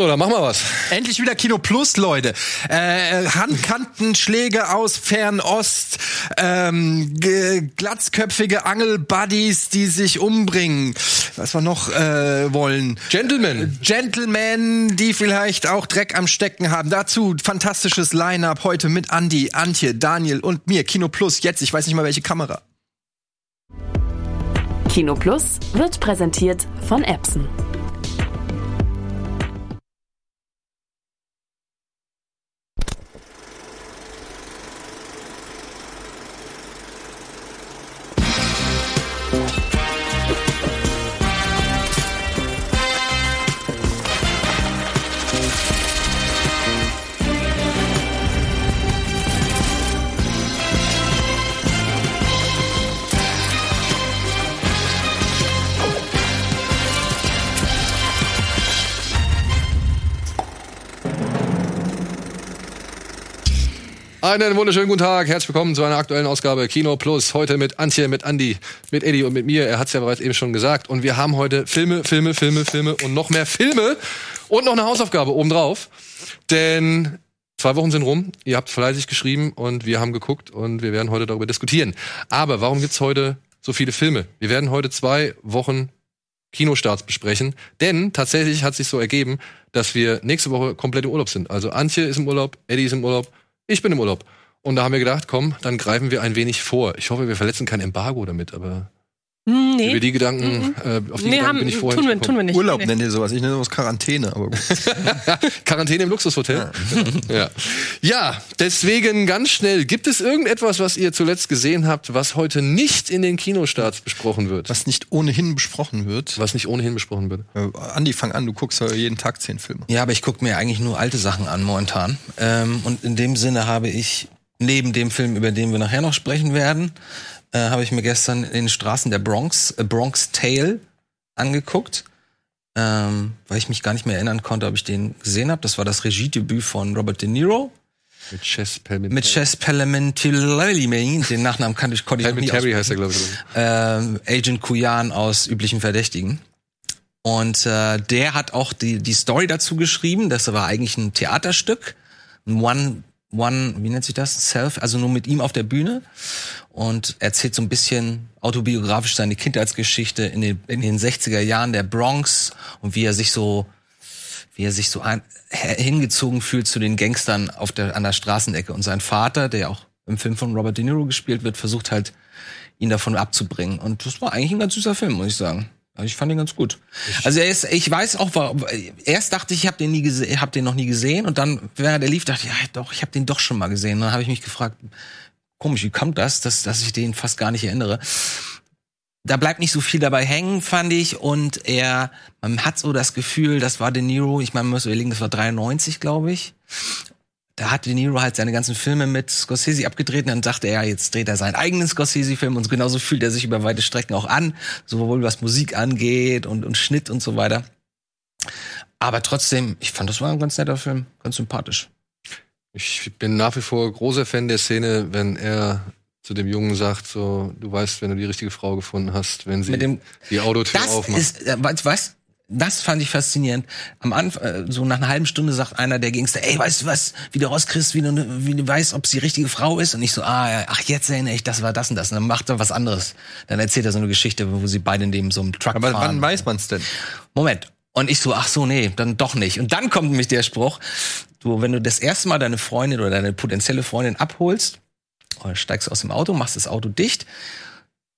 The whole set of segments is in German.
So, dann machen wir was. Endlich wieder Kino Plus, Leute. Äh, Handkantenschläge aus Fernost, ähm, glatzköpfige Angelbuddies, die sich umbringen. Was wir noch äh, wollen. Gentlemen. Gentlemen, die vielleicht auch Dreck am Stecken haben. Dazu fantastisches Line-up heute mit Andy, Antje, Daniel und mir. Kino Plus jetzt. Ich weiß nicht mal welche Kamera. Kino Plus wird präsentiert von Epson. Einen wunderschönen guten Tag, herzlich willkommen zu einer aktuellen Ausgabe Kino Plus. Heute mit Antje, mit Andy, mit Eddie und mit mir. Er hat es ja bereits eben schon gesagt. Und wir haben heute Filme, Filme, Filme, Filme und noch mehr Filme und noch eine Hausaufgabe obendrauf. Denn zwei Wochen sind rum, ihr habt fleißig geschrieben und wir haben geguckt und wir werden heute darüber diskutieren. Aber warum gibt's heute so viele Filme? Wir werden heute zwei Wochen Kinostarts besprechen. Denn tatsächlich hat sich so ergeben, dass wir nächste Woche komplett im Urlaub sind. Also Antje ist im Urlaub, Eddie ist im Urlaub ich bin im Urlaub. Und da haben wir gedacht, komm, dann greifen wir ein wenig vor. Ich hoffe, wir verletzen kein Embargo damit, aber Nee. Über die Gedanken, äh, auf die nee, Gedanken haben, bin ich vorher tun wir, nicht tun wir nicht. Urlaub nee. nennt ihr sowas. Ich nenne sowas Quarantäne. Aber gut. Quarantäne im Luxushotel. Ja. ja. Ja, deswegen ganz schnell. Gibt es irgendetwas, was ihr zuletzt gesehen habt, was heute nicht in den Kinostarts besprochen wird? Was nicht ohnehin besprochen wird. Was nicht ohnehin besprochen wird? Äh, Andi, fang an. Du guckst ja jeden Tag zehn Filme. Ja, aber ich gucke mir eigentlich nur alte Sachen an momentan. Ähm, und in dem Sinne habe ich neben dem Film, über den wir nachher noch sprechen werden, äh, habe ich mir gestern in den Straßen der Bronx, äh, Bronx Tale angeguckt, ähm, weil ich mich gar nicht mehr erinnern konnte, ob ich den gesehen habe. Das war das Regiedebüt von Robert De Niro Mit Chess Pelmin. mit Chess Palmentieri. Den Nachnamen kannte ich, konnte ich Terry aussprechen. heißt er, glaube ich. ähm, Agent Kuyan aus üblichen Verdächtigen. Und äh, der hat auch die, die Story dazu geschrieben. Das war eigentlich ein Theaterstück. Ein One, One, wie nennt sich das? Self, also nur mit ihm auf der Bühne. Und erzählt so ein bisschen autobiografisch seine Kindheitsgeschichte in den, in den 60er Jahren der Bronx und wie er sich so wie er sich so ein, hingezogen fühlt zu den Gangstern auf der, an der Straßenecke. Und sein Vater, der auch im Film von Robert De Niro gespielt wird, versucht halt, ihn davon abzubringen. Und das war eigentlich ein ganz süßer Film, muss ich sagen. Also ich fand ihn ganz gut. Also er ist, ich weiß auch, erst dachte ich, ich habe den nie gesehen, habe den noch nie gesehen und dann während er lief, dachte ich, ja doch, ich habe den doch schon mal gesehen. Und dann habe ich mich gefragt, komisch, wie kommt das, dass, dass ich den fast gar nicht erinnere? Da bleibt nicht so viel dabei hängen, fand ich. Und er, man hat so das Gefühl, das war De Niro, ich meine, man muss überlegen, das war 93, glaube ich. Da hat De Niro halt seine ganzen Filme mit Scorsese abgedreht und dann sagte er, jetzt dreht er seinen eigenen Scorsese-Film und genauso fühlt er sich über weite Strecken auch an, sowohl was Musik angeht und, und Schnitt und so weiter. Aber trotzdem, ich fand, das war ein ganz netter Film, ganz sympathisch. Ich bin nach wie vor großer Fan der Szene, wenn er zu dem Jungen sagt, so, du weißt, wenn du die richtige Frau gefunden hast, wenn sie Mit dem- die Autotür Das aufmacht. ist, äh, weißt, weißt, das fand ich faszinierend. Am Anfang, äh, so nach einer halben Stunde sagt einer der Gangster, ey, weißt du was, wie du rauskriegst, wie du, wie du weißt, ob sie die richtige Frau ist. Und ich so, ah, ach, jetzt erinnere ich, das war das und das. Und dann macht er was anderes. Dann erzählt er so eine Geschichte, wo sie beide neben so einem Truck Aber fahren. wann weiß man's denn? Moment. Und ich so, ach so, nee, dann doch nicht. Und dann kommt nämlich der Spruch, du, wenn du das erste Mal deine Freundin oder deine potenzielle Freundin abholst, oder steigst aus dem Auto, machst das Auto dicht,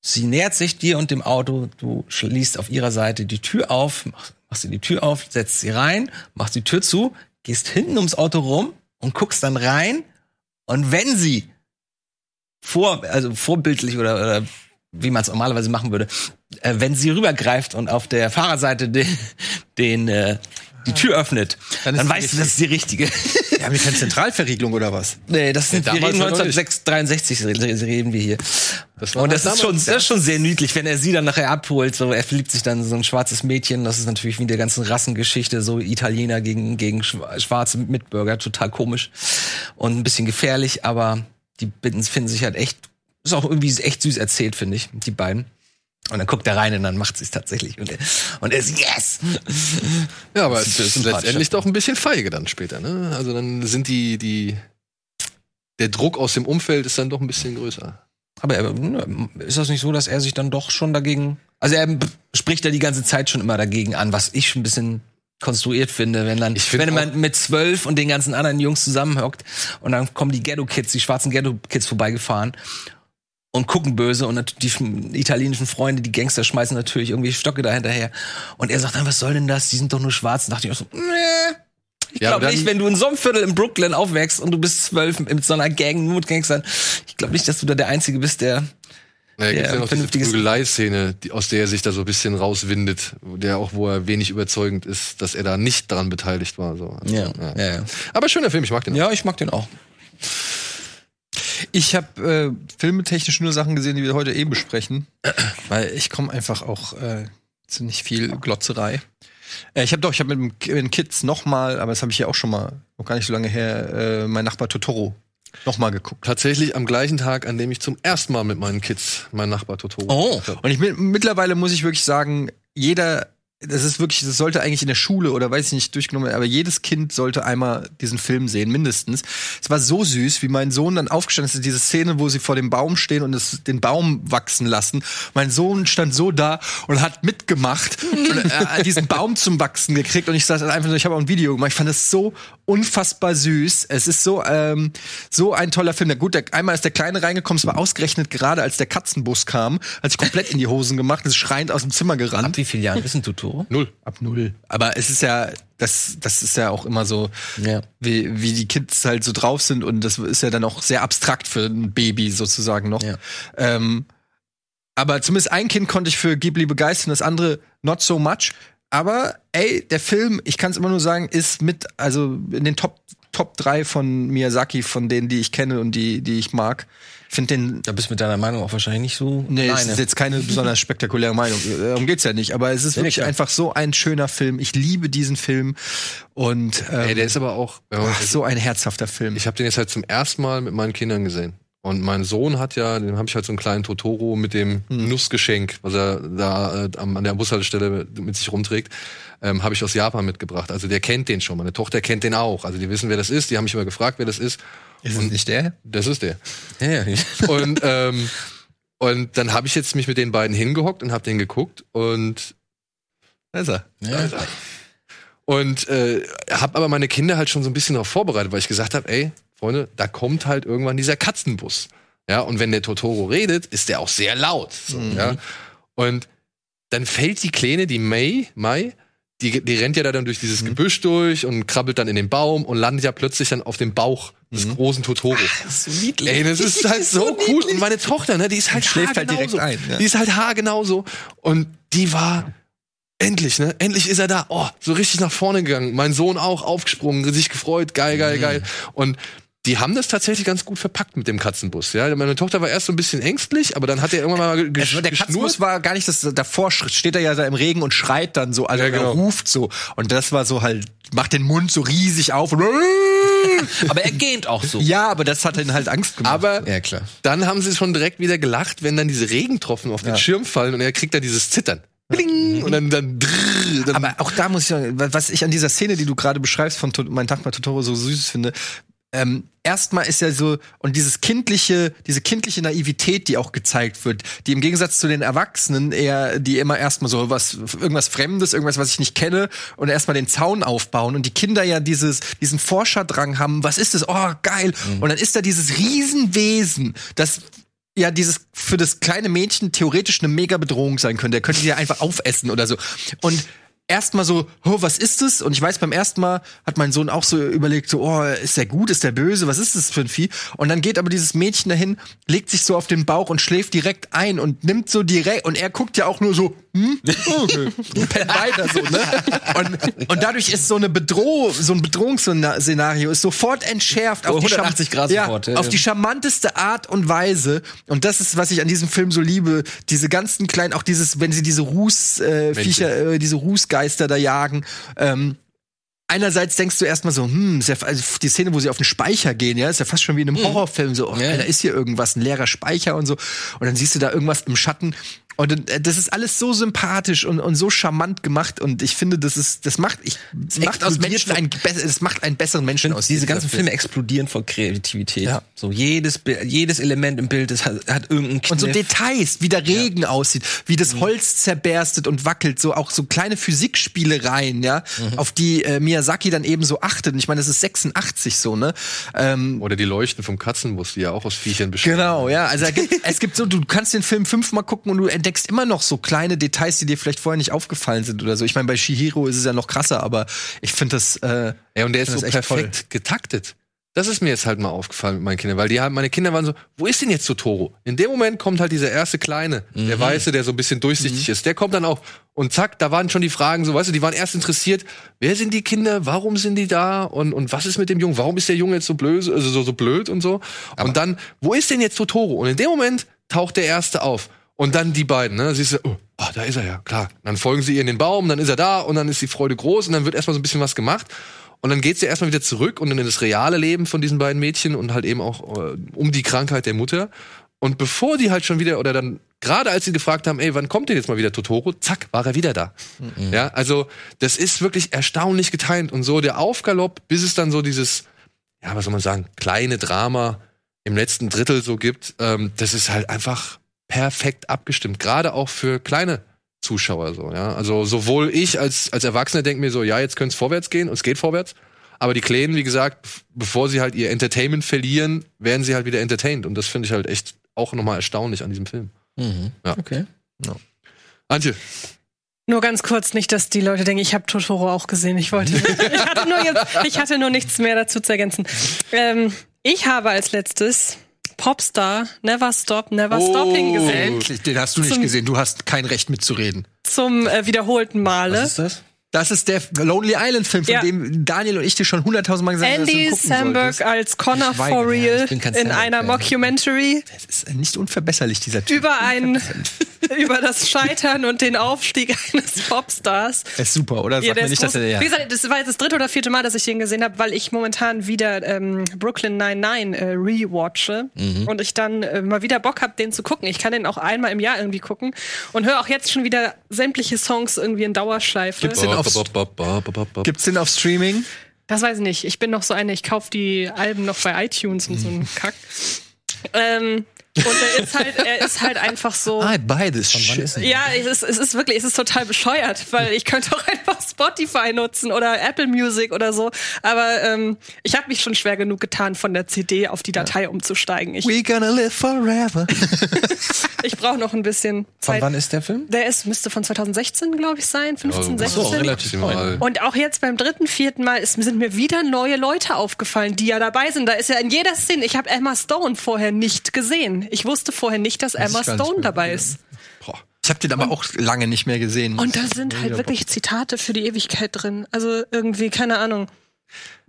sie nähert sich dir und dem Auto, du schließt auf ihrer Seite die Tür auf, machst, machst die Tür auf, setzt sie rein, machst die Tür zu, gehst hinten ums Auto rum und guckst dann rein. Und wenn sie vor, also vorbildlich oder, oder wie man es normalerweise machen würde, äh, wenn sie rübergreift und auf der Fahrerseite den, den äh, die Tür öffnet, Dann dann, weißt du, das ist die richtige. Ja, haben wir keine Zentralverriegelung oder was? nee, das sind, wir damals reden war noch nicht. 1963 re- reden wir hier. Das und das ist, schon, das ist schon sehr niedlich, wenn er sie dann nachher abholt. So, er verliebt sich dann in so ein schwarzes Mädchen. Das ist natürlich wie in der ganzen Rassengeschichte, so Italiener gegen, gegen schwa- schwarze Mitbürger, total komisch und ein bisschen gefährlich, aber die Bitten finden sich halt echt, ist auch irgendwie echt süß erzählt, finde ich, die beiden. Und dann guckt er rein und dann macht sie es tatsächlich. Und er, und er ist yes! Ja, aber es ist letztendlich doch ein bisschen feige dann später, ne? Also dann sind die, die, der Druck aus dem Umfeld ist dann doch ein bisschen größer. Aber er, ne, ist das nicht so, dass er sich dann doch schon dagegen. Also er spricht ja die ganze Zeit schon immer dagegen an, was ich ein bisschen konstruiert finde, wenn dann, find wenn man mit zwölf und den ganzen anderen Jungs zusammenhockt und dann kommen die Ghetto-Kids, die schwarzen Ghetto-Kids vorbeigefahren und gucken böse und die sch- italienischen Freunde, die Gangster schmeißen natürlich irgendwie Stocke da hinterher. Und er sagt dann, was soll denn das? Die sind doch nur schwarz. Und dachte ich auch so, nee. Ich Ja, glaube nicht, wenn du in so einem Viertel in Brooklyn aufwächst und du bist zwölf mit so einer Gang, nur mit Gangstern, ich glaube nicht, dass du da der Einzige bist, der Naja, gibt Ja, ja noch diese Prügelei-Szene, die- aus der er sich da so ein bisschen rauswindet, der auch, wo er wenig überzeugend ist, dass er da nicht daran beteiligt war. So. Also, Ja, ja, ja. Aber schöner Film, ich mag den. Ja, ich mag den auch. Ich habe äh, filmetechnisch nur Sachen gesehen, die wir heute eh besprechen, weil ich komme einfach auch äh, zu nicht viel Glotzerei. Äh, ich habe doch, ich habe mit, mit den Kids noch mal, aber das habe ich ja auch schon mal, noch gar nicht so lange her, äh, mein Nachbar Totoro noch mal geguckt. Tatsächlich am gleichen Tag, an dem ich zum ersten Mal mit meinen Kids meinen Nachbar Totoro Oh. hab. Und ich mi- mittlerweile muss ich wirklich sagen, jeder, das ist wirklich, das sollte eigentlich in der Schule oder weiß ich nicht durchgenommen werden, aber jedes Kind sollte einmal diesen Film sehen, mindestens. Es war so süß, wie mein Sohn dann aufgestanden ist, diese Szene, wo sie vor dem Baum stehen und es, den Baum wachsen lassen. Mein Sohn stand so da und hat mitgemacht und äh, hat diesen Baum zum Wachsen gekriegt und ich saß einfach nur, ich habe auch ein Video gemacht. Ich fand es so unfassbar süß. Es ist so, ähm, so ein toller Film. Na gut, der, einmal ist der Kleine reingekommen, es war ausgerechnet gerade, als der Katzenbus kam, hat sich komplett in die Hosen gemacht, ist schreiend aus dem Zimmer gerannt. Ab wie vielen Jahren ist ein Totoro? Null. Ab null. Aber es ist ja, das, das ist ja auch immer so, Ja. wie, wie die Kids halt so drauf sind und das ist ja dann auch sehr abstrakt für ein Baby sozusagen noch. Ja. Ähm, aber zumindest ein Kind konnte ich für Ghibli begeistern, das andere not so much. Aber ey, der Film, ich kann es immer nur sagen, ist mit, also in den Top Top 3 von Miyazaki, von denen, die ich kenne und die, die ich mag. Finde den Da bist du mit deiner Meinung auch wahrscheinlich nicht so Nee, es ist jetzt keine besonders spektakuläre Meinung. Darum geht's ja nicht. Aber es ist wirklich einfach so ein schöner Film. Ich liebe diesen Film. Und ähm, Ey, der ist aber auch. man- ach, so ein herzhafter Film. Ich habe den jetzt halt zum ersten Mal mit meinen Kindern gesehen. Und mein Sohn hat ja, den habe ich halt so einen kleinen Totoro mit dem Nussgeschenk, was er da äh, an der Bushaltestelle mit sich rumträgt, ähm, habe ich aus Japan mitgebracht. Also der kennt den schon. Meine Tochter kennt den auch. Also die wissen, wer das ist. Die haben mich immer gefragt, wer das ist. Ist es nicht der? Das ist der. ja, ja. Und ähm, und dann habe ich jetzt mich mit den beiden hingehockt und habe den geguckt und Da ist er. ja. Und äh, habe aber meine Kinder halt schon so ein bisschen darauf vorbereitet, weil ich gesagt habe, ey, Freunde, da kommt halt irgendwann dieser Katzenbus. Ja, und wenn der Totoro redet, ist der auch sehr laut. So, ja. Und dann fällt die Kleine, die May, Mai, die, die rennt ja da dann durch dieses Gebüsch durch und krabbelt dann in den Baum und landet ja plötzlich dann auf dem Bauch des großen Totoro. so niedlich. Ey, das ist halt so cool. Und meine Tochter, ne, die ist halt schläft halt direkt ein, ja. Die ist halt haargenauso. Und die war endlich, ne? Endlich ist er da. Oh, so richtig nach vorne gegangen. Mein Sohn auch aufgesprungen, sich gefreut. Geil, geil, Mhm. geil. Und die haben das tatsächlich ganz gut verpackt mit dem Katzenbus. Ja, meine Tochter war erst so ein bisschen ängstlich, aber dann hat er irgendwann mal gesch Also der. Katzenbus war gar nicht das, davor steht er ja da im Regen und schreit dann so, also Ja, er genau. ruft so. Und das war so halt, macht den Mund so riesig auf und Aber er gähnt auch so. Ja, aber das hat ihn halt Angst gemacht. Aber Ja, klar. dann haben sie schon direkt wieder gelacht, wenn dann diese Regentropfen auf den Schirm fallen und er kriegt dann dieses Zittern. Bling! Und dann, dann, drrr, dann Aber auch da muss ich sagen, wa- was ich an dieser Szene, die du gerade beschreibst von To- Mein Tag bei Totoro so süß finde, ähm, erstmal ist ja so, und dieses kindliche, diese kindliche Naivität, die auch gezeigt wird, die im Gegensatz zu den Erwachsenen eher, die immer erstmal so was, irgendwas Fremdes, irgendwas, was ich nicht kenne, und erstmal den Zaun aufbauen und die Kinder ja dieses, diesen Forscherdrang haben, was ist das? Oh, geil. Und dann ist da dieses Riesenwesen, das ja dieses für das kleine Mädchen theoretisch eine mega Bedrohung sein könnte. Der könnte die ja einfach aufessen oder so. Und erstmal so, oh, was ist das? Und ich weiß, beim ersten Mal hat mein Sohn auch so überlegt, so, oh, ist der gut, ist der böse, was ist das für ein Vieh? Und dann geht aber dieses Mädchen dahin, legt sich so auf den Bauch und schläft direkt ein und nimmt so direkt, und er guckt ja auch nur so, hm, okay, pennt weiter so, ne? Und, und dadurch ist so eine Bedrohung, so ein Bedrohungsszenario ist sofort entschärft auf die, 180 Charm- Grad ja, sofort, ja, auf ja. die charmanteste Art und Weise. Und das ist, was ich an diesem Film so liebe. Diese ganzen kleinen, auch dieses, wenn sie diese Ruß, äh, Viecher, äh, diese Rußgeister da jagen. Ähm, einerseits denkst du erstmal so, hm, ist ja, also die Szene, wo sie auf den Speicher gehen, ja, ist ja fast schon wie in einem Horrorfilm, so, oh, Ja. da ist hier irgendwas, ein leerer Speicher und so. Und dann siehst du da irgendwas im Schatten. Und äh, das ist alles so sympathisch und, und so charmant gemacht. Und ich finde, das ist, das macht, ich, das macht aus Menschen einen, das macht einen besseren Menschen aus. Diese ganzen Film. Filme explodieren vor Kreativität. Ja. So jedes, jedes Element im Bild das hat, hat irgendeinen Kniff. Und so Details, wie der Regen aussieht, wie das Holz zerberstet und wackelt, so auch so kleine Physikspielereien, ja, auf die äh, Miyazaki dann eben so achtet. Und ich meine, das ist 86 so, ne? Ähm, Oder die Leuchten vom Katzenbus, die ja auch aus Viechern bestehen. Genau, ja. Also gibt, es gibt so, du kannst den Film fünfmal gucken und du entdeckst immer noch so kleine Details, die dir vielleicht vorher nicht aufgefallen sind oder so. Ich meine, bei Shihiro ist es ja noch krasser, aber ich finde das. Äh, Ja, und der ist so perfekt getaktet. Das ist mir jetzt halt mal aufgefallen mit meinen Kindern, weil die haben, meine Kinder waren so, wo ist denn jetzt Totoro? In dem Moment kommt halt dieser erste Kleine, der Weiße, der so ein bisschen durchsichtig ist, der kommt dann auch und zack, da waren schon die Fragen so, weißt du, die waren erst interessiert, wer sind die Kinder, warum sind die da und, und was ist mit dem Jungen, warum ist der Junge jetzt so blöd, also so, so blöd und so. und dann, wo ist denn jetzt Totoro? Und in dem Moment taucht der Erste auf. Und dann die beiden, ne? Siehst du, oh, ah, da ist er ja, klar. Dann folgen sie ihr in den Baum, dann ist er da und dann ist die Freude groß und dann wird erstmal so ein bisschen was gemacht. Und dann geht's ja erstmal wieder zurück und dann in das reale Leben von diesen beiden Mädchen und halt eben auch äh, um die Krankheit der Mutter. Und bevor die halt schon wieder, oder dann, gerade als sie gefragt haben, ey, wann kommt denn jetzt mal wieder Totoro? Zack, war er wieder da. Ja, also, das ist wirklich erstaunlich getimt und so der Aufgalopp, bis es dann so dieses, ja, was soll man sagen, kleine Drama im letzten Drittel so gibt, ähm, das ist halt einfach perfekt abgestimmt. Gerade auch für kleine Zuschauer so, ja. Also sowohl ich als, als Erwachsener denke mir so, ja, jetzt könnte es vorwärts gehen und es geht vorwärts. Aber die Kleinen, wie gesagt, bevor sie halt ihr Entertainment verlieren, werden sie halt wieder entertained. Und das finde ich halt echt auch nochmal erstaunlich an diesem Film. Mhm. Ja. Okay. Antje, Nur ganz kurz, nicht, dass die Leute denken, ich habe Totoro auch gesehen. Ich wollte, ich hatte nur, jetzt, ich hatte nur nichts mehr dazu zu ergänzen. Ähm, ich habe als letztes Popstar Never Stop, Never Oh. Stopping gesehen. endlich, den hast du nicht Zum- gesehen. Du hast kein Recht mitzureden. Zum äh, wiederholten Male. Was ist das? Das ist der Lonely Island Film, von Ja. dem Daniel und ich dir schon hunderttausend Mal gesagt haben, dass du Andy Samberg solltest. als Connor for Real in Samberg-Fan. einer Mockumentary Das ist nicht unverbesserlich, dieser Typ. über ein über das Scheitern und den Aufstieg eines Popstars. Er ist super, oder? Sag Ja, mir nicht, dass groß. er ja. Wie gesagt, das war jetzt das dritte oder vierte Mal, dass ich den gesehen habe, weil ich momentan wieder ähm, Brooklyn 99 äh, rewatche Mhm. und ich dann äh, mal wieder Bock habe, den zu gucken. Ich kann den auch einmal im Jahr irgendwie gucken und höre auch jetzt schon wieder sämtliche Songs irgendwie in Dauerschleife. Gibt's den aufs- Gibt's den auf Streaming? Das weiß ich nicht. Ich bin noch so eine, ich kaufe die Alben noch bei iTunes und so einen Kack. Ähm, und er ist halt, er ist halt einfach so. I buy this Wann shit. ist denn? Ja, es ist, es ist wirklich, es ist total bescheuert, weil ich könnte auch einfach Spotify nutzen oder Apple Music oder so. Aber ähm, ich habe mich schon schwer genug getan, von der CD auf die Datei umzusteigen. Ich, We gonna live forever. ich brauche noch ein bisschen Von Zeit. wann ist der Film? Der ist, müsste von 2016, glaube ich, sein, 15, Ja, 16. so, relativ neu. Und auch jetzt beim dritten, vierten Mal ist, sind mir wieder neue Leute aufgefallen, die ja dabei sind. Da ist ja in jeder Szene, ich habe Emma Stone vorher nicht gesehen. Ich wusste vorher nicht, dass Emma nicht Stone dabei ist. Ich habe den aber auch lange nicht mehr gesehen. Und da sind halt wirklich Zitate für die Ewigkeit drin. Also irgendwie, keine Ahnung.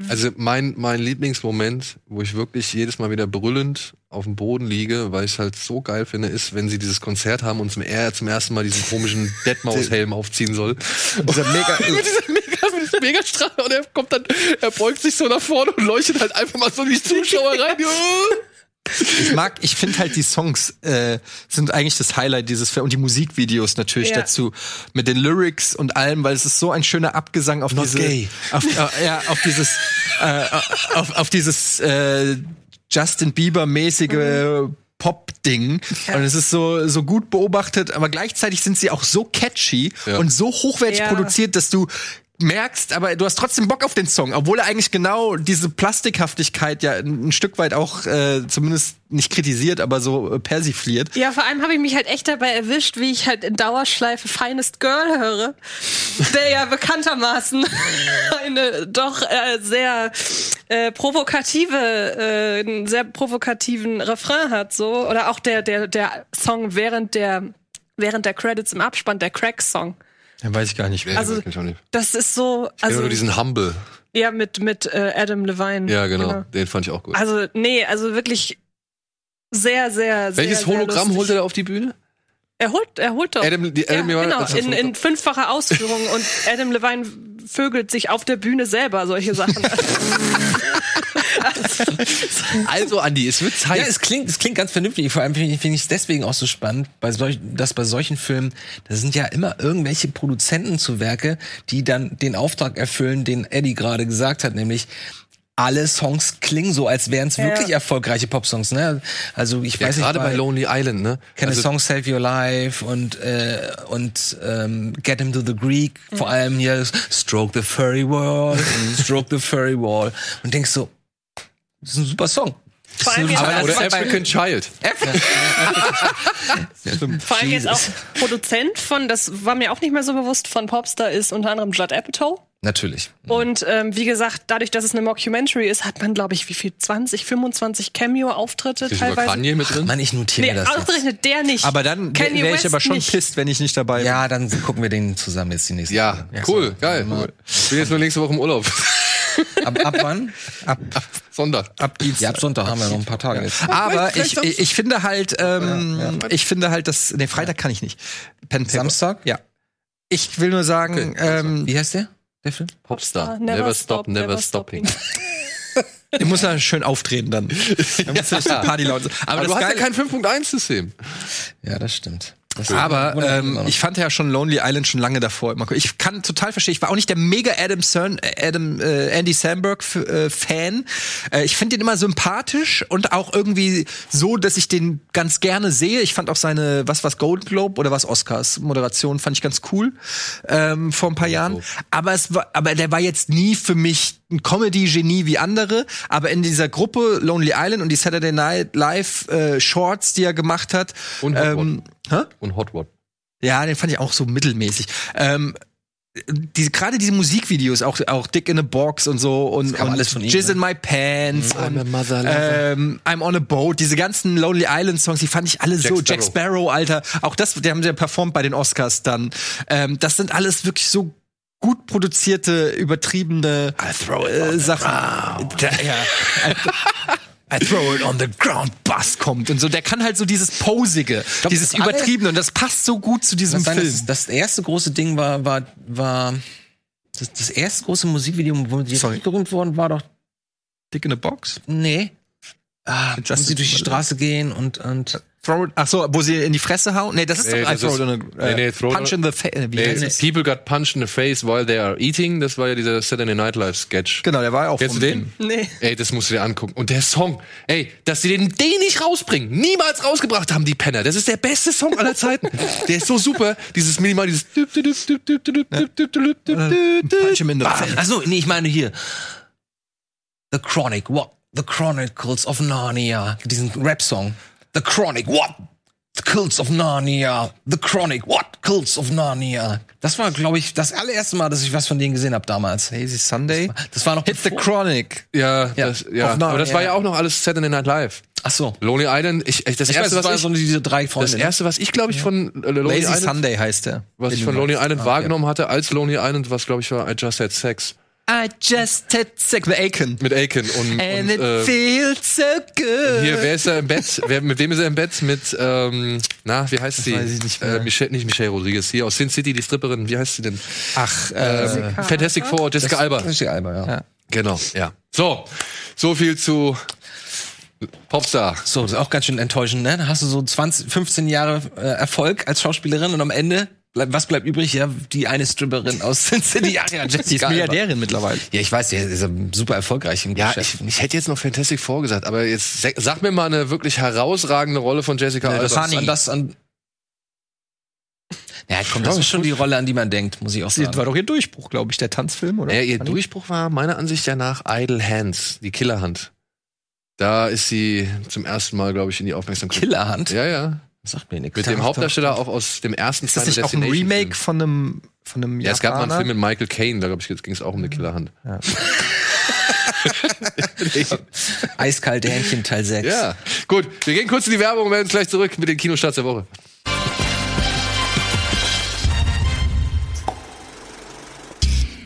Also mein, mein Lieblingsmoment, wo ich wirklich jedes Mal wieder brüllend auf dem Boden liege, weil ich es halt so geil finde, ist, wenn sie dieses Konzert haben und zum, er zum ersten Mal diesen komischen Deadmaus-Helm aufziehen soll. dieser mega, mit dieser mega, mit diesem Megastrahl und er kommt dann, er beugt sich so nach vorne und leuchtet halt einfach mal so in die Zuschauer rein. Ich mag, ich finde halt die Songs äh, sind eigentlich das Highlight dieses Films und die Musikvideos natürlich Ja. dazu mit den Lyrics und allem, weil es ist so ein schöner Abgesang auf Not diese, gay. auf, äh, ja, auf dieses, äh, auf, auf dieses äh, Justin Bieber mäßige Pop-Ding. Und es ist so, so gut beobachtet, aber gleichzeitig sind sie auch so catchy Ja. und so hochwertig Ja. produziert, dass du merkst, aber du hast trotzdem Bock auf den Song, obwohl er eigentlich genau diese Plastikhaftigkeit ja ein, Stück weit auch äh, zumindest nicht kritisiert, aber so äh, persifliert. Ja, vor allem habe ich mich halt echt dabei erwischt, wie ich halt in Dauerschleife Finest Girl höre, der ja bekanntermaßen eine doch äh, sehr äh, provokative, äh, einen sehr provokativen Refrain hat, so oder auch der der der Song während der während der Credits im Abspann, der Crack-Song. Ja, weiß ich gar nicht. Also ich auch nicht. das ist so, Also, also nur diesen Humble. ja mit mit äh, Adam Levine. Ja, genau. Den fand ich auch gut. Also nee, also wirklich sehr sehr sehr. Welches sehr Hologramm lustig. holt er da auf die Bühne? Er holt, er holt doch. Adam- die Adam ja, Levine genau, in, in fünffacher Ausführung und Adam Levine vögelt sich auf der Bühne selber solche Sachen. Also, Andi, es wird Zeit. Ja, es klingt, es klingt ganz vernünftig. Vor allem finde ich finde ich es deswegen auch so spannend, bei solch, dass bei solchen Filmen, da sind ja immer irgendwelche Produzenten zu Werke, die dann den Auftrag erfüllen, den Eddie gerade gesagt hat, nämlich alle Songs klingen so, als wären es wirklich erfolgreiche Popsongs. Ne? Also ich ja, weiß nicht, gerade bei Lonely Island, ne? Can Also, a Song Save Your Life und äh, und ähm, Get Him to the Greek, vor allem hier Stroke the Furry Wall, Stroke the Furry Wall und denkst so, das ist ein super Song. Vor allem, jetzt, Aber das oder African Child. vor allem jetzt auch Produzent von, das war mir auch nicht mehr so bewusst, von Popstar ist unter anderem Judd Apatow. Natürlich. Und ähm, wie gesagt, dadurch, dass es eine Mockumentary ist, hat man, glaube ich, wie viel? 20, 25 Cameo-Auftritte teilweise. Kanye mit drin? Mann, ich notiere Nee, mir das jetzt. ausgerechnet der nicht. Aber dann wäre ich West aber schon nicht. pisst, wenn ich nicht dabei bin. Ja, dann gucken wir den zusammen jetzt die nächste Ja, Folge. cool, geil. Ich bin jetzt nur nächste Woche im Urlaub. Ab, ab wann? Ab, Sonntag. ab Dienstag. Ja, ab Sonntag haben wir noch ein paar Tage jetzt. Aber ich, ich, ich finde halt, ähm, ich finde halt, dass, nee, Freitag kann ich nicht. Pen Paper. Samstag? Ja. Ich will nur sagen, ähm, Wie heißt der? Der Film? Popstar. Never stop, never stopping. ich muss da schön auftreten dann. Dann muss die Party laut. Aber, Aber, du hast ja Geile, kein 5.1-System. Ja, das stimmt. Das aber ähm, ich fand ja schon Lonely Island schon lange davor. immer cool. Ich kann total verstehen. Ich war auch nicht der mega Adam Cern, äh, Adam äh, Andy Samberg äh, Fan. Äh, ich finde den immer sympathisch und auch irgendwie so, dass ich den ganz gerne sehe. Ich fand auch seine was was Golden Globe oder was Oscars Moderation fand ich ganz cool ähm, vor ein paar Jahren. Aber es war, aber der war jetzt nie für mich ein Comedy-Genie wie andere. Aber in dieser Gruppe Lonely Island und die Saturday Night Live äh, Shorts, die er gemacht hat, Und Hot ähm? Und Hot Rod. ja, den fand ich auch so mittelmäßig. Ähm, die, gerade diese Musikvideos, auch, auch Dick in a Box und so und, und alles von ihm, Jizz ne? in My Pants I'm und a mother lover. ähm, I'm on a Boat, diese ganzen Lonely Island Songs, die fand ich alle Jack so. Sparrow. Jack Sparrow, Alter, auch das, die haben sie ja performt bei den Oscars dann. Ähm, das sind alles wirklich so gut produzierte, übertriebene äh, Sachen. Da, ja. I throw it on the ground, Bass kommt und so. Der kann halt so dieses Posige, dieses das alle- Übertriebene und das passt so gut zu diesem das, sein, Film. das, das erste große Ding war, war, war das, das erste große Musikvideo, wo die Sorry. berühmt wurden, war doch, Dick in a Box? nee, ah, wo sie durch die. Straße gehen und, und Throw it, ach so, wo sie in die Fresse hauen? Nee, das ist Nee, doch I das throw ist- it on a, nee, nee, äh, throw- Punch in the face. Nee, es? People got punched in the face while they are eating. Das war ja dieser Saturday Night Live Sketch. Genau, der war ja auch Kennst du den? Nee. Ey, das musst du dir angucken. Und der Song, ey, dass sie den, den nicht rausbringen, niemals rausgebracht haben, die Penner. Das ist der beste Song aller Zeiten. Der ist so super. Dieses Minimal, dieses. Punch him in the face. Achso, nee, ich meine hier. The Chronic, what? The Chronicles of Narnia. Diesen Rap-Song. The Chronic, what? The Cults of Narnia. The Chronic, what? Cults of Narnia. Das war, glaube ich, das allererste Mal, dass ich was von denen gesehen habe damals. Lazy Sunday. Das war noch Hit the bevor- Chronic. Ja, Ja, das, ja. aber das war ja auch noch alles Saturday Night Live. Ach so. Lonely Island, ich, ich das Ich weiß, erste, das war was so ich, diese drei das Freunde. ne? erste, was ich, glaube ich, von äh, Lonely Lazy Island, Sunday heißt der. was ich von Lonely Island wahrgenommen hatte, als Lonely Island, was, glaube ich, war I Just Had Sex. I just had sex with Aiken. Mit Aiken und, And und it äh, feels so good. Hier, wer ist da im Bett? Wer, mit wem ist er im Bett? Mit, ähm, na, wie heißt sie? weiß ich nicht mehr. Äh, Michelle, nicht Michelle Rodriguez, hier aus Sin City, die Stripperin, wie heißt sie denn? Ach, äh, Ähm, Fantastic Four, Jessica Alba. Richtig Alba, ja. Ja. Genau, ja. So, so viel zu Popstar. So, das ist auch ganz schön enttäuschend, ne? Da hast du so 20, 15 Jahre äh, Erfolg als Schauspielerin und am Ende, was bleibt übrig? Ja, die eine Stripperin aus Sin City. Ja, ja, die ist Jessica Alba. Milliardärin mittlerweile. Ja, ich weiß, die ist ja super erfolgreich im Ja, Geschäft. ich, ich hätte jetzt noch Fantastic Four gesagt, aber jetzt sag, mir mal eine wirklich herausragende Rolle von Jessica Alba. das an das an. Ja, komm, das ist schon die Rolle, an die man denkt, muss ich auch Das sagen. war doch ihr Durchbruch, glaube ich, der Tanzfilm, oder? Naja, ihr Fand ich? Durchbruch war meiner Ansicht ja nach Idle Hands, die Killerhand. Da ist sie zum ersten Mal, glaube ich, in die Aufmerksamkeit. Killerhand? Ja, ja. Sagt mir nichts. Mit dem Hauptdarsteller auch aus dem ersten Ist das nicht auch ein Remake von einem, von einem. Ja, es gab mal einen? Film mit Michael Caine, da glaube ich, ging es auch um eine Killerhand. Eiskalte Händchen Teil 6. Ja, gut. Wir gehen kurz in die Werbung und werden gleich zurück mit den Kinostarts der Woche.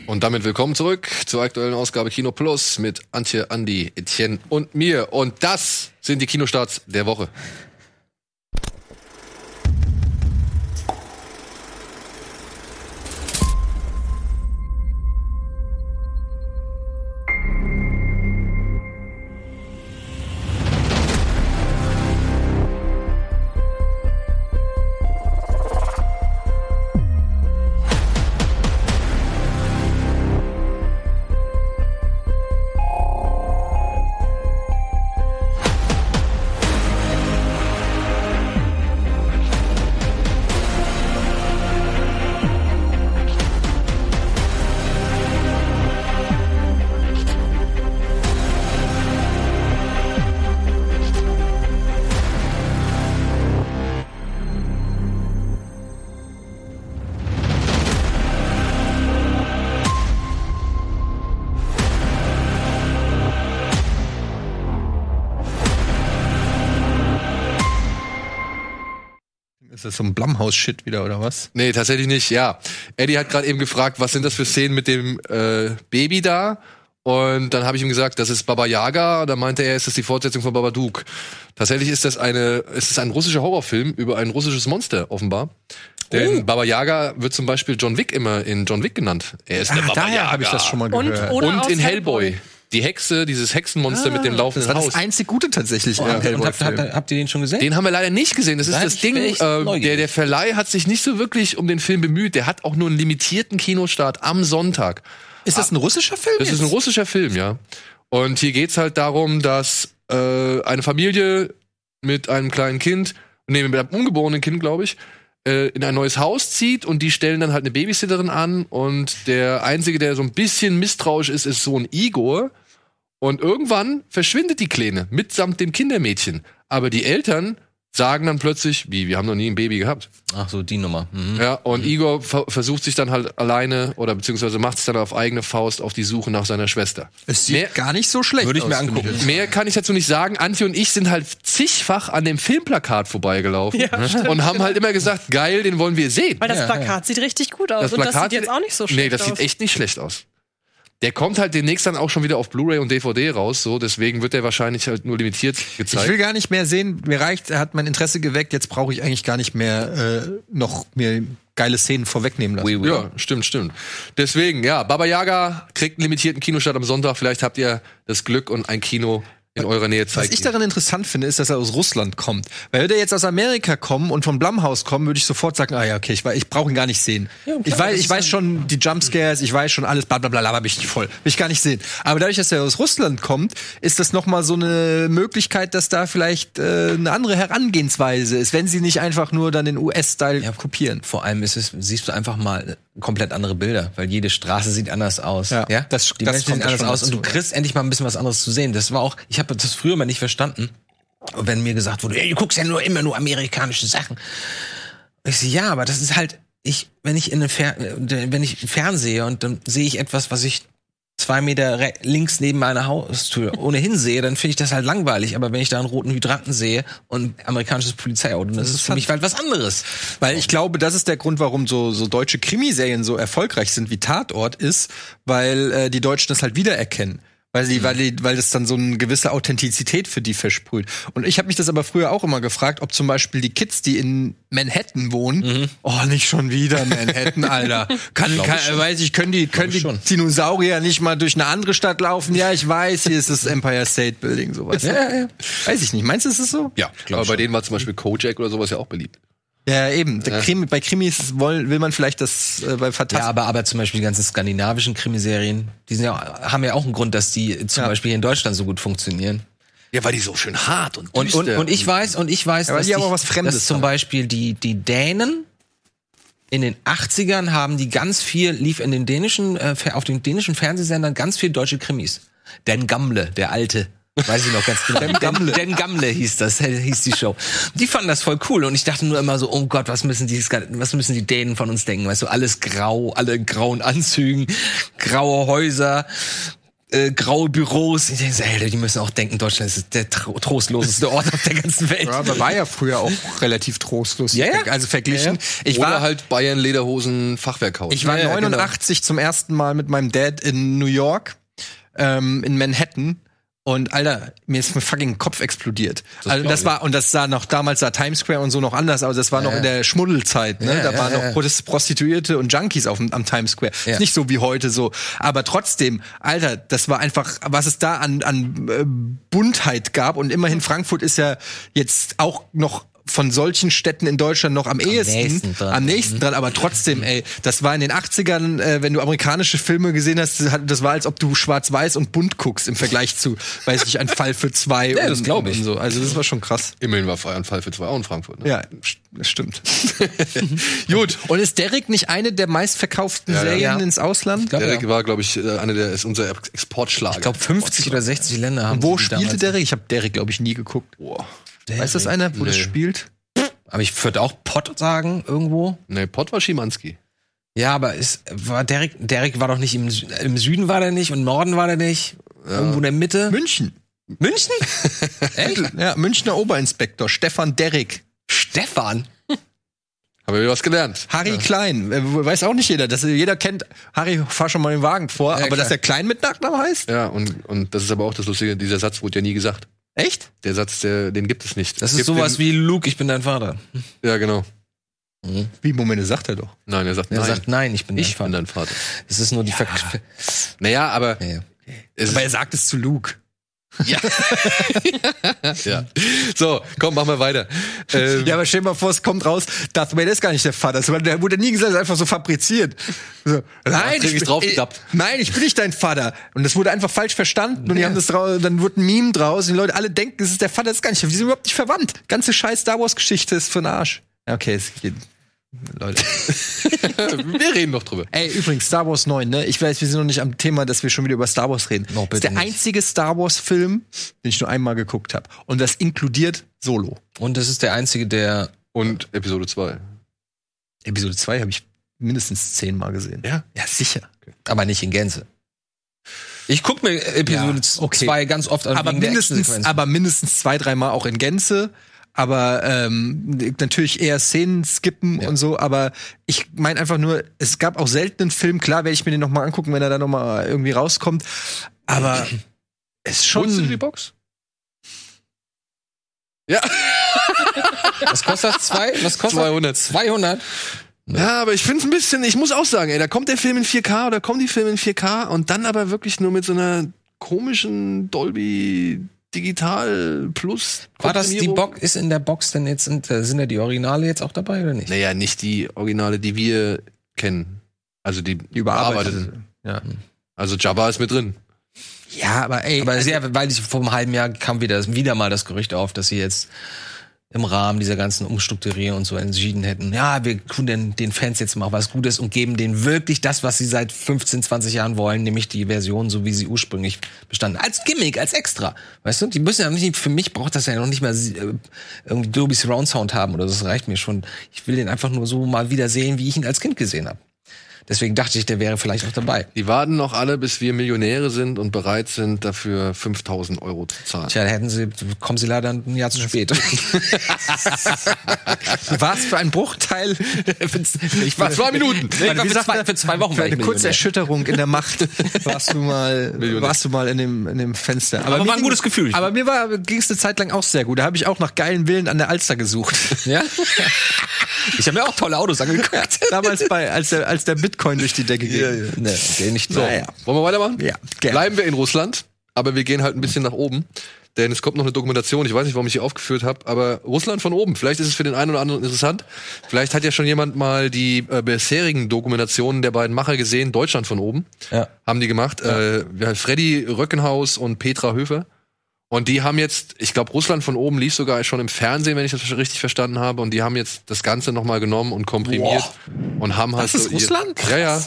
Und damit willkommen zurück zur aktuellen Ausgabe Kino Plus mit Antje, Andi, Etienne und mir. Und das sind die Kinostarts der Woche. Das so ein Blumhouse-Shit wieder, oder was? Nee, tatsächlich nicht, ja. Eddie hat gerade eben gefragt, was sind das für Szenen mit dem äh, Baby da? Und dann habe ich ihm gesagt, das ist Baba Yaga. Da meinte er, ist das die Fortsetzung von Babadook. Tatsächlich ist das eine, ist es ein russischer Horrorfilm über ein russisches Monster, offenbar. Denn Baba Yaga wird zum Beispiel John Wick immer in John Wick genannt. Er ist der Baba Ah, daher Yaga. habe ich das schon mal Und, gehört. oder Und aus in Hellboy. Die Hexe, dieses Hexenmonster mit dem das laufenden war das Haus. einzig Gute tatsächlich im Und habt, habt, habt ihr den schon gesehen? Den haben wir leider nicht gesehen. Das ist Da das Ding. Äh, der, der Verleih hat sich nicht so wirklich um den Film bemüht. Der hat auch nur einen limitierten Kinostart am Sonntag. Ist das ein russischer Film? Das ist ein jetzt? russischer Film, ja. Und hier geht's halt darum, dass äh, eine Familie mit einem kleinen Kind, nee, mit einem ungeborenen Kind, glaube ich, äh, in ein neues Haus zieht und die stellen dann halt eine Babysitterin an und der einzige, der so ein bisschen misstrauisch ist, ist Sohn Igor. Und irgendwann verschwindet die Kleine mitsamt dem Kindermädchen. Aber die Eltern sagen dann plötzlich, wie, wir haben noch nie ein Baby gehabt. Ach so, die Nummer. Mhm. Ja, und Igor ver versucht sich dann halt alleine oder beziehungsweise macht sich dann auf eigene Faust auf die Suche nach seiner Schwester. Es sieht Mehr- gar nicht so schlecht Würde ich mir aus, angucken. Mehr kann ich dazu nicht sagen. Antje und ich sind halt zigfach an dem Filmplakat vorbeigelaufen und haben halt immer gesagt, geil, den wollen wir sehen. Weil das Ja, Plakat sieht richtig gut aus. und das sieht jetzt auch nicht so schlecht Nee, das aus. sieht echt nicht schlecht aus. Der kommt halt demnächst dann auch schon wieder auf Blu-ray und DVD raus, so deswegen wird der wahrscheinlich halt nur limitiert Ich gezeigt. will gar nicht mehr sehen. Mir reicht, er hat mein Interesse geweckt. Jetzt brauche ich eigentlich gar nicht mehr äh, noch mir geile Szenen vorwegnehmen lassen. Oui, oui. Ja, stimmt, stimmt. Deswegen, ja, Baba Yaga kriegt einen limitierten Kinostart am Sonntag. Vielleicht habt ihr das Glück und ein Kino in eurer Nähe Was zeigt. ich ihn. daran interessant finde, ist, dass er aus Russland kommt. Weil würde er jetzt aus Amerika kommen und vom Blumhaus kommen, würde ich sofort sagen, ah ja, okay, ich, ich brauche ihn gar nicht sehen. klar, ich weiß, ich weiß schon die Jumpscares, ich weiß schon alles, bla bla bla, aber bin ich nicht voll. Will ich gar nicht sehen. Aber dadurch, dass er aus Russland kommt, ist das noch mal so eine Möglichkeit, dass da vielleicht äh, eine andere Herangehensweise ist, wenn sie nicht einfach nur dann den US-Style Ja. kopieren. Vor allem ist es, siehst du einfach mal komplett andere Bilder, weil jede Straße sieht anders aus. Ja, das- die das Menschen sehen anders aus und du dazu, ja. kriegst endlich mal ein bisschen was anderes zu sehen. Das war auch, ich habe das früher mal nicht verstanden, wenn mir gesagt wurde, ey, du guckst ja nur immer nur amerikanische Sachen. Ich so, ja, aber das ist halt, ich, wenn ich in den Fer äh, wenn ich fernsehe und dann sehe ich etwas, was ich zwei Meter links neben meiner Haustür ohnehin sehe, dann finde ich das halt langweilig. Aber wenn ich da einen roten Hydranten sehe und amerikanisches Polizeiauto, dann ist es für mich halt was anderes. Weil ich glaube, das ist der Grund, warum so, so deutsche Krimiserien so erfolgreich sind wie Tatort ist, weil äh, die Deutschen das halt wiedererkennen. Weil, Mhm. sie, weil, die, weil das dann so eine gewisse Authentizität für die versprüht. Und ich habe mich das aber früher auch immer gefragt, ob zum Beispiel die Kids, die in Manhattan wohnen, Mhm. oh, nicht schon wieder Manhattan, Alter. Kann, kann, weiß ich, können die, können die schon. Dinosaurier nicht mal durch eine andere Stadt laufen? Ja, ich weiß, hier ist das Empire State Building, sowas. Ja, ja. Weiß ich nicht. Meinst du, ist es so? Ja, aber bei denen war zum Beispiel Kojak oder sowas ja auch beliebt. Ja, eben. Der Krimi, bei Krimis will, will man vielleicht das äh, bei Ja, Fantastik. aber, aber zum Beispiel die ganzen skandinavischen Krimiserien, die sind ja, haben ja auch einen Grund, dass die zum Ja. Beispiel hier in Deutschland so gut funktionieren. Ja, weil die so schön hart und Und, und, düster und ich weiß, und ich weiß, Ja, dass, die aber was Fremdes dass zum. Beispiel die, die Dänen in den 80ern haben die ganz viel, lief in den dänischen, äh, auf den dänischen Fernsehsendern ganz viel deutsche Krimis. Den Gamle, der alte. Weiß ich noch ganz genau. Den Gamle. Den Gamle hieß das, hieß die Show. Die fanden das voll cool und ich dachte nur immer so, oh Gott, was müssen die, was müssen die Dänen von uns denken? Weißt du, alles grau, alle in grauen Anzügen, graue Häuser, äh, graue Büros. Ich denke so, ey, die müssen auch denken, Deutschland ist der tro trostloseste Ort auf der ganzen Welt. Ja, aber war ja früher auch relativ trostlos. Ja, ja. Also verglichen. Ich Oder war halt Bayern Lederhosen Fachwerkhaus. Ich war Ja, ja, 89 zum ersten Mal mit meinem Dad in New York, ähm, in Manhattan. Und Alter, mir ist mein fucking Kopf explodiert. Das also das war und das sah noch damals sah Times Square und so noch anders aus. Das war noch in der Schmuddelzeit. Ne? Ja, da ja, waren ja. noch Prost- Prostituierte und Junkies auf am Times Square. Ja. Ist nicht so wie heute so. Aber trotzdem, Alter, das war einfach, was es da an, an äh, Buntheit gab. Und immerhin Frankfurt ist ja jetzt auch noch von solchen Städten in Deutschland noch am, ehesten, nächsten dran. am nächsten dran, aber trotzdem, ey, das war in den 80ern, äh, wenn du amerikanische Filme gesehen hast, das war, als ob du schwarz-weiß und bunt guckst im Vergleich zu, weiß nicht, ein Fall für zwei Ja, und, das glaub ich. und so. Also das war schon krass. Immerhin war Feier und Fall für zwei auch in Frankfurt. Ne? Ja, das stimmt. Gut. Und ist Derek nicht eine der meistverkauften Ja. Serien Ja. ins Ausland? glaub, Derek ja. war, glaube ich, äh, einer der ist unser Exportschlager. Ich glaube 50 oder 60 Länder haben Wo die spielte Derek? Ich habe Derek, glaube ich, nie geguckt. Boah. Weiß das einer, wo das Nee. spielt? Aber ich würde auch Pott sagen irgendwo. Nee, Pott war Schimanski. Ja, aber ist, war Derek, Derek war doch nicht im, im Süden war der nicht und im Norden war der nicht. Irgendwo in der Mitte. München. München? Echt? Ja, Münchner Oberinspektor Stefan Derrick. Stefan? Haben wir was gelernt. Harry Klein, äh, weiß auch nicht jeder. Das, jeder kennt Harry, fahr schon mal den Wagen vor, aber klar. dass er Klein mit Nachnamen heißt? Ja, und, und das ist aber auch das Lustige, dieser Satz wurde ja nie gesagt. Echt? Der Satz, der, den gibt es nicht. Das Es ist sowas den, wie Luke, ich bin dein Vater. Ja, genau. Wie, Moment, das sagt er doch. Nein, er sagt Er nein. sagt, nein, ich bin ich dein bin Vater. dein Vater. Das ist nur die Ver Naja, aber ja, ja. es Aber er sagt es zu Luke. ja. So, komm, machen wir weiter. Ähm, Ja, aber stell dir mal vor, es kommt raus, Darth Vader ist gar nicht der Vater. Das war- Der wurde nie gesagt, das ist einfach so fabriziert. So, nein, krieg ich's bin- äh, nein, ich bin nicht dein Vater. Und das wurde einfach falsch verstanden und die haben das drau- dann wurde ein Meme draus und die Leute alle denken, das ist der Vater, das ist gar nicht, die sind überhaupt nicht verwandt. Ganze scheiß Star Wars Geschichte ist für den Arsch. Ja, Okay, es geht. Leute. wir reden noch drüber. Ey, übrigens, Star Wars 9, ne? Ich weiß, wir sind noch nicht am Thema, dass wir schon wieder über Star Wars reden. Noch das ist bitte der nicht. einzige Star Wars-Film, den ich nur einmal geguckt habe. Und das inkludiert Solo. Und das ist der einzige, der Und Episode 2. Episode 2 habe ich mindestens zehnmal gesehen. Ja? Ja, sicher. aber nicht in Gänze. Ich guck mir Episode Ja, okay. 2 ganz oft an aber mindestens, aber mindestens zwei, dreimal auch in Gänze. Aber ähm, natürlich eher Szenen skippen Ja. und so. Aber ich meine einfach nur, es gab auch selten einen Film. Klar werde ich mir den noch mal angucken, wenn er da noch mal irgendwie rauskommt. Aber es ist Holst du die schon. Box? Ja. Was kostet das? Zwei? Was kostet 200. 200? Ja, aber ich finde es ein bisschen, ich muss auch sagen, ey, da kommt der Film in 4K oder kommen die Filme in 4K und dann aber wirklich nur mit so einer komischen Dolby Digital Plus. War das die. Box? Ist in der Box denn jetzt, sind, äh, sind da die Originale jetzt auch dabei oder nicht? Naja, nicht die Originale, die wir kennen. Also die, Die überarbeitet. Ja. Also Jabba ist mit drin. ja, aber ey. Aber also- sehr, weil ich vor einem halben Jahr kam wieder, wieder mal das Gerücht auf, dass sie jetzt im Rahmen dieser ganzen Umstrukturierung und so entschieden hätten, ja, wir tun den, den Fans jetzt mal was Gutes und geben denen wirklich das, was sie seit 15, 20 Jahren wollen, nämlich die Version, so wie sie ursprünglich bestanden. Als Gimmick, als Extra. Weißt du, die müssen ja nicht, für mich braucht das ja noch nicht mal äh, irgendwie Dolby Surround Sound haben oder so, das reicht mir schon. Ich will den einfach nur so mal wieder sehen, wie ich ihn als Kind gesehen habe. Deswegen dachte ich, der wäre vielleicht auch dabei. Die warten noch alle, bis wir Millionäre sind und bereit sind, dafür 5000 Euro zu zahlen. Tja, hätten sie, kommen sie leider ein Jahr zu spät. was für ein Bruchteil. Ich war Zwei Minuten. Nee, ich war für, zwei, für zwei Wochen Für eine kurze. Erschütterung in der Macht warst du mal, Millionär. warst du mal in dem, in dem Fenster. Aber mir war ein gutes Gefühl. Aber mir war ging es eine Zeit lang auch sehr gut. Da habe ich auch nach geilen Villen an der Alster gesucht. Ja? Ich habe mir auch tolle Autos angeguckt. Damals bei als der als der Bitcoin durch die Decke ging. Nee, okay, nicht so. Naja. Wollen wir weitermachen? Ja, gerne. Bleiben wir in Russland, aber wir gehen halt ein bisschen nach oben. Denn es kommt noch eine Dokumentation, ich weiß nicht, warum ich die aufgeführt habe, aber Russland von oben. Vielleicht ist es für den einen oder anderen interessant. Vielleicht hat ja schon jemand mal die äh, bisherigen Dokumentationen der beiden Macher gesehen, Deutschland von oben. Ja. Haben die gemacht. Äh, ja, Freddy Röckenhaus und Petra Höfer. Und die haben jetzt, ich glaube, Russland von oben lief sogar schon im Fernsehen, wenn ich das richtig verstanden habe. Und die haben jetzt das Ganze nochmal genommen und komprimiert und haben halt Das ist so ihr- Russland? Ja, ja.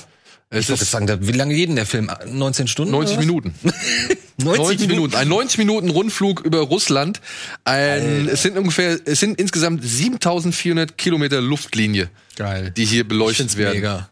Es Ich wollte ist sagen, wie lange geht denn der Film? 19 Stunden? 90 oder was? Minuten. 90, 90 Minuten. Ein 90 Minuten Rundflug über Russland. Ein, es sind ungefähr, es sind insgesamt 7400 Kilometer Luftlinie, Geil. die hier beleuchtet werden. Mega.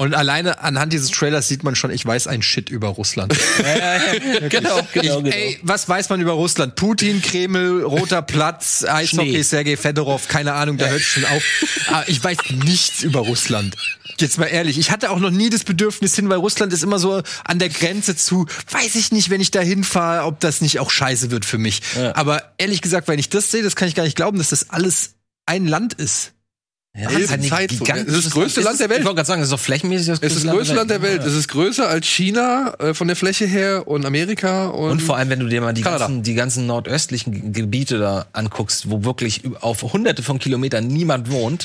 Und alleine anhand dieses Trailers sieht man schon, ich weiß ein Shit über Russland. Genau, genau, Ich, ey, was weiß man über Russland? Putin, Kreml, Roter Platz, Eishockey. Sergei Fedorov, keine Ahnung, da hört schon auf. Aber ich weiß nichts über Russland. Jetzt mal ehrlich, ich hatte auch noch nie das Bedürfnis hin, weil Russland ist immer so an der Grenze zu, weiß ich nicht, wenn ich da hinfahre, ob das nicht auch scheiße wird für mich. Aber ehrlich gesagt, wenn ich das sehe, das kann ich gar nicht glauben, dass das alles ein Land ist. Ja, Riesen das ist eine Zeitzone. gigantische- Es ist das größte Land der Welt. Ich wollte gerade sagen, es ist doch flächenmäßig das Es ist das größte Land der Welt. Es ist größer als China äh, von der Fläche her und Amerika und, Und vor allem, wenn du dir mal die Kanada. ganzen, die ganzen nordöstlichen Ge- Gebiete da anguckst, wo wirklich auf hunderte von Kilometern niemand wohnt,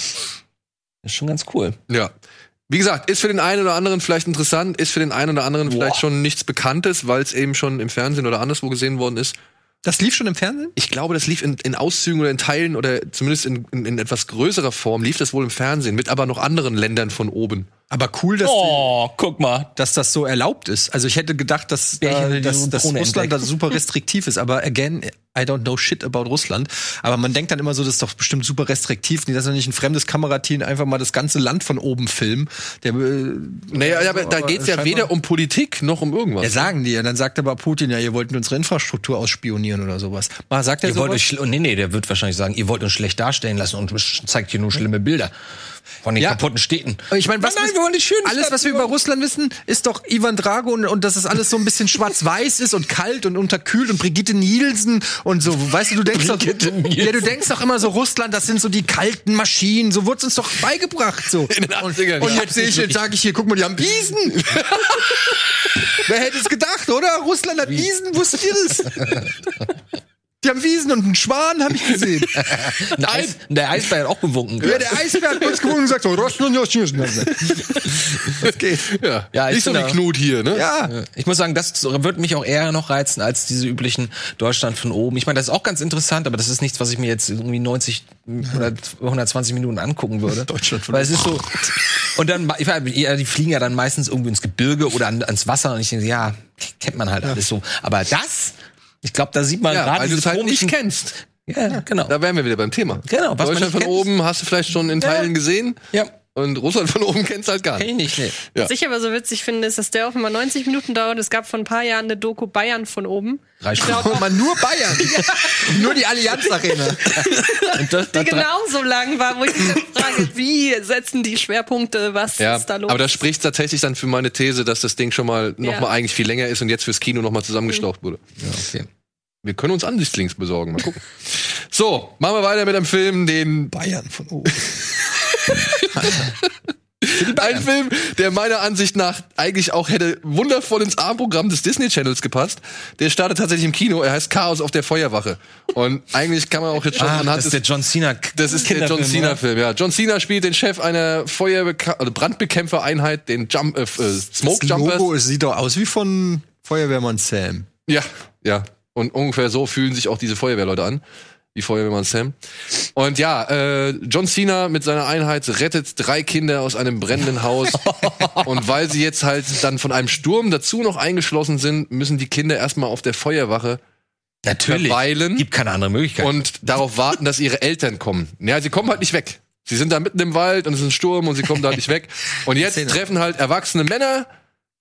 ist schon ganz cool. ja. Wie gesagt, ist für den einen oder anderen vielleicht interessant, ist für den einen oder anderen vielleicht schon nichts Bekanntes, weil es eben schon im Fernsehen oder anderswo gesehen worden ist. Das lief schon im Fernsehen? Ich glaube, das lief in, in Auszügen oder in Teilen oder zumindest in, in, in etwas größerer Form, lief das wohl im Fernsehen mit aber noch anderen Ländern von oben. Aber cool, dass, Oh, guck mal. dass das so erlaubt ist. Also ich hätte gedacht, dass, die dass, dass Russland da super restriktiv ist. Aber again, I don't know shit about Russland. Aber man denkt dann immer so, das ist doch bestimmt super restriktiv. Nee, das ist ja nicht ein fremdes Kamerateam, einfach mal das ganze Land von oben filmen. Der, äh, Naja, ja, aber da geht's ja weder um Politik noch um irgendwas. Ja, sagen die. Und dann sagt aber Putin, ja, ihr wollt unsere Infrastruktur ausspionionieren oder sowas. Mal sagt er Ihr wollt sowas? euch, schl- nee, nee, der wird wahrscheinlich sagen, ihr wollt uns schlecht darstellen lassen und zeigt hier nur schlimme Bilder von den Ja. kaputten Städten. Ich meine, was Nein, nein, wir wollen die schönen alles, was wir über Russland wissen, ist doch Ivan Drago und, und dass es alles so ein bisschen schwarz-weiß ist und kalt und unterkühlt und Brigitte Nielsen und so. Weißt du, du denkst doch, ja, du denkst doch immer so Russland, das sind so die kalten Maschinen. So wurde uns doch beigebracht so. In den 80ern. Und Ja. jetzt sehe ich, jetzt sage ich hier, guck mal, die haben Wiesen. Wer hätte es gedacht, oder? Russland hat Wiesen, wusstet ihr das? Die haben Wiesen und einen Schwan habe ich gesehen. Der, Eis, der Eisbär hat auch gewunken. Ja, der Eisbär hat uns gewunken und gesagt, so, ja. Das geht. Ja, Ja, ich nicht so wie Knut hier, ne? Ja. Ich muss sagen, das wird mich auch eher noch reizen als diese üblichen Deutschland von oben. Ich meine, das ist auch ganz interessant, aber das ist nichts, was ich mir jetzt irgendwie 90 oder 120 Minuten angucken würde. Deutschland von Weil es ist so. Und dann, ich meine, ja, die fliegen ja dann meistens irgendwie ins Gebirge oder an, ans Wasser und ich denke, ja, kennt man halt alles so. Aber das, ich glaube, da sieht man Ja, gerade weil du es halt nicht kennst. Ja, genau. Da wären wir wieder beim Thema. Genau, was Deutschland von oben hast du vielleicht schon in Teilen gesehen. Ja, Und Russland von oben kennst halt gar kenn nicht. ich nicht. Nee. Ja. Was ich aber so witzig finde, ist, dass der auch immer 90 Minuten dauert. Es gab vor ein paar Jahren eine Doku Bayern von oben. Stunden. glaub auch, man, nur Bayern. nur die Allianz Arena. Und das, die genauso lang war, wo ich mich frage, wie setzen die Schwerpunkte, was Ja, ist da los? aber das spricht tatsächlich dann für meine These, dass das Ding schon mal noch Ja. mal eigentlich viel länger ist und jetzt fürs Kino noch mal zusammengestaucht wurde. okay. Wir können uns Ansichtslinks besorgen. Mal gucken. so, machen wir weiter mit einem Film, den Bayern von oben. Ein Film, der meiner Ansicht nach eigentlich auch hätte wundervoll ins Abendprogramm des Disney Channels gepasst. Der startet tatsächlich im Kino. Er heißt Chaos auf der Feuerwache. Und eigentlich kann man auch jetzt schon Ah, anhand das ist des der John Cena. Das ist der John Cena? Film, ja. John Cena spielt den Chef einer Feuerbeka also Brandbekämpfereinheit, den Jump, äh, äh, Smoke Das Jumpers. Logo es sieht doch aus wie von Feuerwehrmann Sam. Ja, ja. Und ungefähr so fühlen sich auch diese Feuerwehrleute an. Wie Feuerwehrmann Sam. Und ja, äh, John Cena mit seiner Einheit rettet drei Kinder aus einem brennenden Haus. und weil sie jetzt halt dann von einem Sturm dazu noch eingeschlossen sind, müssen die Kinder erstmal auf der Feuerwache Natürlich. verweilen Gibt keine andere Möglichkeit. und darauf warten, dass ihre Eltern kommen. Ja, sie kommen halt nicht weg. Sie sind da mitten im Wald und es ist ein Sturm und sie kommen da halt nicht weg. Und jetzt treffen halt erwachsene Männer,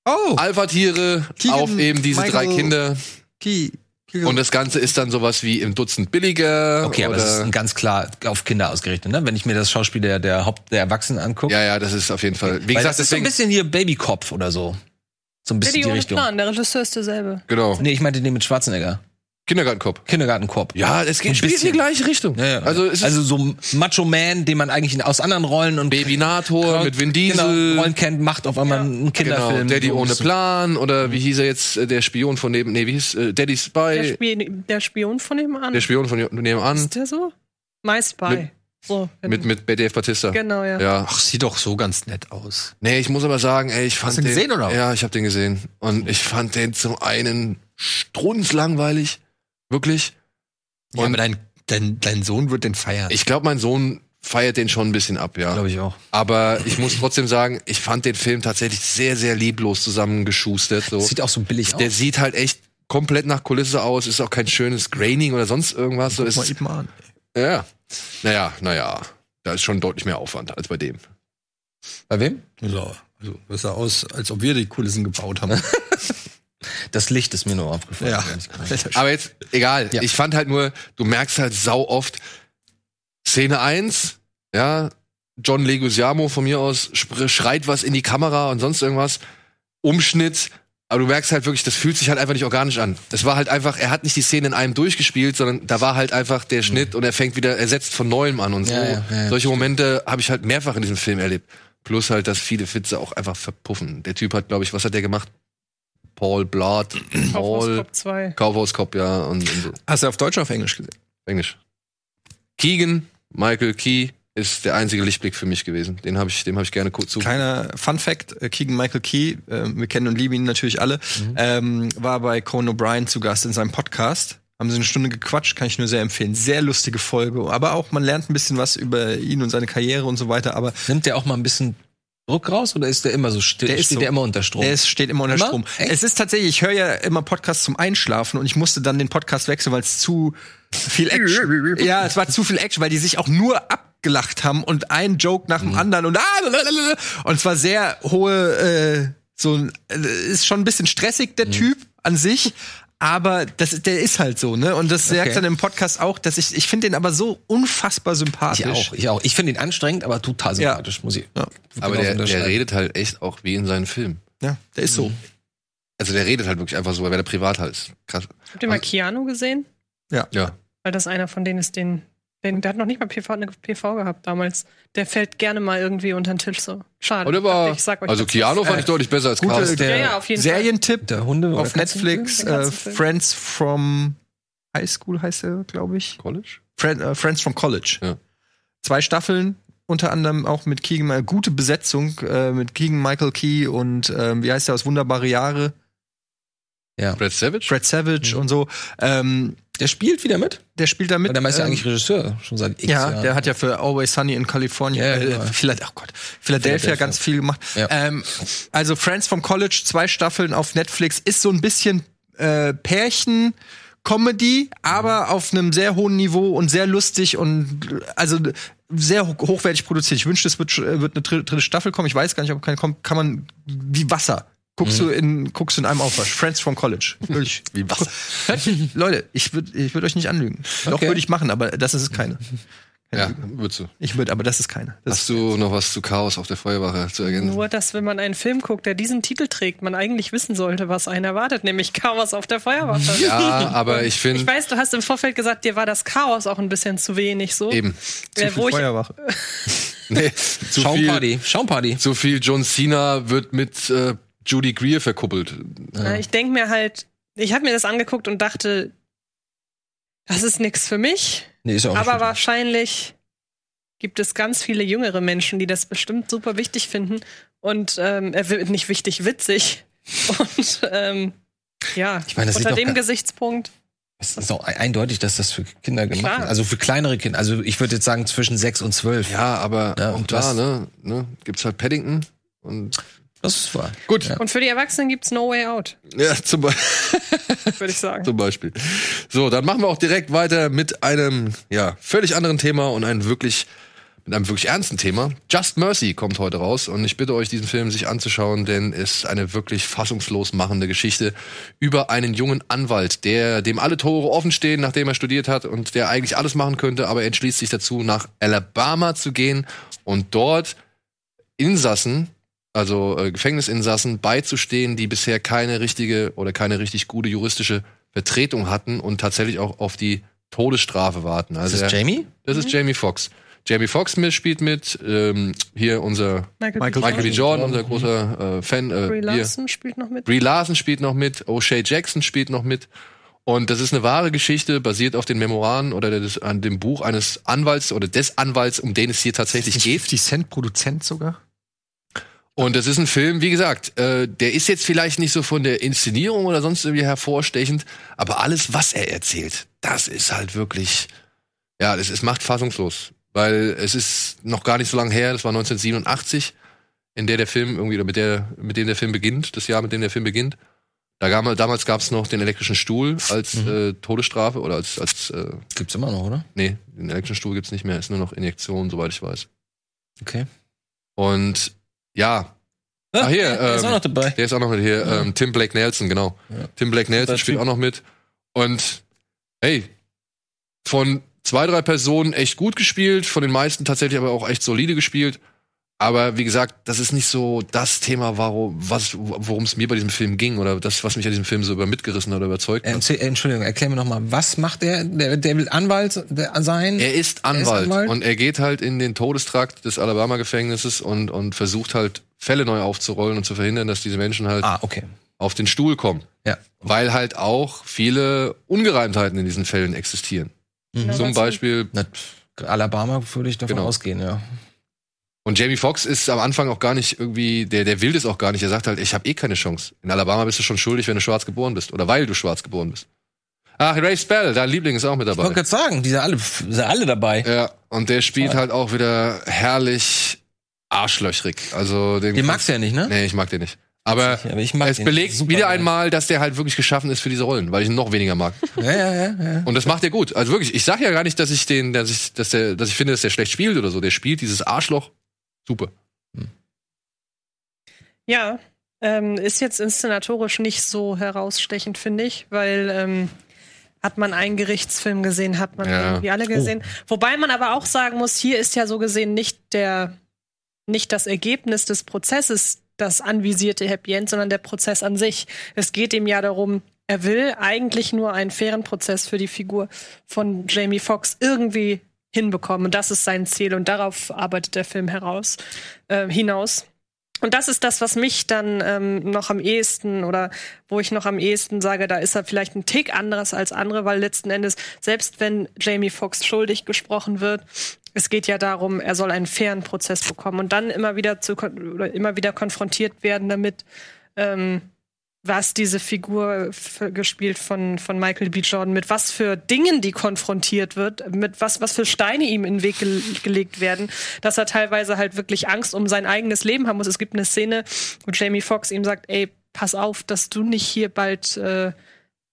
Oh, Alpha-Tiere auf eben diese drei Michael- Kinder. Ki- Ki- Und das Ganze ist dann sowas wie im Dutzend billiger. Okay, aber es ist ganz klar auf Kinder ausgerichtet, ne? Wenn ich mir das Schauspiel der, der Haupt der Erwachsenen angucke. ja, ja, das ist auf jeden Fall. Wie Weil gesagt, das ist so ein bisschen hier Babykopf oder so. So ein bisschen Video die Richtung. Plan, der Regisseur ist derselbe. Genau. Nee, ich meinte den mit Schwarzenegger. Kindergartenkopf. Kindergartenkopf. Ja, es geht spielt in die gleiche Richtung. Ja, ja. Also es ist also so Macho Man, den man eigentlich aus anderen Rollen und Baby Nator mit Vin genau, Diesel. Rollen kennt, macht auf einmal einen Genau, Kinderfilm. Daddy So ein ohne. Plan oder wie hieß er jetzt, äh, der Spion von neben, nee, wie hieß, äh, Daddy Der, Spy, Spiel, der Spion von dem an. der Spion von nebenan, ist der so? My Spy. Mit- so. mit, mit Dave Batista. Genau, ja. Ja. Ach, sieht doch so ganz nett aus. Nee, ich muss aber sagen, ey, ich fand du ihn den, gesehen, oder? Ja, ich habe den gesehen und ich fand den zum einen strunzlangweilig, wirklich. Ja, aber dein, dein, dein Sohn wird den feiern. Ich glaube, mein Sohn feiert den schon ein bisschen ab, ja. Glaube ich auch. Aber ich muss trotzdem sagen, ich fand den Film tatsächlich sehr, sehr lieblos zusammengeschustert. So. Sieht auch so billig Der aus. sieht halt echt komplett nach Kulisse aus, ist auch kein schönes Graining oder sonst irgendwas. So Guck ist, mal eben an. ja. Naja, naja. Da ist schon deutlich mehr Aufwand als bei dem. Bei wem? So, also das sah aus, als ob wir die Kulissen gebaut haben. Das Licht ist mir nur aufgefallen. ja. Aber jetzt, egal. Ja. Ich fand halt nur, du merkst halt sau oft, Szene 1, ja, John Leguizamo von mir aus schreit was in die Kamera und sonst irgendwas. Umschnitt. Aber du merkst halt wirklich, das fühlt sich halt einfach nicht organisch an. Das war halt einfach, er hat nicht die Szene in einem durchgespielt, sondern da war halt einfach der Schnitt und er fängt wieder, er setzt von neuem an und so. Ja, ja, ja, Solche Momente habe ich halt mehrfach in diesem Film erlebt. Plus halt, dass viele Witze auch einfach verpuffen. Der Typ hat, glaube ich, was hat der gemacht? Paul Blart, Paul, Kaufhaus 2. Kaufhauskopf, ja, und, und so. Hast du auf Deutsch oder auf Englisch gesehen? Englisch. Keegan, Michael Key ist der einzige Lichtblick für mich gewesen. Den habe ich, dem habe ich gerne kurz zu. Kleiner Fun Fact: äh, Keegan Michael Key, äh, wir kennen und lieben ihn natürlich alle, ähm, war bei Conan O'Brien zu Gast in seinem Podcast. Haben sie eine Stunde gequatscht, kann ich nur sehr empfehlen. Sehr lustige Folge, aber auch man lernt ein bisschen was über ihn und seine Karriere und so weiter. Aber Nimmt der auch mal ein bisschen Druck raus oder ist der immer so still? Der ist steht so. der immer unter Strom? Der ist, steht immer unter Immer? Strom. Echt? Es ist tatsächlich, ich höre ja immer Podcasts zum Einschlafen und ich musste dann den Podcast wechseln, weil es zu viel Action. ja, es war zu viel Action, weil die sich auch nur abgelacht haben und ein Joke nach dem anderen und ah, und es war sehr hohe, äh, so ein, äh, ist schon ein bisschen stressig der Typ an sich. Aber das, ist- der ist halt so, ne? Und das sagt Okay. dann im Podcast auch, dass ich, ich finde den aber so unfassbar sympathisch. ich auch, ich auch. Ich finde ihn anstrengend, aber total Ja. sympathisch, muss ich. Ja. Aber der, der redet halt echt auch wie in seinen Filmen. Ja, der ist so. Also der redet halt wirklich einfach so, weil der privat halt ist. Krass. Habt ihr mal Keanu gesehen? Ja. Weil das einer von denen ist, den, den der hat noch nicht mal PV, eine PV gehabt damals. Der fällt gerne mal irgendwie unter den Tisch so. Schade. Und war, Ich sag euch also. Keanu fand Äh, ich deutlich besser als gute- Cast. der- Ja, ja, auf jeden Fall. Serientipp Der Hunde auf Netflix, äh. Friends from High School heißt er, glaube ich. College? Friend, äh, Friends from College. Ja. Zwei Staffeln, unter anderem auch mit Keegan, äh, gute Besetzung äh, mit Keegan Michael Key und ähm, wie heißt der aus Wunderbare Jahre? Ja. Brad Savage? Fred Savage und so. Ähm, Der spielt wieder mit? der spielt da mit. Weil der ist ja ähm, eigentlich Regisseur schon seit X Ja, Jahren. der hat ja für Always Sunny in California, Ja, äh, genau. Philadelphia, oh Gott, Philadelphia, Philadelphia. ganz viel gemacht. Ja. Ähm, also Friends from College, zwei Staffeln auf Netflix, ist so ein bisschen äh, Pärchen. Comedy, aber auf einem sehr hohen Niveau und sehr lustig und äh, also sehr ho- hochwertig produziert. Ich wünschte, es wird, äh, wird eine dritte, dritte Staffel kommen. Ich weiß gar nicht, ob keine kommt. Kann man wie Wasser. Guckst du in guckst du in einem Aufwasch. Friends from College. Wirklich. Wie Wasser. Leute, ich würde ich würd euch nicht anlügen. Doch Okay. würde ich machen, aber das ist es keine. Ja, würdest du. Ich würde, aber das ist keine. Das Hast du noch was zu Chaos auf der Feuerwache zu ergänzen? Nur, dass wenn man einen Film guckt, der diesen Titel trägt, man eigentlich wissen sollte, was einen erwartet, nämlich Chaos auf der Feuerwache. Ja, aber ich Ich finde weiß, du hast im Vorfeld gesagt, dir war das Chaos auch ein bisschen zu wenig so. eben Äh, wo ich, Feuerwache. nee, zu viel, Schaumparty. Schaumparty. zu viel John Cena wird mit äh, Judy Greer verkuppelt. äh, ich denke mir halt, ich habe mir das angeguckt und dachte, das ist nichts für mich. Nee, ist ja auch Aber wahrscheinlich gibt es ganz viele jüngere Menschen, die das bestimmt super wichtig finden. Und ähm, er wird nicht wichtig, witzig. Und ähm, ja, Ich sieht unter dem Gesichtspunkt. Es ist auch eindeutig, dass das für Kinder gemacht Klar. ist. Also für kleinere Kinder. Also ich würde jetzt sagen zwischen sechs und zwölf. Ja, aber Ja, auch und da, was- ne, ne, gibt's halt Paddington und Das ist wahr. gut. Ja. Und für die Erwachsenen gibt's No Way Out, Ja, zum, Be würde ich sagen. zum Beispiel. So, dann machen wir auch direkt weiter mit einem, ja, völlig anderen Thema und einem wirklich, mit einem wirklich ernsten Thema. Just Mercy kommt heute raus und ich bitte euch, diesen Film sich anzuschauen, denn es ist eine wirklich fassungslos machende Geschichte über einen jungen Anwalt, der, dem alle Tore offen stehen, nachdem er studiert hat und der eigentlich alles machen könnte, aber er entschließt sich dazu, nach Alabama zu gehen und dort Insassen, also äh, Gefängnisinsassen, beizustehen, die bisher keine richtige oder keine richtig gute juristische Vertretung hatten und tatsächlich auch auf die Todesstrafe warten. Also Ist das er- Jamie? Das ist Jamie Foxx. Jamie Foxx spielt mit, ähm, hier unser Michael, Michael B. Michael B. Jordan, unser großer äh, Fan. Brie Äh, hier. Larson spielt noch mit. Brie Larson spielt noch mit, O'Shea Jackson spielt noch mit. Und das ist eine wahre Geschichte, basiert auf den Memoiren oder des, an dem Buch eines Anwalts oder des Anwalts, um den es hier tatsächlich geht. 50 Cent Produzent sogar. Und das ist ein Film, wie gesagt, äh, der ist jetzt vielleicht nicht so von der Inszenierung oder sonst irgendwie hervorstechend, aber alles, was er erzählt, das ist halt wirklich, ja, das ist, macht fassungslos. Weil es ist noch gar nicht so lange her, das war 1987, in der der Film irgendwie, oder mit der, mit dem der Film beginnt, das Jahr, mit dem der Film beginnt. Da gab, damals gab es noch den elektrischen Stuhl als äh, Todesstrafe oder als, als äh, Gibt's immer noch, oder? nee, den elektrischen Stuhl gibt's nicht mehr, ist nur noch Injektion, soweit ich weiß. Okay. Und ja, Ah, hier, der ist ähm, auch noch dabei. Der ist auch noch mit hier. Ähm, Tim Blake Nelson, genau. Ja. Tim Blake Nelson spielt Typ. auch noch mit. Und hey, von zwei, drei Personen echt gut gespielt, von den meisten tatsächlich aber auch echt solide gespielt. Aber wie gesagt, das ist nicht so das Thema, warum was, worum es mir bei diesem Film ging oder das, was mich an diesem Film so über mitgerissen hat oder überzeugt hat. erzähl- Entschuldigung, erklär mir noch mal, was macht der? Der, der will Anwalt sein? Er ist Anwalt, Anwalt? und er geht halt in den Todestrakt des Alabama-Gefängnisses und, und versucht halt Fälle neu aufzurollen und zu verhindern, dass diese Menschen halt ah, okay. auf den Stuhl kommen. Ja. Weil halt auch viele Ungereimtheiten in diesen Fällen existieren. Mhm. Zum Beispiel, Na, Alabama würde ich davon Genau. ausgehen, ja. Und Jamie Foxx ist am Anfang auch gar nicht irgendwie, der, der will das auch gar nicht. Er sagt halt, ich habe eh keine Chance. In Alabama bist du schon schuldig, wenn du schwarz geboren bist. Oder weil du schwarz geboren bist. Ach, Ray Spell, dein Liebling ist auch mit Ich wollte dabei. gerade sagen, die sind alle, die sind alle dabei. Ja, und der spielt halt auch wieder herrlich arschlöchrig. Also den, Den magst du ja nicht, ne? Nee, ich mag den nicht. Aber, Aber ich mag es den belegt super wieder einmal, dass der halt wirklich geschaffen ist für diese Rollen, weil ich ihn noch weniger mag. Ja, ja, ja, ja. Und das macht er gut. Also wirklich, ich sag ja gar nicht, dass ich den, dass ich, dass der, dass ich finde, dass der schlecht spielt oder so. Der spielt dieses Arschloch super. Ja, ähm, ist jetzt inszenatorisch nicht so herausstechend, finde ich, weil ähm, hat man einen Gerichtsfilm gesehen, hat man Ja. irgendwie alle gesehen. Wobei man aber auch sagen muss, hier ist ja so gesehen nicht der, nicht das Ergebnis des Prozesses das anvisierte Happy End, sondern der Prozess an sich. Es geht ihm ja darum, er will eigentlich nur einen fairen Prozess für die Figur von Jamie Foxx irgendwie hinbekommen. Und das ist sein Ziel und darauf arbeitet der Film heraus, äh, hinaus. Und das ist das, was mich dann ähm, noch am ehesten oder wo ich noch am ehesten sage, da ist er vielleicht ein Tick anderes als andere, weil letzten Endes, selbst wenn Jamie Foxx schuldig gesprochen wird, es geht ja darum, er soll einen fairen Prozess bekommen und dann immer wieder zu oder immer wieder konfrontiert werden damit, ähm, was diese Figur gespielt von, von Michael B. Jordan, mit was für Dingen die konfrontiert wird, mit was, was für Steine ihm in den Weg gel gelegt werden, dass er teilweise halt wirklich Angst um sein eigenes Leben haben muss. Es gibt eine Szene, wo Jamie Foxx ihm sagt, ey, pass auf, dass du nicht hier bald, äh,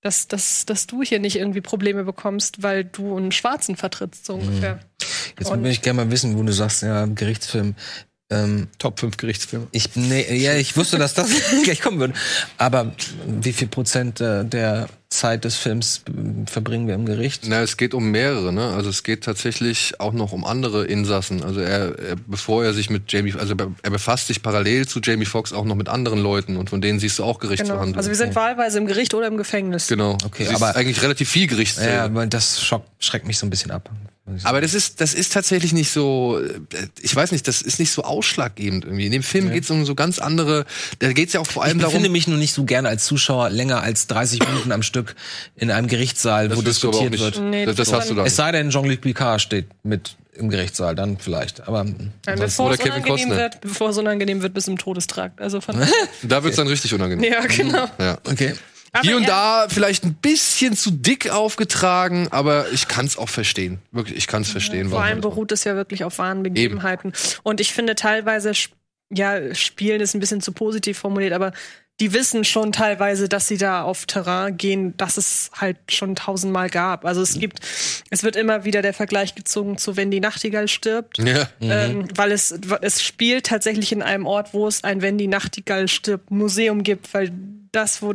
dass, dass, dass du hier nicht irgendwie Probleme bekommst, weil du einen Schwarzen vertrittst, so ungefähr. Jetzt würde ich gerne mal wissen, wo du sagst, ja, Gerichtsfilm. Ähm, Top 5 Gerichtsfilme. ich, nee, ja, ich wusste, dass das gleich kommen würde. Aber wie viel Prozent äh, der Zeit des Films äh, verbringen wir im Gericht? Na, es geht um mehrere, ne? Also es geht tatsächlich auch noch um andere Insassen. Also er, er bevor er sich mit Jamie, also er befasst sich parallel zu Jamie Foxx auch noch mit anderen Leuten und von denen siehst du auch Genau. Gerichtsverhandlungen. Also wir sind wahlweise im Gericht oder im Gefängnis. genau. Okay, aber- eigentlich relativ viel Gerichtsszene. Ja, aber das schreckt mich so ein bisschen ab. Aber das ist, das ist tatsächlich nicht so, äh, ich weiß nicht, das ist nicht so ausschlaggebend irgendwie. In dem Film geht's um so ganz andere, da geht's ja auch vor ich allem befinde darum. mich nur nicht so gerne als Zuschauer länger als 30 Minuten am Stück in einem Gerichtssaal, wo aber auch diskutiert nicht. wird. Nee, das, das hast du da. Es sei denn, Jean-Luc Picard steht mit im Gerichtssaal, dann vielleicht. Aber Ansonsten bevor oder es Kevin unangenehm Costner. wird, bevor es unangenehm wird bis im Todestrakt. Also von Da wird's dann richtig unangenehm. Ja, genau. Ja. okay. Aber Hier und da vielleicht ein bisschen zu dick aufgetragen, aber ich kann's auch verstehen. Wirklich, ich kann's verstehen. Vor allem beruht es ja wirklich auf wahren Begebenheiten. Und ich finde teilweise, ja, spielen ist ein bisschen zu positiv formuliert, aber die wissen schon teilweise, dass sie da auf Terrain gehen, dass es halt schon tausendmal gab. Also es gibt, es wird immer wieder der Vergleich gezogen zu Wenn die Nachtigall stirbt. Ja. Ähm, weil es, es spielt tatsächlich in einem Ort, wo es ein Wenn die Nachtigall stirbt Museum gibt, weil das, wo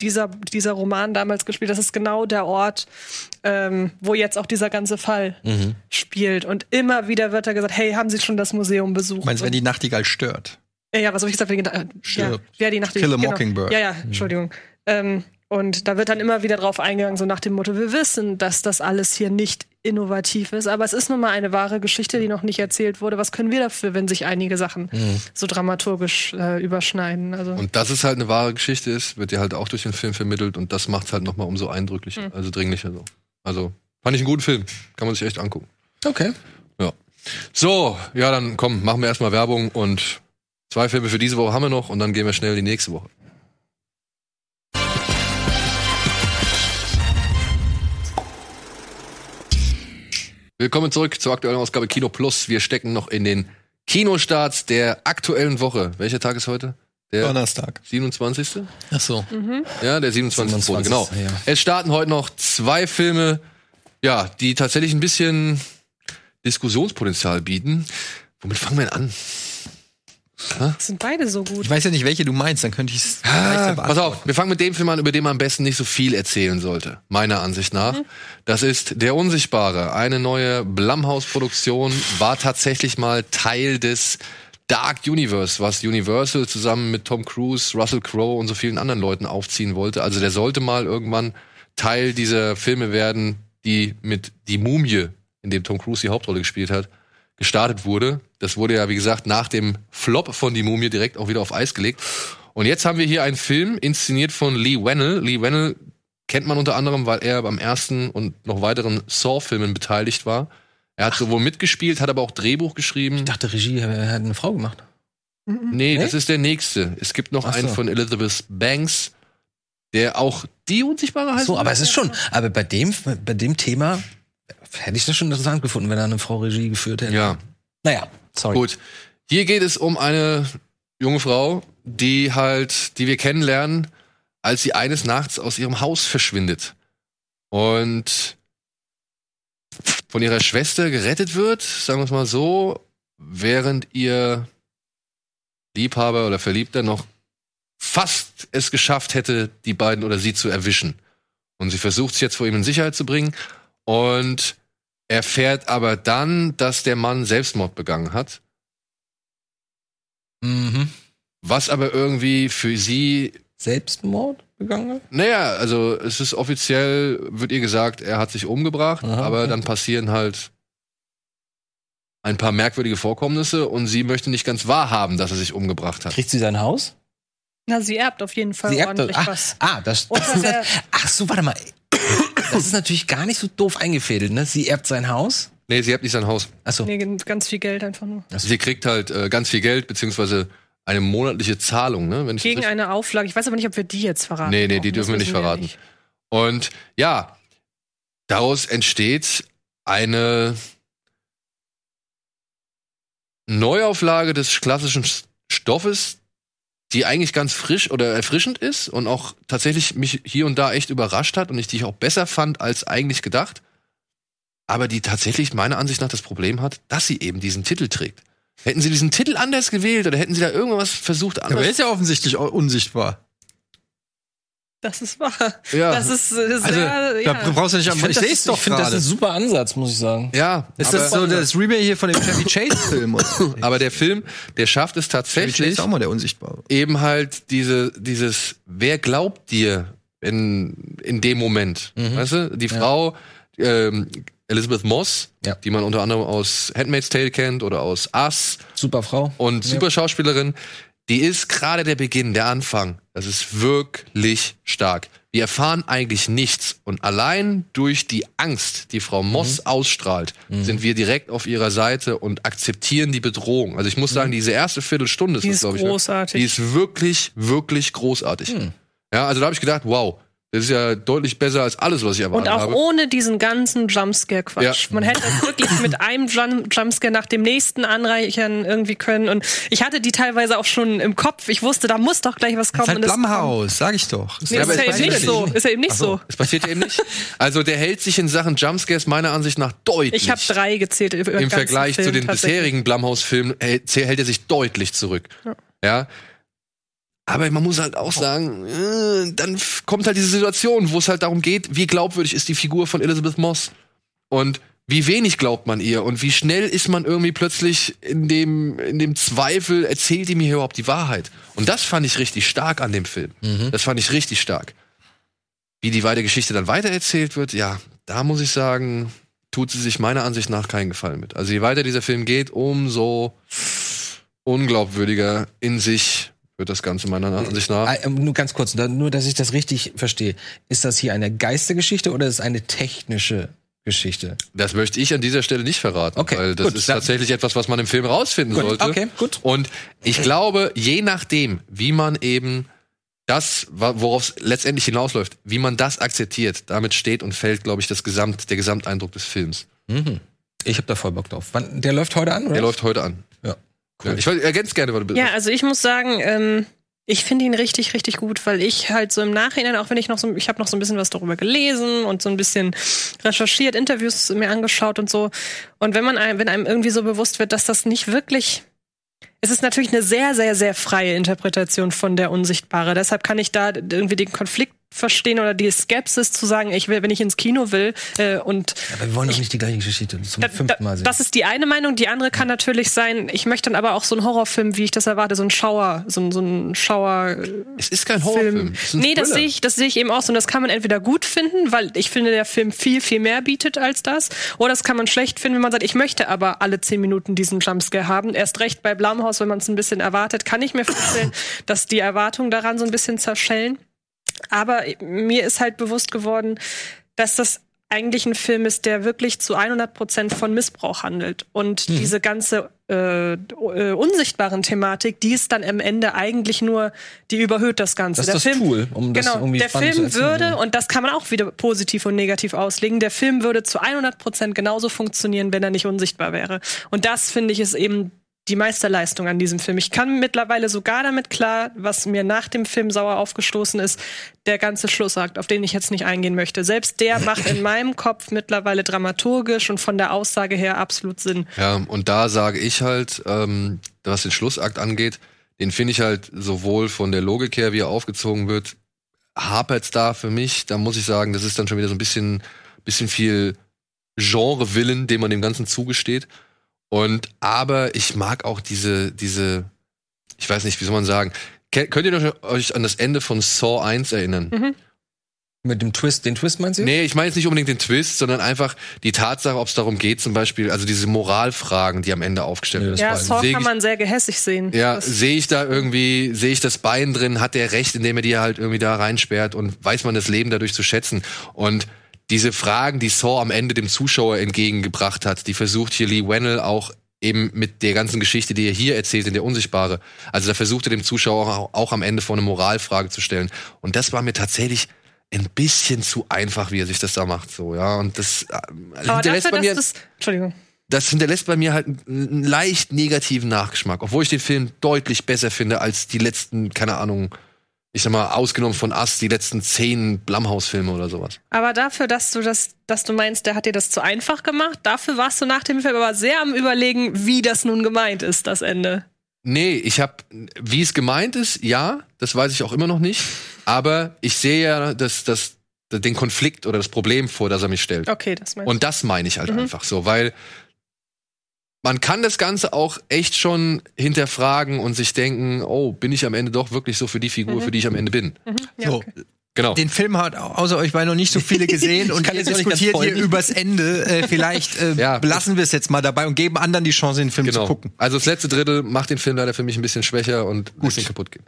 dieser, dieser Roman damals gespielt, das ist genau der Ort, ähm, wo jetzt auch dieser ganze Fall spielt. Und immer wieder wird da gesagt, hey, haben Sie schon das Museum besucht? Meinst du, wenn die Nachtigall stört? ja, ja, was habe ich gesagt? Die, äh, ja, die Nachtigall Kill a genau. Mockingbird. Ja, ja, Entschuldigung. Ähm, und da wird dann immer wieder drauf eingegangen, so nach dem Motto, wir wissen, dass das alles hier nicht innovativ ist, aber es ist nun mal eine wahre Geschichte, die noch nicht erzählt wurde. Was können wir dafür, wenn sich einige Sachen so dramaturgisch äh, überschneiden? Also Und dass es halt eine wahre Geschichte ist, wird ja halt auch durch den Film vermittelt und das macht's halt nochmal umso eindrücklicher, also dringlicher so. Also, fand ich einen guten Film. Kann man sich echt angucken. Okay. Ja. So, ja, dann komm, machen wir erstmal Werbung und zwei Filme für diese Woche haben wir noch und dann gehen wir schnell in die nächste Woche. Willkommen zurück zur aktuellen Ausgabe Kino Plus. Wir stecken noch in den Kinostarts der aktuellen Woche. Welcher Tag ist heute? Der Donnerstag. 27. Ach so. Ja, der 27. 27., Genau. ja. Es starten heute noch zwei Filme, ja, die tatsächlich ein bisschen Diskussionspotenzial bieten. Womit fangen wir denn an? Sind beide so gut. Ich weiß ja nicht, welche du meinst, dann könnte ich es Ah, pass auf, wir fangen mit dem Film an, über den man am besten nicht so viel erzählen sollte, meiner Ansicht nach. Das ist Der Unsichtbare. Eine neue Blumhouse-Produktion war tatsächlich mal Teil des Dark Universe, was Universal zusammen mit Tom Cruise, Russell Crowe und so vielen anderen Leuten aufziehen wollte. Also der sollte mal irgendwann Teil dieser Filme werden, die mit Die Mumie, in dem Tom Cruise die Hauptrolle gespielt hat, gestartet wurde. Das wurde ja, wie gesagt, nach dem Flop von Die Mumie direkt auch wieder auf Eis gelegt. Und jetzt haben wir hier einen Film, inszeniert von Lee Wennell. Lee Wennell kennt man unter anderem, weil er beim ersten und noch weiteren Saw-Filmen beteiligt war. Er hat sowohl mitgespielt, hat aber auch Drehbuch geschrieben. Ich dachte, Regie äh, hat eine Frau gemacht. Nee, das ist der nächste. Es gibt noch Ach einen so. von Elizabeth Banks, der auch die Unsichtbare heißt. So, aber es ist schon, aber bei dem, bei dem Thema hätte ich das schon interessant gefunden, wenn da eine Frau Regie geführt hätte. Ja, Naja, sorry. gut. Hier geht es um eine junge Frau, die halt, die wir kennenlernen, als sie eines Nachts aus ihrem Haus verschwindet und von ihrer Schwester gerettet wird, sagen wir es mal so, während ihr Liebhaber oder Verliebter noch fast es geschafft hätte, die beiden oder sie zu erwischen. Und sie versucht es jetzt vor ihm in Sicherheit zu bringen und erfährt aber dann, dass der Mann Selbstmord begangen hat. Mhm. Was aber irgendwie für sie, Selbstmord begangen? naja, also es ist offiziell, wird ihr gesagt, er hat sich umgebracht, Aha, aber okay. dann passieren halt ein paar merkwürdige Vorkommnisse und sie möchte nicht ganz wahrhaben, dass er sich umgebracht hat. Kriegt sie sein Haus? Na, sie erbt auf jeden Fall Sie erbt ordentlich ah, was. ah, das, das ist, der- ach so, warte mal. Das ist natürlich gar nicht so doof eingefädelt, ne? Sie erbt sein Haus. Nee, sie hat nicht sein Haus. Achso. Nee, ganz viel Geld einfach nur. Sie kriegt halt äh, ganz viel Geld, beziehungsweise eine monatliche Zahlung, ne? Wenn ich Gegen eine Auflage. Ich weiß aber nicht, ob wir die jetzt verraten. Nee, nee, brauchen. die dürfen wir nicht verraten. nicht. Und ja, daraus entsteht eine Neuauflage des klassischen Stoffes, die eigentlich ganz frisch oder erfrischend ist und auch tatsächlich mich hier und da echt überrascht hat und ich die auch besser fand als eigentlich gedacht. Aber die tatsächlich meiner Ansicht nach das Problem hat, dass sie eben diesen Titel trägt. Hätten sie diesen Titel anders gewählt oder hätten sie da irgendwas versucht Aber er anders? ist ja offensichtlich unsichtbar. Das ist wahr. Ja. Das ist äh, sehr, Also, ja. da brauchst du nicht am. Ich, das sehe ist- es doch ich finde, das ist ein super Ansatz, muss ich sagen. ja, Ist das so das Remake hier von dem Chevy Chase-Film? oder? Aber der Film, der schafft es Chevy Chase tatsächlich, ist auch mal der Unsichtbare. eben halt diese, dieses, wer glaubt dir in, in dem Moment? Weißt du, die Frau, ähm, Elizabeth Moss, Ja. die man unter anderem aus Handmaid's Tale kennt oder aus Us Super Frau. und super Schauspielerin, die ist gerade der Beginn, der Anfang. Das ist wirklich stark. Wir erfahren eigentlich nichts und allein durch die Angst, die Frau Moss ausstrahlt, sind wir direkt auf ihrer Seite und akzeptieren die Bedrohung. Also ich muss sagen, diese erste Viertelstunde ist Die ist glaube ich. ne? großartig. Die ist wirklich, wirklich großartig. Ja, also da habe ich gedacht, wow, das ist ja deutlich besser als alles, was ich Und erwartet auch habe. ohne diesen ganzen Jumpscare-Quatsch. Ja. Man hätte es wirklich mit einem Jump Jumpscare nach dem nächsten anreichern irgendwie können. Und ich hatte die teilweise auch schon im Kopf. Ich wusste, da muss doch gleich was kommen. Ist halt und es Blumhouse, sag ich doch. Nee, aber ist es ja eben passiert nicht ja so. Ist ja eben nicht so. Das passiert ja eben nicht. Also der hält sich in Sachen Jumpscares meiner Ansicht nach deutlich. Ich habe drei gezählt. Den Im Vergleich zu Film den tatsächlich. bisherigen Blumhouse-Filmen hält, hält er sich deutlich zurück. Ja. Aber man muss halt auch sagen, äh, dann kommt halt diese Situation, wo es halt darum geht, wie glaubwürdig ist die Figur von Elizabeth Moss und wie wenig glaubt man ihr und wie schnell ist man irgendwie plötzlich in dem, in dem Zweifel, erzählt die mir überhaupt die Wahrheit? Und das fand ich richtig stark an dem Film. Das fand ich richtig stark. Wie die weitere Geschichte dann weitererzählt wird, ja, da muss ich sagen, tut sie sich meiner Ansicht nach keinen Gefallen mit. Also je weiter dieser Film geht, umso unglaubwürdiger in sich wird das Ganze meiner Ansicht nach. Ähm, Nur ganz kurz, nur dass ich das richtig verstehe. Ist das hier eine Geistergeschichte oder ist es eine technische Geschichte? Das möchte ich an dieser Stelle nicht verraten, Okay, weil das gut, ist tatsächlich etwas, was man im Film rausfinden Gut, sollte. okay, gut. Und ich glaube, je nachdem, wie man eben das, worauf es letztendlich hinausläuft, wie man das akzeptiert, damit steht und fällt, glaube ich, das Gesamt, der Gesamteindruck des Films. Ich habe da voll Bock drauf. Wann, der läuft heute an, oder? Der läuft heute an. Ja. Ja, ich ergänzt gerne, weil du Ja, also ich muss sagen, ähm, ich finde ihn richtig, richtig gut, weil ich halt so im Nachhinein, auch wenn ich noch so, ich habe noch so ein bisschen was darüber gelesen und so ein bisschen recherchiert, Interviews mir angeschaut und so. Und wenn man einem, wenn einem irgendwie so bewusst wird, dass das nicht wirklich es ist natürlich eine sehr, sehr, sehr freie Interpretation von der Unsichtbare. Deshalb kann ich da irgendwie den Konflikt verstehen oder die Skepsis zu sagen, ich will, wenn ich ins Kino will äh, und Aber wir wollen doch nicht die gleiche Geschichte zum da, fünften Mal sehen. das ist die eine Meinung. Die andere kann natürlich sein, ich möchte dann aber auch so einen Horrorfilm, wie ich das erwarte, so einen Schauer, so, ein- so einen Schauer. Es ist kein Horrorfilm. Ist Nee, das sehe ich, das sehe ich eben auch so. Und das kann man entweder gut finden, weil ich finde, der Film viel, viel mehr bietet als das. Oder das kann man schlecht finden, wenn man sagt, ich möchte aber alle zehn Minuten diesen Jumpscare haben. Erst recht bei Blumhouse, wenn man es ein bisschen erwartet, kann ich mir vorstellen, dass die Erwartungen daran so ein bisschen zerschellen. Aber mir ist halt bewusst geworden, dass das eigentlich ein Film ist, der wirklich zu 100 Prozent von Missbrauch handelt. Und Mhm. diese ganze äh, äh, unsichtbaren Thematik, die ist dann am Ende eigentlich nur, die überhöht das Ganze. Das ist das Tool, um das genau, irgendwie der Film würde, und das kann man auch wieder positiv und negativ auslegen, der Film würde zu 100 Prozent genauso funktionieren, wenn er nicht unsichtbar wäre. Und das, finde ich, ist eben die Meisterleistung an diesem Film. Ich kann mittlerweile sogar damit klar, was mir nach dem Film sauer aufgestoßen ist, der ganze Schlussakt, auf den ich jetzt nicht eingehen möchte. Selbst der macht in meinem Kopf mittlerweile dramaturgisch und von der Aussage her absolut Sinn. Ja, und da sage ich halt, ähm, was den Schlussakt angeht, den finde ich halt sowohl von der Logik her, wie er aufgezogen wird, hapert's da für mich. Da muss ich sagen, das ist dann schon wieder so ein bisschen, bisschen viel Genre-Willen, den man dem Ganzen zugesteht. Und aber ich mag auch diese, diese, ich weiß nicht, wie soll man sagen, könnt ihr noch euch an das Ende von Saw 1 erinnern? Mit dem Twist, den Twist meinst du? Nee, ich meine jetzt nicht unbedingt den Twist, sondern einfach die Tatsache, ob es darum geht, zum Beispiel, also diese Moralfragen, die am Ende aufgestellt werden. Ja, Saw Seh kann ich- man sehr gehässig sehen. Ja, sehe ich da irgendwie, sehe ich das Bein drin, hat der recht, indem er die halt irgendwie da reinsperrt und weiß man das Leben dadurch zu schätzen. Und diese Fragen, die Saw am Ende dem Zuschauer entgegengebracht hat, die versucht hier Lee Wennell auch eben mit der ganzen Geschichte, die er hier erzählt, in der Unsichtbare. Also da versucht er dem Zuschauer auch, am Ende vor eine Moralfrage zu stellen. Und das war mir tatsächlich ein bisschen zu einfach, wie er sich das da macht, so, ja. Und das äh, Aber hinterlässt dafür, bei mir das, Entschuldigung. das hinterlässt bei mir halt einen leicht negativen Nachgeschmack, obwohl ich den Film deutlich besser finde als die letzten, keine Ahnung, ich sag mal, ausgenommen von Us, die letzten zehn Blumhouse-Filme oder sowas. Aber dafür, dass du das, dass du meinst, der hat dir das zu einfach gemacht, dafür warst du nach dem Film aber sehr am überlegen, wie das nun gemeint ist, das Ende. Nee, ich hab, wie es gemeint ist, ja, das weiß ich auch immer noch nicht, aber ich sehe ja das, das, den Konflikt oder das Problem vor, das er mich stellt. Okay, das meinst Und das meine ich halt einfach so, weil man kann das Ganze auch echt schon hinterfragen und sich denken, oh, bin ich am Ende doch wirklich so für die Figur, für die ich am Ende bin. du. Ja, So. okay. Genau. Den Film hat außer euch beiden noch nicht so viele gesehen und ihr diskutiert hier übers Ende. Äh, vielleicht äh, Ja. belassen wir es jetzt mal dabei und geben anderen die Chance, den Film Genau. zu gucken. Also das letzte Drittel macht den Film leider für mich ein bisschen schwächer und ein bisschen kaputt gehen.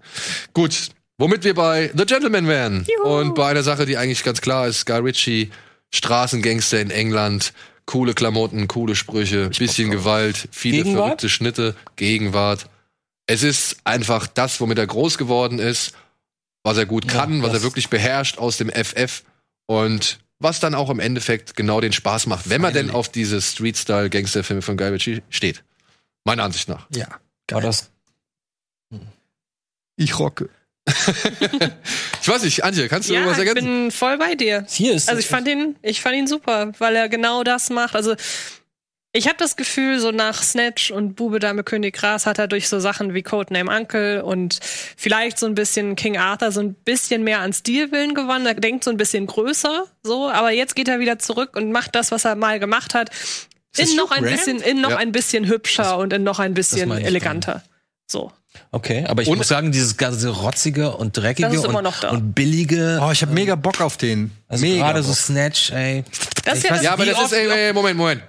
Gut, womit wir bei The Gentleman wären. Und bei einer Sache, die eigentlich ganz klar ist, Guy Ritchie, Straßengangster in England, coole Klamotten, coole Sprüche, bisschen Gewalt, viele Gegenwart? verrückte Schnitte, Gegenwart. Es ist einfach das, womit er groß geworden ist, was er gut kann, was er wirklich beherrscht aus dem FF und was dann auch im Endeffekt genau den Spaß macht, wenn man denn auf diese Street-Style-Gangsterfilme von Guy Ritchie steht. Meiner Ansicht nach. Ja. War das Ich rocke. Ich weiß nicht, Antje, kannst du Ja, irgendwas ich ergänzen? bin voll bei dir. hier ist Also ich fand ihn, ich fand ihn super, weil er genau das macht. Also ich habe das Gefühl, so nach Snatch und Bube Dame König Gras hat er durch so Sachen wie Codename Uncle und vielleicht so ein bisschen King Arthur so ein bisschen mehr an Stilwillen gewonnen. Er denkt so ein bisschen größer, so, aber jetzt geht er wieder zurück und macht das, was er mal gemacht hat, das in noch ein bisschen, in noch Ja. ein bisschen hübscher und in noch ein bisschen ich eleganter. So. Okay, aber ich Und- muss sagen, dieses ganze rotzige und dreckige Das ist immer und, noch da. und billige, Oh, ich habe mega Bock auf den. also mega gerade so Bock. Snatch, ey. Das ist ja weiß- Ja, aber das ist, ey, ey, Moment, Moment.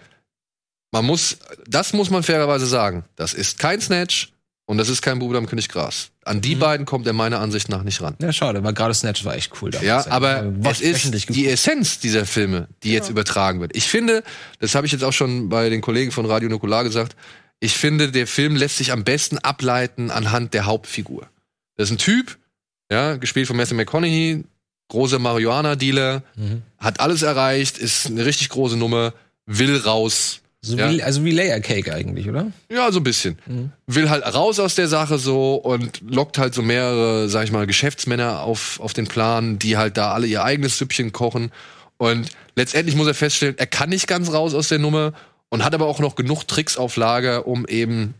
Man muss, das muss man fairerweise sagen. Das ist kein Snatch und das ist kein Bube am König Gras. An die beiden kommt er meiner Ansicht nach nicht ran. Ja, schade, weil gerade Snatch war echt cool. damals, Ja, aber War es ist die Essenz dieser Filme, die jetzt übertragen wird. Ich finde, das habe ich jetzt auch schon bei den Kollegen von Radio Nukular gesagt, ich finde, der Film lässt sich am besten ableiten anhand der Hauptfigur. Das ist ein Typ, ja, gespielt von Matthew McConaughey, großer Marihuana-Dealer, Mhm. hat alles erreicht, ist eine richtig große Nummer, will raus. So Ja. wie, also wie Layer Cake eigentlich, oder? Ja, so ein bisschen. Will halt raus aus der Sache so und lockt halt so mehrere, sag ich mal, Geschäftsmänner auf, auf den Plan, die halt da alle ihr eigenes Süppchen kochen. Und letztendlich muss er feststellen, er kann nicht ganz raus aus der Nummer und hat aber auch noch genug Tricks auf Lager, um eben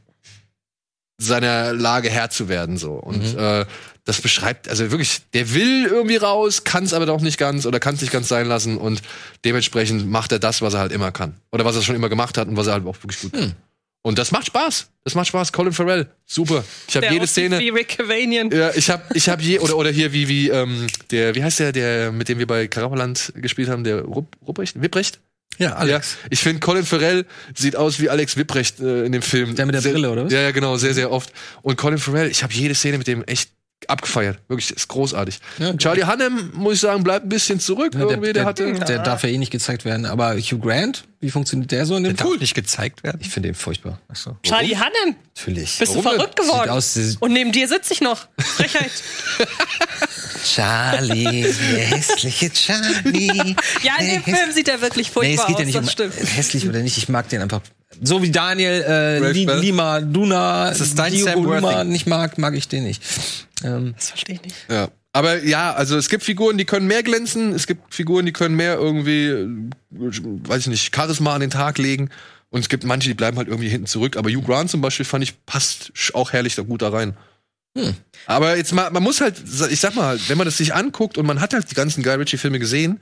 seiner Lage Herr zu werden so. Und äh, das beschreibt also wirklich der will irgendwie raus kann es aber doch nicht ganz oder kann es nicht ganz sein lassen und dementsprechend macht er das was er halt immer kann. Oder was er schon immer gemacht hat und was er halt auch wirklich gut kann. Und das macht Spaß. Das macht Spaß. Colin Farrell super. Ich habe jede Szene Wie Rick Cavanian. ja, ich habe ich habe je oder oder hier wie wie ähm, der wie heißt der der mit dem wir bei Karapaland gespielt haben der Rupp, Rupprecht Wipprecht Ja, Alex. ja, ich finde, Colin Farrell sieht aus wie Alex Wipprecht äh, in dem Film. Der mit der sehr, Brille, oder? Ja, ja, genau, sehr, sehr oft. Und Colin Farrell, ich habe jede Szene mit dem echt abgefeiert. Wirklich, ist großartig. Ja, Charlie Hannem, muss ich sagen, bleibt ein bisschen zurück. Ja, irgendwie, der, hatte. der darf ja eh nicht gezeigt werden. Aber Hugh Grant, wie funktioniert der so in dem Der Film? darf nicht gezeigt werden. Ich finde den furchtbar. Achso. Charlie Hannem, Natürlich. bist Warum du verrückt geworden? aus, der- Und neben dir sitze ich noch. Frechheit. Charlie, der hässliche Charlie. Ja, in dem Der Film sieht er wirklich Nee, furchtbar es geht ja aus, nicht das um stimmt. hässlich oder nicht. Ich mag den einfach so wie Daniel äh, Li. Lima Duna Das ist dein Diogo Sam Luma Worthing. nicht mag, mag ich den nicht. Ähm, Das verstehe ich nicht. Ja. Aber ja, also es gibt Figuren, die können mehr glänzen, es gibt Figuren, die können mehr irgendwie, äh, weiß ich nicht, Charisma an den Tag legen. Und es gibt manche, die bleiben halt irgendwie hinten zurück. Aber Hugh Grant zum Beispiel fand ich passt auch herrlich da gut da rein. Aber jetzt mal, man muss halt, ich sag mal, wenn man das sich anguckt und man hat halt die ganzen Guy Ritchie-Filme gesehen,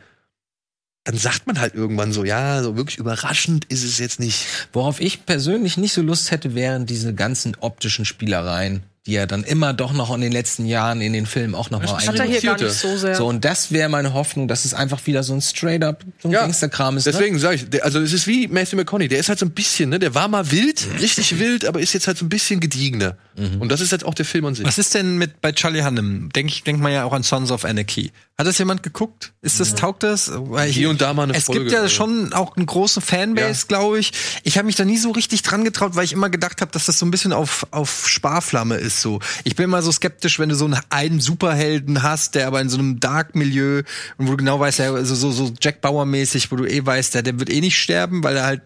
dann sagt man halt irgendwann so, ja, so wirklich überraschend ist es jetzt nicht. Worauf ich persönlich nicht so Lust hätte, wären diese ganzen optischen Spielereien, die er dann immer doch noch in den letzten Jahren in den Filmen auch noch mal Das hat er hier gar nicht so sehr. So, und das wäre meine Hoffnung, dass es einfach wieder so ein straight-up, so ein Ja, Gangsterkram ist. ne? Deswegen sage ich, der, also es ist wie Matthew McConaughey, der ist halt so ein bisschen, ne, der war mal wild, richtig wild, aber ist jetzt halt so ein bisschen gediegener. Und das ist jetzt auch der Film an sich. Was ist denn mit bei Charlie Hunnam? Denk ich, denkt man ja auch an Sons of Anarchy. Hat das jemand geguckt? Ist das taugt das? Weil Hier und da mal eine es Folge, gibt ja schon auch eine große Fanbase, Ja. glaube ich. Ich habe mich da nie so richtig dran getraut, weil ich immer gedacht habe, dass das so ein bisschen auf auf Sparflamme ist. So, ich bin immer so skeptisch, wenn du so einen, einen Superhelden hast, der aber in so einem Dark-Milieu und wo du genau weißt, ja, also so so Jack Bauer mäßig, wo du eh weißt, der, der wird eh nicht sterben, weil er halt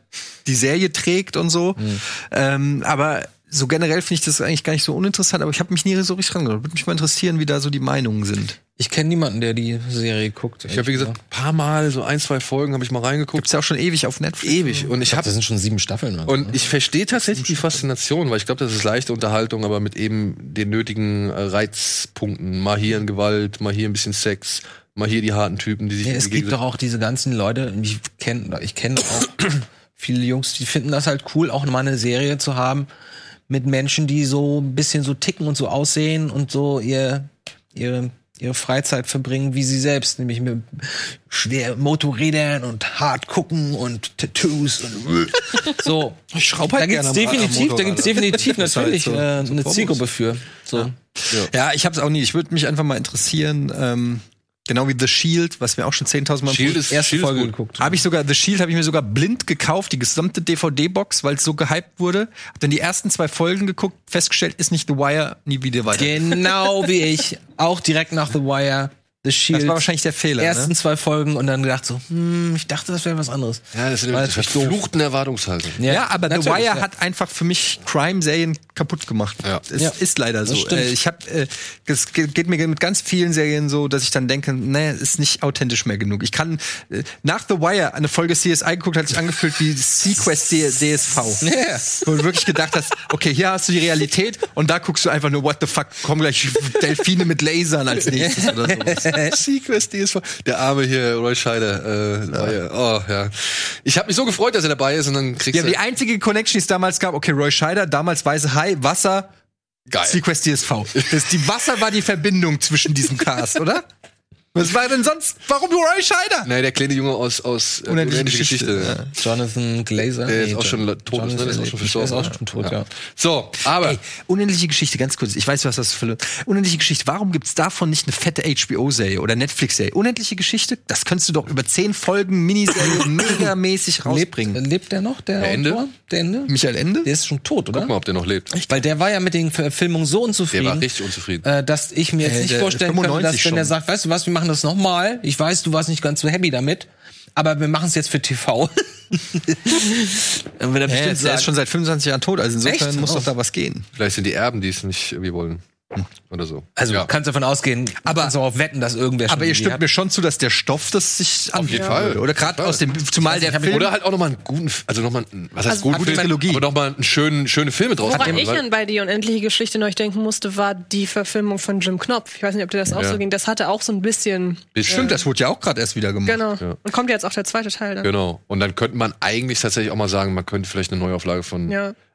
die Serie trägt und so. Ähm, aber so generell finde ich das eigentlich gar nicht so uninteressant, aber ich habe mich nie so richtig dran getraut. Würde mich mal interessieren, wie da so die Meinungen sind. Ich kenne niemanden, der die Serie guckt. Ich habe wie gesagt, ein paar Mal, so ein, zwei Folgen habe ich mal reingeguckt. Gibt's ja auch schon ewig auf Netflix. Ewig. Und ich ich habe das sind schon sieben Staffeln. oder so, ne? und ich verstehe tatsächlich die Faszination, weil ich glaube, das ist leichte Unterhaltung, aber mit eben den nötigen äh, Reizpunkten. Mal hier in Gewalt, mal hier ein bisschen Sex, mal hier die harten Typen, die sich Ja, es gibt doch auch diese ganzen Leute, ich kenne ich kenne auch viele Jungs, die finden das halt cool, auch mal eine Serie zu haben mit Menschen, die so ein bisschen so ticken und so aussehen und so ihr ihre ihre Freizeit verbringen, wie sie selbst, nämlich mit schwer Motorrädern und hart gucken und Tattoos und so. Ich schraube Da halt gibt's gerne am- am definitiv, da gibt's definitiv halt natürlich so- äh, so eine. Zielgruppe für. So. Ja, ich hab's auch nie. Ich würde mich einfach mal interessieren, ähm, genau wie The Shield, was wir auch schon 10.000 Mal Shield ist, erste Shield Folge geguckt. Habe ich sogar, The Shield habe ich mir sogar blind gekauft, die gesamte DVD-Box, weil es so gehypt wurde. Hab dann die ersten zwei Folgen geguckt, festgestellt, ist nicht The Wire, nie wieder weiter. Genau wie ich, auch direkt nach The Wire, The Shield. Das war wahrscheinlich der Fehler. ersten ne? zwei Folgen und dann gedacht so, hm, ich dachte, das wäre was anderes. Ja, das ist eine doof. verfluchten Erwartungshaltung. Ja, aber The Wire ja. hat einfach für mich Crime-Serien kaputt gemacht. Ja. Es Ja. ist leider so. Äh, ich habe, äh, es ge- geht mir mit ganz vielen Serien so, dass ich dann denke, nee, ist nicht authentisch mehr genug. Ich kann äh, nach The Wire eine Folge CSI geguckt, hat sich angefühlt wie Sequest DSV. Ja. Wo du wirklich gedacht hast, okay, hier hast du die Realität und da guckst du einfach nur, what the fuck, kommen gleich Delfine mit Lasern als nächstes oder sowas. Sequest DSV. Der arme hier, Roy Scheider. Äh, ja. Oh, ja. Ich habe mich so gefreut, dass er dabei ist und dann kriegst Ja, du. die einzige Connection, die es damals gab, okay, Roy Scheider, damals Weiße Hai, Wasser, Geil. Sequest DSV. Das, die Wasser war die Verbindung zwischen diesem Cast, oder? Was war denn sonst? Warum Roy Scheider? Nee, der kleine Junge aus, aus äh, Unendliche Geschichte, ja. Jonathan Glazer. Der ist Nee, auch schon tot, ne? Der ist auch schon Der ist verstorben. auch schon tot, ja. So, aber Ey, unendliche Geschichte, ganz kurz. Ich weiß, was das für Unendliche Geschichte. Warum gibt's davon nicht eine fette HBO-Serie oder Netflix-Serie? Unendliche Geschichte, das könntest du doch über zehn Folgen Miniserie megamäßig Lebt, rausbringen. lebt der noch, der, Der Ende? Autor? Der Ende? Michael Ende? Der ist schon tot, oder? guck mal, ob der noch lebt. Weil der war ja mit den Verfilmungen so unzufrieden. Der war richtig unzufrieden. äh, dass ich mir jetzt Äh, nicht der vorstellen könnte, 95 dass wenn er schon. sagt, weißt du was, wir machen das nochmal. Ich weiß, du warst nicht ganz so happy damit, aber wir machen es jetzt für TV. Er ist schon seit 25 Jahren tot, also insofern Echt? muss Oh. doch da was gehen. Vielleicht sind die Erben, die es nicht irgendwie wollen. Oder so. also ja. du kannst davon ausgehen, Aber- kannst auch wetten, dass irgendwer schon Aber ihr stimmt hat. mir schon zu, dass der Stoff das sich Auf jeden Fall. Oder gerade aus dem, zumal der Film. Oder halt auch nochmal einen guten, also nochmal, was heißt Also, guten Film, Trilogie. aber nochmal einen schönen, schöne Filme draus Woran ich weil- an bei die unendliche Geschichte neulich denken musste, war die Verfilmung von Jim Knopf. Ich weiß nicht, ob dir das auch Ja. so ging. Das hatte auch so ein bisschen. Stimmt, das wurde ja auch gerade erst wieder gemacht. Genau. Und kommt jetzt auch der zweite Teil dann. Genau. Und dann könnte man eigentlich tatsächlich auch mal sagen, man könnte vielleicht eine Neuauflage von.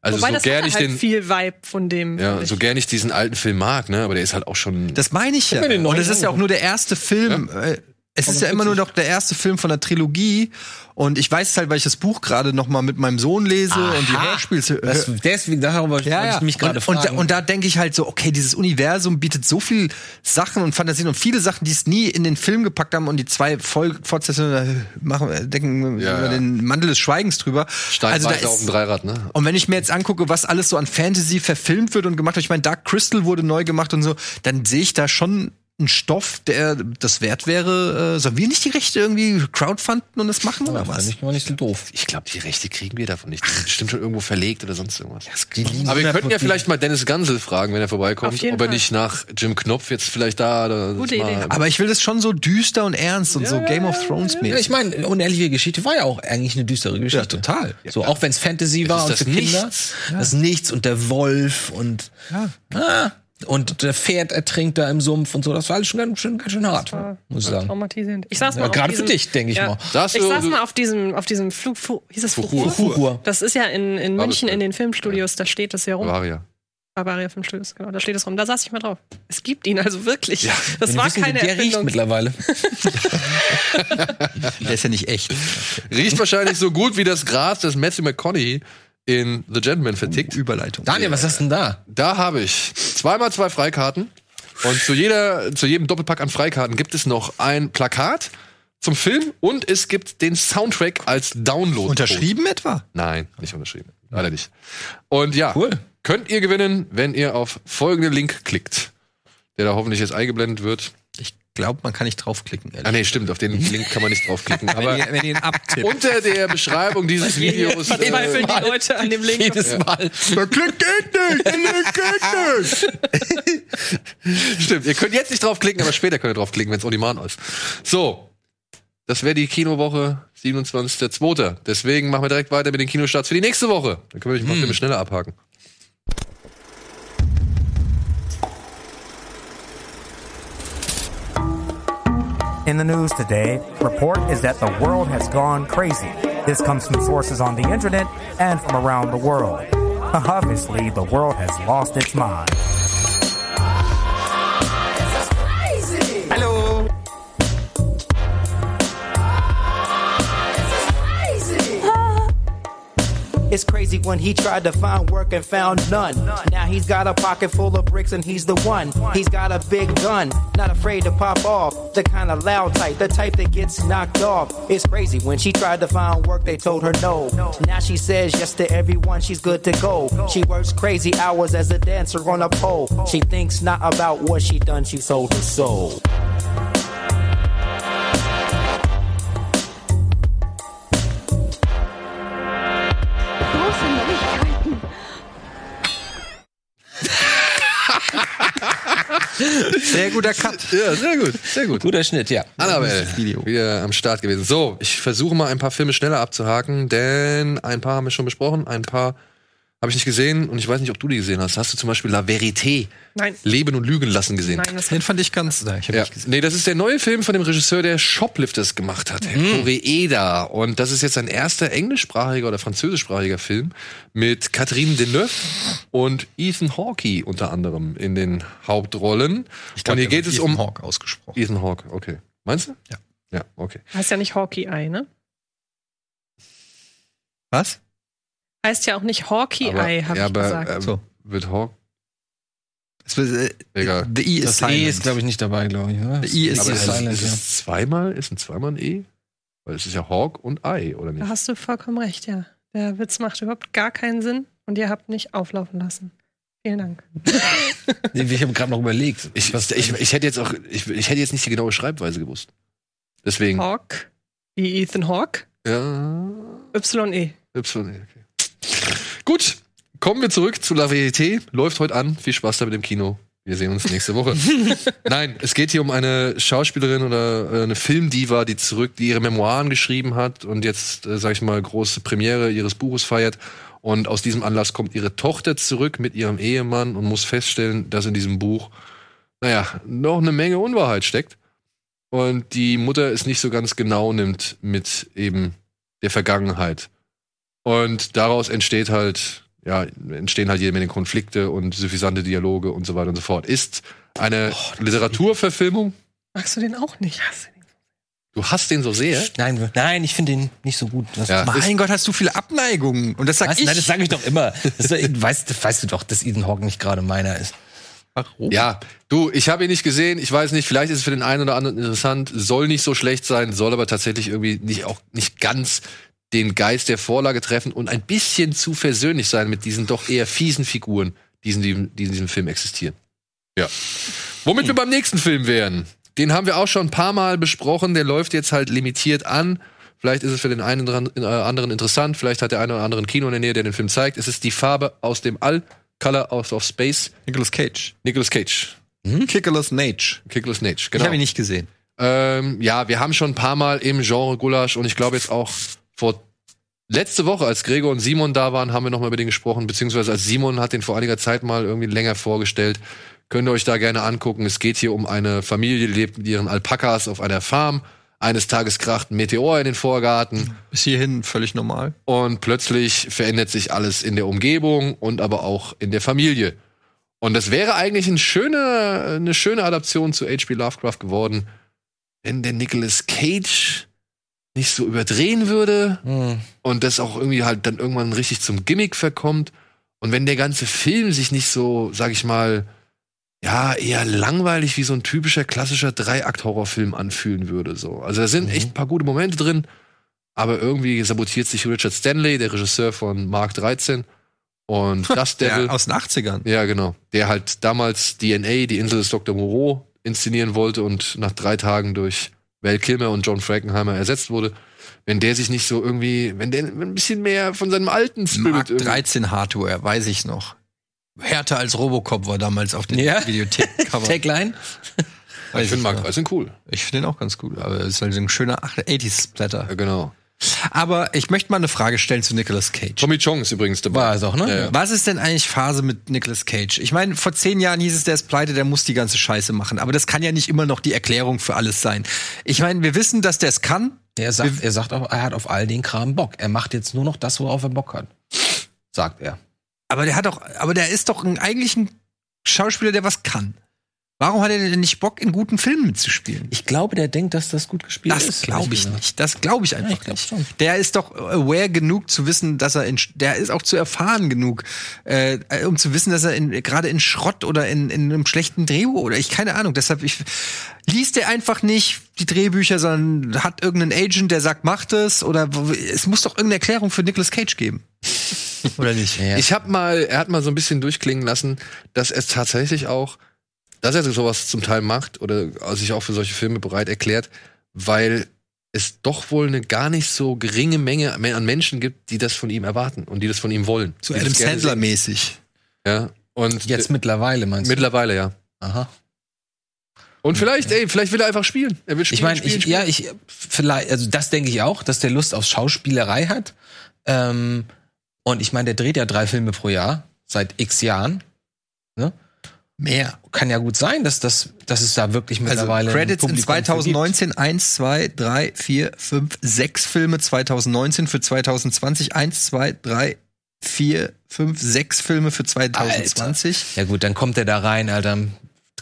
Ja. Also Wobei so das gern hatte ich halt den, viel Vibe von dem. ja, so gern ich diesen alten Film mag, ne, aber der ist halt auch schon. Das meine ich ja. Und es ist ja auch nur der erste Film. Äh, es ist ja immer nur noch der erste Film von der Trilogie. Und ich weiß es halt, weil ich das Buch gerade noch mal mit meinem Sohn lese und die Hörspiels höre. das, deswegen, darüber Ja, ja. ich mich gerade und, und, und da denke ich halt so, okay, dieses Universum bietet so viel Sachen und Fantasien und viele Sachen, die es nie in den Film gepackt haben und die zwei Fortsetzungen da machen, äh, denken Ja, über ja. den Mantel des Schweigens drüber. Steinweise also da auf dem ist, Dreirad, ne? und wenn ich mir jetzt angucke, was alles so an Fantasy verfilmt wird und gemacht wird, ich meine, Dark Crystal wurde neu gemacht und so, dann sehe ich da schon ein Stoff, der das wert wäre. Äh, sollen wir nicht die Rechte irgendwie crowdfunden und das machen oder was? Ich mal nicht so doof. Ich glaube, die Rechte kriegen wir davon nicht. Die sind bestimmt schon irgendwo verlegt oder sonst irgendwas. Liegen Aber wir könnten ja 100%. vielleicht mal Dennis Gansel fragen, wenn er vorbeikommt, ob er Fall. nicht nach Jim Knopf jetzt vielleicht da oder Gute Idee. Aber ich will das schon so düster und ernst und so Game of Thrones mäßig. Ja, ich meine, unehrliche Geschichte war ja auch eigentlich eine düstere Geschichte. Ja, total. So, auch wenn es Fantasy war und für Kinder. Nichts. Das Nichts und der Wolf und ah, und der Pferd ertrinkt da im Sumpf und so. Das war alles schon ganz schön, ganz schön hart, muss ich sagen. Traumatisierend. Ich saß Ja, mal auf gerade für diesem- dich, denke ich ja. mal. Saß ich saß mal auf diesem, auf diesem Flug, Fu, hieß es Fuchur. Fuchur? Das ist ja in, in München in den Filmstudios, da steht das ja rum. Bavaria. Bavaria Filmstudios, genau, da steht es rum. Da saß ich mal drauf. Es gibt ihn also wirklich. das Wir war wissen, keine der riecht Erfindung. mittlerweile. Der ist ja nicht echt. Riecht wahrscheinlich so gut wie das Gras, das Matthew McConaughey in The Gentleman vertickt. Überleitung. Daniel, was hast du denn da? Da habe ich zweimal zwei Freikarten. Und zu, jeder, zu jedem Doppelpack an Freikarten gibt es noch ein Plakat zum Film und es gibt den Soundtrack als Download. Unterschrieben etwa? Nein, nicht unterschrieben. Leider nicht. Und ja, Cool. könnt ihr gewinnen, wenn ihr auf folgenden Link klickt, der da hoffentlich jetzt eingeblendet wird. Ich glaube, man kann nicht draufklicken. Ah nee, stimmt, auf den Link kann man nicht draufklicken. Aber wenn ihr ihn abtippt. unter der Beschreibung dieses Videos. Äh, Verzweifeln die Leute an dem Link. Jedes Mal. Der Klick geht nicht! Der Link geht nicht! Stimmt, ihr könnt jetzt nicht draufklicken, aber später könnt ihr draufklicken, wenn es on demand ist. So, das wäre die Kinowoche 27.02. Deswegen machen wir direkt weiter mit den Kinostarts für die nächste Woche. Dann können wir ein paar Filme schneller abhaken. In the news today, report is that the world has gone crazy. This comes from sources on the internet and from around the world. Obviously, the world has lost its mind. It's crazy when he tried to find work and found none. Now he's got a pocket full of bricks and he's the one. He's got a big gun, not afraid to pop off. The kind of loud type, the type that gets knocked off. It's crazy when she tried to find work, they told her no. Now she says yes to everyone, she's good to go. She works crazy hours as a dancer on a pole. She thinks not about what she done, she sold her soul. Große Neuigkeiten. Sehr guter Cut. Ja, sehr gut, sehr gut. Guter Schnitt, ja. Annabelle, Video. wieder am Start gewesen. So, ich versuche mal ein paar Filme schneller abzuhaken, denn ein paar haben wir schon besprochen, ein paar habe ich nicht gesehen und ich weiß nicht, ob du die gesehen hast. Hast du zum Beispiel La Verité, Nein. Leben und Lügen lassen gesehen? Nein, das Den fand ich ganz. Nein, ich hab Ja. nicht gesehen. Nee, das ist der neue Film von dem Regisseur, der Shoplifters gemacht hat, Herr Koreeda. Und das ist jetzt sein erster englischsprachiger oder französischsprachiger Film mit Catherine Deneuve und Ethan Hawke unter anderem in den Hauptrollen. und hier geht es um Hawk ausgesprochen. Ethan Hawke, okay. Meinst du? Ja. Ja, okay. heißt ja nicht Hawkeye, ne? Was? Heißt ja auch nicht Hawkeye, Aber, habe ja, ich aber gesagt. ähm, So. wird Hawke, Es wird, äh, egal. The E is Das. E ist, glaube ich, nicht dabei, glaube ich. Oder? The E ist Aber ist, silent, es, ist es zweimal, ist ein zweimal ein E? Weil es ist ja Hawk und Ei, oder Da nicht? hast du vollkommen recht, ja. Der Witz macht überhaupt gar keinen Sinn und ihr habt nicht auflaufen lassen. Vielen Dank. Nee, ich habe gerade noch überlegt. Ich, ich, ich hätte jetzt auch, ich, ich hätte jetzt nicht die genaue Schreibweise gewusst. Deswegen. Hawk, wie Ethan Hawke, Ja. Y-E. Y, okay. Gut, kommen wir zurück zu La Vérité. Läuft heute an. Viel Spaß damit im Kino. Wir sehen uns nächste Woche. Nein, es geht hier um eine Schauspielerin oder äh, eine Filmdiva, die zurück, die ihre Memoiren geschrieben hat und jetzt, äh, sag ich mal, große Premiere ihres Buches feiert. Und aus diesem Anlass kommt ihre Tochter zurück mit ihrem Ehemann und muss feststellen, dass in diesem Buch, naja, noch eine Menge Unwahrheit steckt. Und die Mutter es nicht so ganz genau nimmt mit eben der Vergangenheit. Und daraus entsteht halt, ja, entstehen halt jede Menge Konflikte und suffisante Dialoge und so weiter und so fort. Ist eine Literaturverfilmung. Magst du den auch nicht? Du hast den so sehr. Nein, nein, ich finde den nicht so gut. Das Ja. Mein Gott, hast du viele Abneigungen. Und das sag Was? ich. Nein, das sage ich doch immer. Das, weißt, weißt du doch, dass Ethan Hawke nicht gerade meiner ist. Warum? Ja, du, ich habe ihn nicht gesehen. Ich weiß nicht, vielleicht ist es für den einen oder anderen interessant. Soll nicht so schlecht sein, soll aber tatsächlich irgendwie nicht auch nicht ganz den Geist der Vorlage treffen und ein bisschen zu versöhnlich sein mit diesen doch eher fiesen Figuren, die in diesem, Film existieren. Ja. Womit wir beim nächsten Film wären. Den haben wir auch schon ein paar Mal besprochen. Der läuft jetzt halt limitiert an. Vielleicht ist es für den einen oder anderen- äh, anderen interessant. Vielleicht hat der eine oder andere ein Kino in der Nähe, der den Film zeigt. Es ist die Farbe aus dem All. Color out of Space. Nicolas Cage. Nicolas Cage. Nicolas Nage. Nicolas Cage, Ich genau. habe ihn nicht gesehen. Ähm, ja, wir haben schon ein paar Mal im Genre Gulasch und ich glaube jetzt auch vor letzte Woche, als Gregor und Simon da waren, haben wir noch mal über den gesprochen, beziehungsweise als Simon hat den vor einiger Zeit mal irgendwie länger vorgestellt. Könnt ihr euch da gerne angucken. Es geht hier um eine Familie, die lebt mit ihren Alpakas auf einer Farm. Eines Tages kracht ein Meteor in den Vorgarten Bis hierhin völlig normal. und plötzlich verändert sich alles in der Umgebung und aber auch in der Familie. Und das wäre eigentlich eine schöne, eine schöne Adaption zu H.P. Lovecraft geworden, wenn der Nicolas Cage nicht so überdrehen würde Hm. und das auch irgendwie halt dann irgendwann richtig zum Gimmick verkommt und wenn der ganze Film sich nicht so, sag ich mal, ja, eher langweilig wie so ein typischer klassischer Dreiakt-Horrorfilm anfühlen würde. So. Also da sind echt ein paar gute Momente drin, aber irgendwie sabotiert sich Richard Stanley, der Regisseur von Mark 13 und Das Devil. Ja, aus den 80ern. Ja, genau. Der halt damals DNA, die Insel des Dr. Moreau, inszenieren wollte und nach drei Tagen durch Val Kilmer und John Frankenheimer ersetzt wurde. Wenn der sich nicht so irgendwie, wenn der ein bisschen mehr von seinem alten Spirit Mark irgendwie- 13 Hardware, weiß ich noch. Härter als Robocop war damals auf den Ja. Videothek-Cover. Tagline? Ich finde Mark noch. 13 cool. Ich finde den auch ganz gut, aber es ist halt so ein schöner 80s-Splatter. Ja, genau. Aber ich möchte mal eine Frage stellen zu Nicolas Cage. Tommy Chong ist übrigens dabei. War es auch, ne? Ja, ja. Was ist denn eigentlich Phase mit Nicolas Cage? Ich meine, vor zehn Jahren hieß es, der ist pleite, der muss die ganze Scheiße machen. Aber das kann ja nicht immer noch die Erklärung für alles sein. Ich meine, wir wissen, dass der es kann. Er sagt, er sagt auch, er hat auf all den Kram Bock. Er macht jetzt nur noch das, worauf er Bock hat. Sagt er. Aber der hat doch, aber der ist doch ein, eigentlich ein Schauspieler, der was kann. Warum hat er denn nicht Bock, in guten Filmen mitzuspielen? Ich glaube, der denkt, dass das gut gespielt Das ist. glaube ich nicht. Das glaube ich einfach ich glaub nicht. schon. Der ist doch aware genug zu wissen, dass er in, der ist auch zu erfahren genug, äh, um zu wissen, dass er in, gerade in Schrott oder in, in einem schlechten Drehbuch oder ich keine Ahnung. Deshalb ich liest er einfach nicht die Drehbücher, sondern hat irgendeinen Agent, der sagt, macht es oder es muss doch irgendeine Erklärung für Nicolas Cage geben. oder nicht? Ja. Ich habe mal, er hat mal so ein bisschen durchklingen lassen, dass es tatsächlich auch, dass er sowas zum Teil macht oder sich auch für solche Filme bereit erklärt, weil es doch wohl eine gar nicht so geringe Menge an Menschen gibt, die das von ihm erwarten und die das von ihm wollen. So Adam Sandler mäßig. Ja. Und Jetzt äh, mittlerweile meinst du? mittlerweile, ja. Aha. Und vielleicht, ey, vielleicht will er einfach spielen. Er will spielen. Ich meine, spielen, ich, spielen. ja, ich vielleicht, also das denke ich auch, dass der Lust auf Schauspielerei hat. Ähm, und ich meine, der dreht ja drei Filme pro Jahr seit X Jahren. Ne? Mehr. Kann ja gut sein, dass das, dass es da wirklich Also mittlerweile ein Credits in Publikum für gibt. 2019 1, 2, 3, 4, 5, 6 Filme 2019 für 2020, 1, 2, 3, 4, 5, 6 Filme für 2020. Ja gut, dann kommt er da rein, Alter.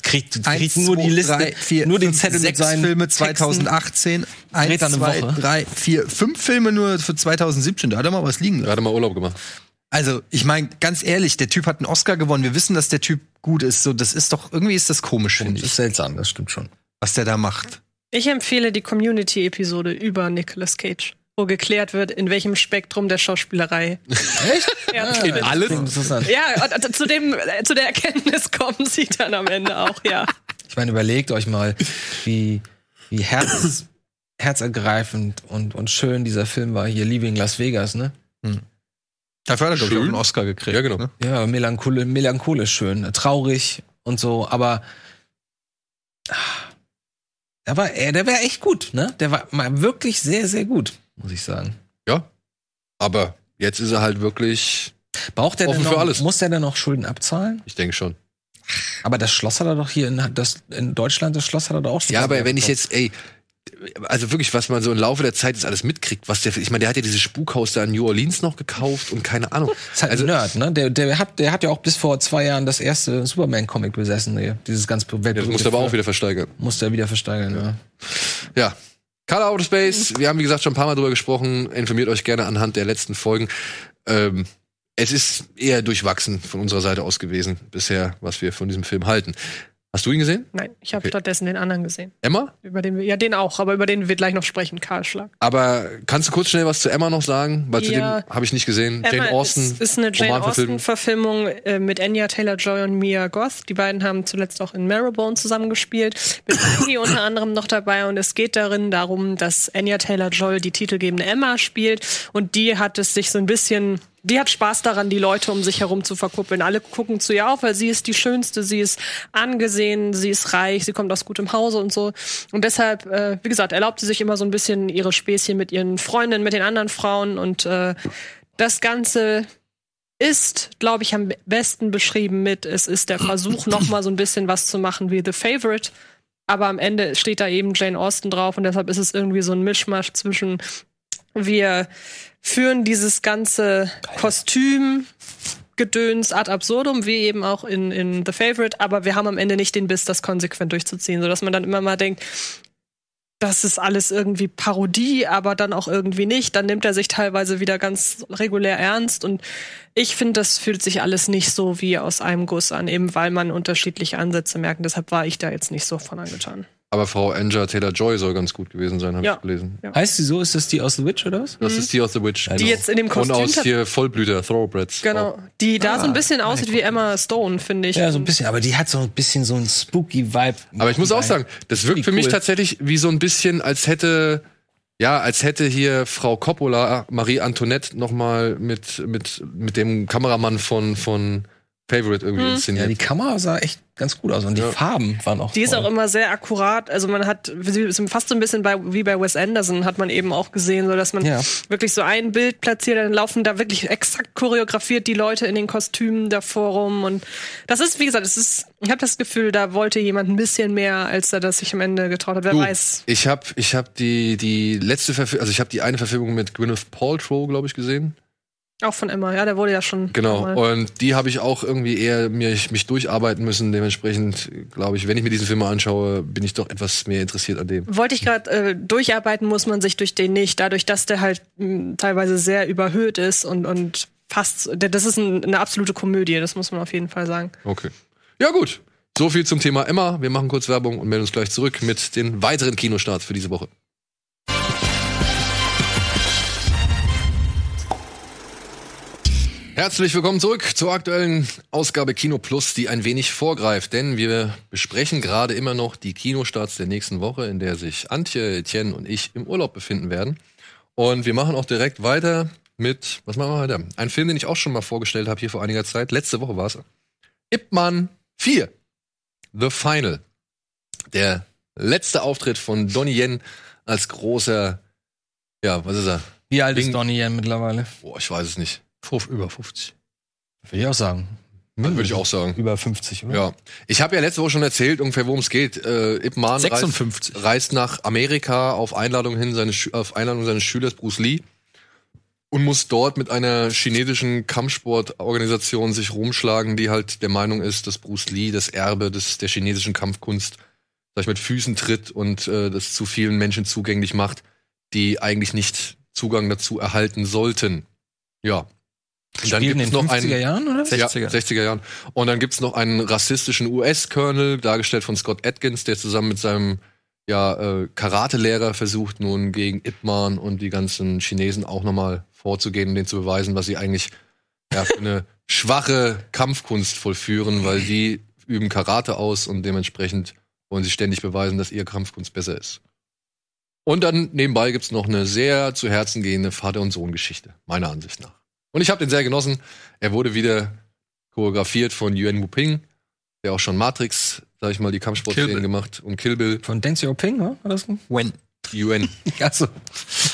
Kriegt, kriegt Eins, nur die zwei, Liste, drei, vier, nur den fünf, Zettel mit sechs seinen Filme Texten. 2018, eins, Dreht er eine zwei, Woche. drei, vier, fünf Filme nur für 2017. Da hat er mal was liegen lassen. Er hat mal Urlaub gemacht. Also, ich meine, ganz ehrlich, der Typ hat einen Oscar gewonnen. Wir wissen, dass der Typ gut ist. So, das ist doch, irgendwie ist das komisch, finde Das ich, ist seltsam, das stimmt schon. was der da macht. Ich empfehle die Community-Episode über Nicolas Cage, wo geklärt wird, in welchem Spektrum der Schauspielerei. Echt? Ja, In allen? Interessant. ja und, zu, dem, äh, zu der Erkenntnis kommen sie dann am Ende auch, ja. Ich meine, überlegt euch mal, wie, wie herz, herzergreifend und, und schön dieser Film war hier, Leaving Las Vegas, ne? Dafür hat er, glaub ich, auch einen Oscar gekriegt. Ja, genau. Ne? Ja, melancholisch, melancholisch schön, traurig und so, aber ah, der war, der war echt gut, ne? Der war mal wirklich sehr, sehr gut, muss ich sagen. Ja. Aber jetzt ist er halt wirklich, Braucht er Offen denn für noch, alles. muss er denn noch Schulden abzahlen? ich denke schon. Aber das Schloss hat er doch hier in, das, in Deutschland, das Schloss hat er doch auch schon. Ja, aber wenn ich jetzt, ey, also wirklich, was man so im Laufe der Zeit jetzt alles mitkriegt, was der, ich meine, der hat ja dieses Spukhaus da in New Orleans noch gekauft und keine Ahnung. ist halt also, ein Nerd, ne? Der, der, hat, der hat ja auch bis vor zwei Jahren das erste Superman-Comic besessen, hier. dieses ganz ja, das muss er aber auch wieder versteigern. Musste er wieder versteigern, ja. Ja. Color Outer Space, wir haben wie gesagt schon ein paar Mal drüber gesprochen, informiert euch gerne anhand der letzten Folgen. Ähm, es ist eher durchwachsen von unserer Seite aus gewesen bisher, was wir von diesem Film halten. Hast du ihn gesehen? Nein, ich habe Okay. stattdessen den anderen gesehen. Emma? Über den wir, ja, den auch, aber über den wir gleich noch sprechen, Karl Schlag. Aber kannst du kurz schnell was zu Emma noch sagen? Weil zu Ja. dem habe ich nicht gesehen. Emma Jane Austen. ist, ist eine Jane. Austen-Verfilmung äh, mit Anya Taylor-Joy und Mia Goth. Die beiden haben zuletzt auch in Marrowbone zusammengespielt. Mit Maggie unter anderem noch dabei. Und es geht darin darum, dass Anya Taylor-Joy die titelgebende Emma spielt. Und die hat es sich so ein bisschen... Die hat Spaß daran, die Leute um sich herum zu verkuppeln. Alle gucken zu ihr auf, weil sie ist die Schönste, sie ist angesehen, sie ist reich, sie kommt aus gutem Hause und so. Und deshalb, äh, wie gesagt, erlaubt sie sich immer so ein bisschen ihre Späßchen mit ihren Freundinnen, mit den anderen Frauen und äh, das Ganze ist, glaube ich, am besten beschrieben mit, es ist der Versuch, noch mal so ein bisschen was zu machen wie The Favorite. Aber am Ende steht da eben Jane Austen drauf und deshalb ist es irgendwie so ein Mischmasch zwischen wir führen dieses ganze Kostüm Gedöns ad absurdum, wie eben auch in, in The Favorite, aber wir haben am Ende nicht den Biss, das konsequent durchzuziehen, sodass man dann immer mal denkt, das ist alles irgendwie Parodie, aber dann auch irgendwie nicht. Dann nimmt er sich teilweise wieder ganz regulär ernst und ich finde, das fühlt sich alles nicht so wie aus einem Guss an, eben weil man unterschiedliche Ansätze merkt. Deshalb war ich da jetzt nicht so von angetan. Aber Frau Anja Taylor-Joy soll ganz gut gewesen sein, habe Ja. ich gelesen. Heißt sie so? Ist das die aus The Witch oder was? Das ist die aus The Witch. Die jetzt in dem Und Kostüm aus tat- hier Vollblüter, Thoroughbreds. Genau. Die da so ein bisschen aussieht wie Emma Stone, finde ich. Ja, so ein bisschen, aber die hat so ein bisschen so einen spooky Vibe. Aber ich muss auch sagen, das wirkt für mich cool. tatsächlich wie so ein bisschen, als hätte, ja, als hätte hier Frau Coppola, Marie Antoinette, noch mal mit, mit, mit dem Kameramann von, von Favorite irgendwie Hm. Ja, inszeniert. die Kamera sah echt ganz gut aus und die Ja. Farben waren auch Die ist toll. auch immer sehr akkurat. Also man hat fast so ein bisschen bei, wie bei Wes Anderson hat man eben auch gesehen, so dass man Ja. wirklich so ein Bild platziert, dann laufen da wirklich exakt choreografiert die Leute in den Kostümen davor rum und das ist wie gesagt, es ist ich habe das Gefühl, da wollte jemand ein bisschen mehr, als er das sich am Ende getraut hat. Wer Du, weiß. Ich habe ich hab die, die letzte Verfilmung, also ich habe die eine Verfilmung mit Gwyneth Paltrow, glaube ich, gesehen. Auch von Emma, ja, der wurde ja schon Genau. Und die habe ich auch irgendwie eher mir, mich durcharbeiten müssen. Dementsprechend, glaube ich, wenn ich mir diesen Film mal anschaue, bin ich doch etwas mehr interessiert an dem. Wollte ich gerade äh, durcharbeiten, muss man sich durch den nicht, dadurch, dass der halt mh, teilweise sehr überhöht ist und, und fast, das ist ein, eine absolute Komödie, das muss man auf jeden Fall sagen. Okay. Ja, gut. So viel zum Thema Emma. Wir machen kurz Werbung und melden uns gleich zurück mit den weiteren Kinostarts für diese Woche. Herzlich willkommen zurück zur aktuellen Ausgabe Kino Plus, die ein wenig vorgreift, denn wir besprechen gerade immer noch die Kinostarts der nächsten Woche, in der sich Antje, Etienne und ich im Urlaub befinden werden. Und wir machen auch direkt weiter mit, was machen wir weiter? Ein Film, den ich auch schon mal vorgestellt habe hier vor einiger Zeit. Letzte Woche war es. Ip Man 4. The Final. Der letzte Auftritt von Donnie Yen als großer, ja, was ist er? Wie alt Bing- ist Donnie Yen mittlerweile? Boah, ich weiß es nicht. Über 50. Würde ich auch sagen. Würde ich auch sagen. Über 50, oder? Ja. Ich habe ja letzte Woche schon erzählt, ungefähr worum es geht. Äh, Ip Man 56. Reist, reist nach Amerika auf Einladung hin seines, auf Einladung seines Schülers Bruce Lee und muss dort mit einer chinesischen Kampfsportorganisation sich rumschlagen, die halt der Meinung ist, dass Bruce Lee das Erbe des, der chinesischen Kampfkunst sag ich, mit Füßen tritt und äh, das zu vielen Menschen zugänglich macht, die eigentlich nicht Zugang dazu erhalten sollten. Ja. Und dann Spielt in gibt's den noch 50er einen, Jahren, oder? 60er. ja, 60er Jahren. Und dann gibt's noch einen rassistischen US-Colonel, dargestellt von Scott Atkins, der zusammen mit seinem ja, äh, Karate-Lehrer versucht nun gegen Ip Man und die ganzen Chinesen auch nochmal vorzugehen und denen zu beweisen, was sie eigentlich ja, für eine schwache Kampfkunst vollführen, weil die üben Karate aus und dementsprechend wollen sie ständig beweisen, dass ihre Kampfkunst besser ist. Und dann nebenbei gibt's noch eine sehr zu Herzen gehende Vater- und Sohn-Geschichte, meiner Ansicht nach. Und ich habe den sehr genossen. Er wurde wieder choreografiert von Yuan Wuping, der auch schon Matrix, sag ich mal, die Kampfsportszenen gemacht und Kill Bill, Von Deng Xiaoping, ne? War das? When? Yuan. Achso.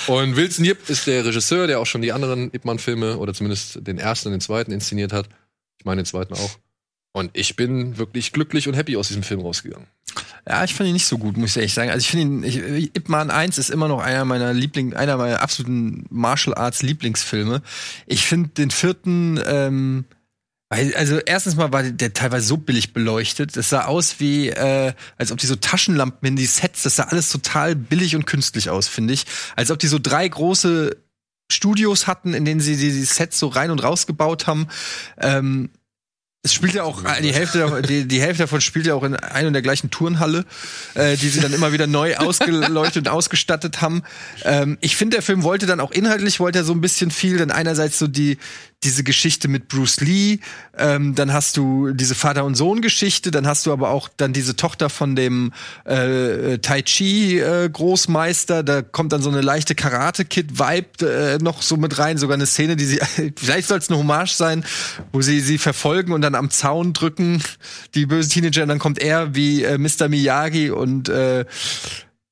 Und Wilson Yip ist der Regisseur, der auch schon die anderen Ip Man-Filme oder zumindest den ersten und den zweiten inszeniert hat. Ich meine den zweiten auch. Und ich bin wirklich glücklich und happy aus diesem Film rausgegangen. Ja, ich fand ihn nicht so gut, muss ich ehrlich sagen. Also ich finde ihn, ich, Ip Man 1 ist immer noch einer meiner Liebling, einer meiner absoluten Martial Arts Lieblingsfilme. Ich finde den vierten, ähm, also erstens mal war der teilweise so billig beleuchtet. Das sah aus wie, äh, als ob die so Taschenlampen in die Sets, das sah alles total billig und künstlich aus, finde ich. Als ob die so drei große Studios hatten, in denen sie die Sets so rein und raus gebaut haben. Ähm, es spielt ja auch die Hälfte, davon- die, die Hälfte davon spielt ja auch in einer und der gleichen Turnhalle, äh, die sie dann immer wieder neu ausgeleuchtet und ausgestattet haben. Ähm, ich finde, der Film wollte dann auch inhaltlich wollte er so ein bisschen viel, denn einerseits so die diese Geschichte mit Bruce Lee, ähm, dann hast du diese Vater und Sohn Geschichte, dann hast du aber auch dann diese Tochter von dem äh, Tai Chi äh, Großmeister, da kommt dann so eine leichte Karate Kid Vibe äh, noch so mit rein, sogar eine Szene, die sie vielleicht soll es eine Hommage sein, wo sie sie verfolgen und dann am Zaun drücken, die bösen Teenager, und dann kommt er wie äh, Mr. Miyagi und äh,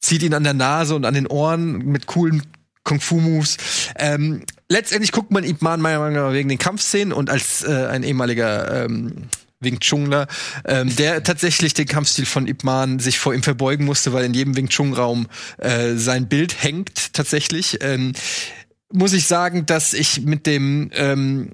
zieht ihn an der Nase und an den Ohren mit coolen Kung-Fu-Moves. Ähm, letztendlich guckt man Ip Man meiner Meinung nach wegen den Kampfszenen und als äh, ein ehemaliger ähm, Wing Chungler, ähm, der tatsächlich den Kampfstil von Ip Man sich vor ihm verbeugen musste, weil in jedem Wing Chun Raum äh, sein Bild hängt tatsächlich. Ähm, muss ich sagen, dass ich mit dem ähm,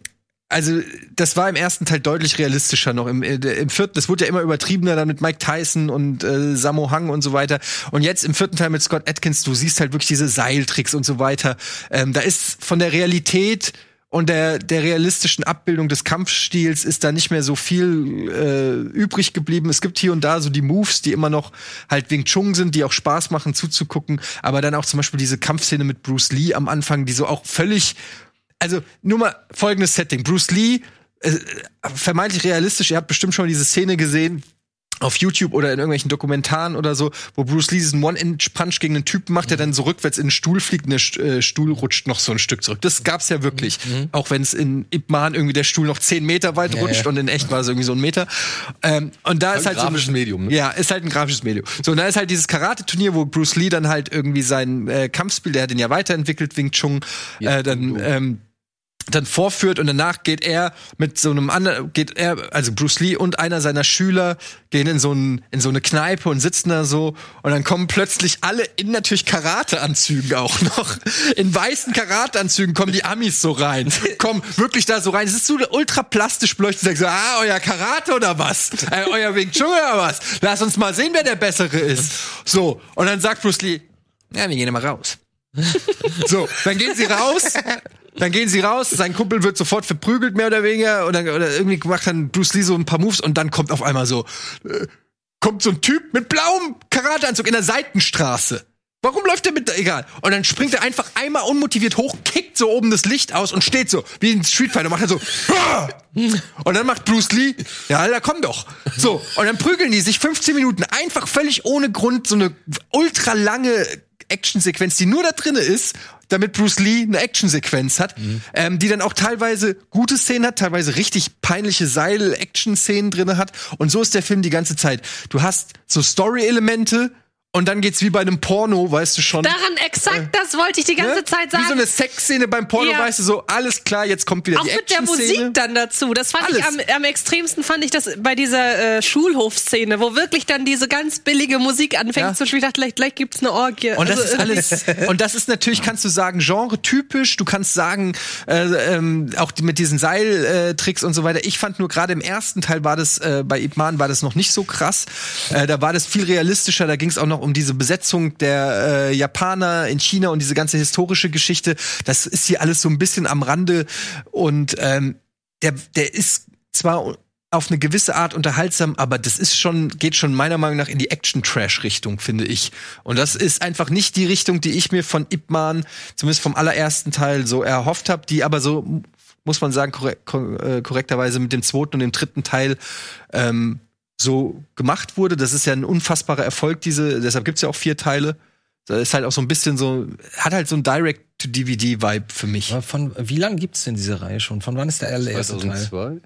also das war im ersten Teil deutlich realistischer noch. Im, äh, im vierten, das wurde ja immer übertriebener dann mit Mike Tyson und äh, Sammo Hang und so weiter. Und jetzt im vierten Teil mit Scott Atkins, du siehst halt wirklich diese Seiltricks und so weiter. Ähm, da ist von der Realität und der, der realistischen Abbildung des Kampfstils ist da nicht mehr so viel äh, übrig geblieben. Es gibt hier und da so die Moves, die immer noch halt Wing Chun sind, die auch Spaß machen zuzugucken. Aber dann auch zum Beispiel diese Kampfszene mit Bruce Lee am Anfang, die so auch völlig also nur mal folgendes Setting. Bruce Lee, äh, vermeintlich realistisch, ihr habt bestimmt schon mal diese Szene gesehen auf YouTube oder in irgendwelchen Dokumentaren oder so, wo Bruce Lee diesen One-Inch-Punch gegen einen Typen macht, der dann so rückwärts in den Stuhl fliegt und der äh, Stuhl rutscht noch so ein Stück zurück. Das gab's ja wirklich. Auch wenn es in Ip Man irgendwie der Stuhl noch zehn Meter weit rutscht und in echt war es irgendwie so ein Meter. Ähm, und da ist Ein halt so grafisches Medium, ne? Ja, ist halt ein grafisches Medium. So, und da ist halt dieses Karate-Turnier, wo Bruce Lee dann halt irgendwie sein äh, Kampfspiel, der hat ihn ja weiterentwickelt, Wing Chun, äh, dann ähm, dann vorführt und danach geht er mit so einem anderen, geht er, also Bruce Lee und einer seiner Schüler gehen in so, ein, in so eine Kneipe und sitzen da so und dann kommen plötzlich alle in natürlich Karateanzügen auch noch. In weißen Karateanzügen kommen die Amis so rein. kommen wirklich da so rein. Es ist so ultra plastisch beleuchtet. Sagen so, ah, euer Karate oder was? Äh, euer Wing Chun oder was? Lass uns mal sehen, wer der Bessere ist. So. Und dann sagt Bruce Lee, ja, wir gehen immer raus. So, dann gehen sie raus. Dann gehen sie raus, sein Kumpel wird sofort verprügelt, mehr oder weniger, oder, oder irgendwie macht dann Bruce Lee so ein paar Moves und dann kommt auf einmal so, äh, kommt so ein Typ mit blauem Karateanzug in der Seitenstraße. Warum läuft der mit, egal. Und dann springt er einfach einmal unmotiviert hoch, kickt so oben das Licht aus und steht so, wie ein Street Fighter, macht er so, und dann macht Bruce Lee, ja, Alter, komm doch. So, und dann prügeln die sich 15 Minuten einfach völlig ohne Grund so eine ultra lange Actionsequenz, die nur da drinne ist, damit Bruce Lee eine Actionsequenz hat, ähm, die dann auch teilweise gute Szenen hat, teilweise richtig peinliche Seil-Action-Szenen drinne hat. Und so ist der Film die ganze Zeit. Du hast so Story-Elemente und dann geht's wie bei einem Porno, weißt du schon. Daran exakt, das wollte ich die ganze ne? Zeit sagen. Wie so eine Sexszene beim Porno, Ja. weißt du, so alles klar, jetzt kommt wieder auch die mit der. Musik dann dazu. Das fand ich am, Alles. am extremsten fand ich das bei dieser äh, Schulhofszene, wo wirklich dann diese ganz billige Musik anfängt Ja. zu spielen. Ich dachte, vielleicht, vielleicht gibt's eine Orgie. Und das Also, ist alles. Und das ist natürlich, kannst du sagen, genre-typisch. Du kannst sagen, äh, ähm, auch die, mit diesen Seiltricks und so weiter. Ich fand nur gerade im ersten Teil war das, äh, bei Ip Man war das noch nicht so krass. Äh, da war das viel realistischer. Da ging es auch noch um diese Besetzung der äh, Japaner in China und diese ganze historische Geschichte. Das ist hier alles so ein bisschen am Rande. Und ähm, der, der ist zwar auf eine gewisse Art unterhaltsam, aber das ist schon, geht schon meiner Meinung nach in die Action-Trash-Richtung, finde ich. Und das ist einfach nicht die Richtung, die ich mir von Ip Man, zumindest vom allerersten Teil, so erhofft habe, die aber so, muss man sagen, korrek kor äh, korrekterweise mit dem zweiten und dem dritten Teil ähm, so gemacht wurde. Das ist ja ein unfassbarer Erfolg, diese, deshalb gibt's ja auch vier Teile. Das ist halt auch so ein bisschen so, hat halt so ein Direct-to-DVD-Vibe für mich. Aber von wie lange gibt's denn diese Reihe schon? Von wann ist der allererste Teil? 2002?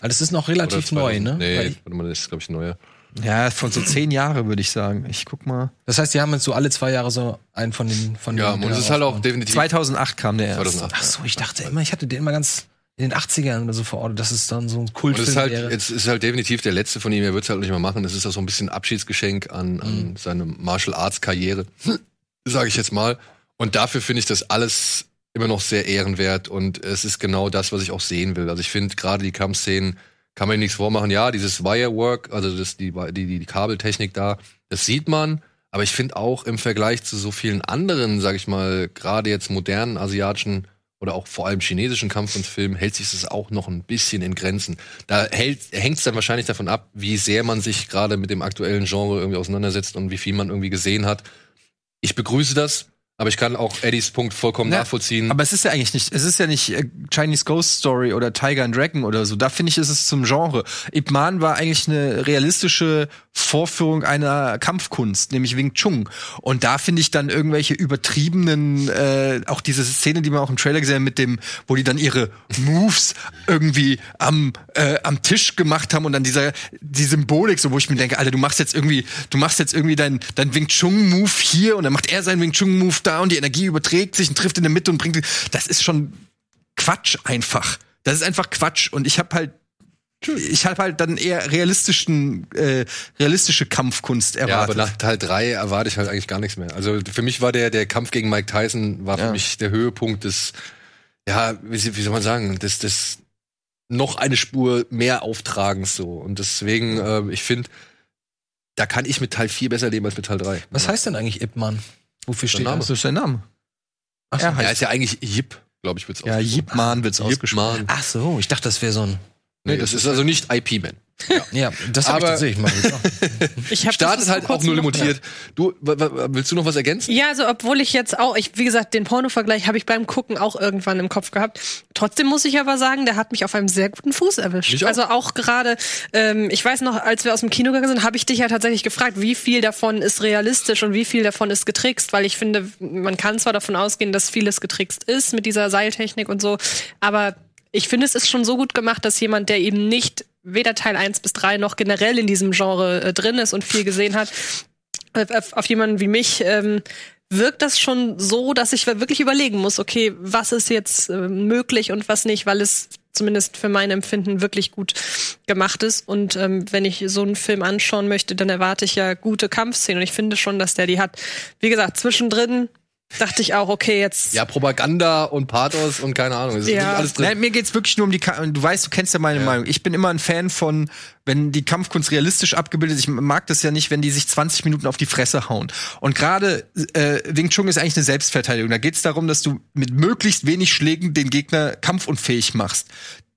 Ah, das ist noch relativ neu, 2000? ne? Nee, warte mal, das ist, glaube ich, neuer. Ja, von so zehn Jahre würde ich sagen. Ich guck mal. Das heißt, die haben jetzt so alle zwei Jahre so einen von den von Ja, den und es ist halt auch definitiv 2008 kam der erste. 2008. Ach so, ich dachte immer, ich hatte den immer ganz in den 80ern oder so verortet, dass es dann so ein es ist halt, wäre. jetzt ist halt definitiv der letzte von ihm, er wird es halt nicht mehr machen. Das ist auch so ein bisschen Abschiedsgeschenk an, an seine Martial Arts Karriere, sage ich jetzt mal. Und dafür finde ich das alles immer noch sehr ehrenwert und es ist genau das, was ich auch sehen will. Also ich finde gerade die Kampfszenen, kann man nichts vormachen. Ja, dieses Wirework, also das, die, die, die, die Kabeltechnik da, das sieht man. Aber ich finde auch im Vergleich zu so vielen anderen, sag ich mal, gerade jetzt modernen asiatischen oder auch vor allem chinesischen Kampfkunstfilmen hält sich das auch noch ein bisschen in Grenzen. Da hängt es dann wahrscheinlich davon ab, wie sehr man sich gerade mit dem aktuellen Genre irgendwie auseinandersetzt und wie viel man irgendwie gesehen hat. Ich begrüße das, aber ich kann auch Eddies Punkt vollkommen Ja, nachvollziehen. Aber es ist ja eigentlich nicht, es ist ja nicht äh, Chinese Ghost Story oder Tiger and Dragon oder so. Da finde ich, ist es zum Genre. Ip Man war eigentlich eine realistische Vorführung einer Kampfkunst, nämlich Wing Chun. Und da finde ich dann irgendwelche übertriebenen, äh, auch diese Szene, die man auch im Trailer gesehen hat, mit dem, wo die dann ihre Moves irgendwie am, äh, am Tisch gemacht haben und dann dieser, die Symbolik, so wo ich mir denke, Alter, du machst jetzt irgendwie, du machst jetzt irgendwie dein, dein Wing Chun Move hier und dann macht er seinen Wing Chun Move da und die Energie überträgt sich und trifft in der Mitte und bringt, das ist schon Quatsch einfach. Das ist einfach Quatsch und ich habe halt ich habe halt dann eher realistischen, äh, realistische Kampfkunst ja, aber erwartet. nach Teil 3 erwarte ich halt eigentlich gar nichts mehr. Also für mich war der, der Kampf gegen Mike Tyson, war für Ja. mich der Höhepunkt des, ja, wie, wie soll man sagen, des, des noch eine Spur mehr Auftragens so. Und deswegen, äh, ich finde, da kann ich mit Teil 4 besser leben als mit Teil 3. Was heißt denn eigentlich Ip Man? Wofür steht Name. das? das ist sein Name. Ach so. Er Ja, heißt, ist ja eigentlich Yip, glaube ich, wird's ja, Yip Man wird's Yip ausgesprochen. Man. Ach so, ich dachte, das wäre so ein. Nee, das ist also nicht IP-Man. Ja, das habe ich tatsächlich mal gesagt. Ich hab Startet das halt auch nur limitiert. Du, willst du noch was ergänzen? Ja, also obwohl ich jetzt auch, ich, wie gesagt, den Porno-Vergleich habe ich beim Gucken auch irgendwann im Kopf gehabt. Trotzdem muss ich aber sagen, der hat mich auf einem sehr guten Fuß erwischt. Auch. Also auch gerade, ähm, ich weiß noch, als wir aus dem Kino gegangen sind, habe ich dich ja tatsächlich gefragt, wie viel davon ist realistisch und wie viel davon ist getrickst, weil ich finde, man kann zwar davon ausgehen, dass vieles getrickst ist mit dieser Seiltechnik und so, aber ich finde, es ist schon so gut gemacht, dass jemand, der eben nicht weder Teil 1 bis 3 noch generell in diesem Genre äh, drin ist und viel gesehen hat, auf, auf- auf jemanden wie mich ähm, wirkt das schon so, dass ich wirklich überlegen muss, okay, was ist jetzt äh, möglich und was nicht, weil es zumindest für mein Empfinden wirklich gut gemacht ist. Und ähm, wenn ich so einen Film anschauen möchte, dann erwarte ich ja gute Kampfszenen. Und ich finde schon, dass der die hat. Wie gesagt, zwischendrin dachte ich auch, okay, jetzt Ja, Propaganda und Pathos und keine Ahnung. Ist Ja. wirklich alles drin. Nein, mir geht's wirklich nur um die Ka du weißt, du kennst ja meine Meinung. Ich bin immer ein Fan von, wenn die Kampfkunst realistisch abgebildet ist. Ich mag das ja nicht, wenn die sich 20 Minuten auf die Fresse hauen. Und gerade äh, Wing Chun ist eigentlich eine Selbstverteidigung. Da geht's darum, dass du mit möglichst wenig Schlägen den Gegner kampfunfähig machst.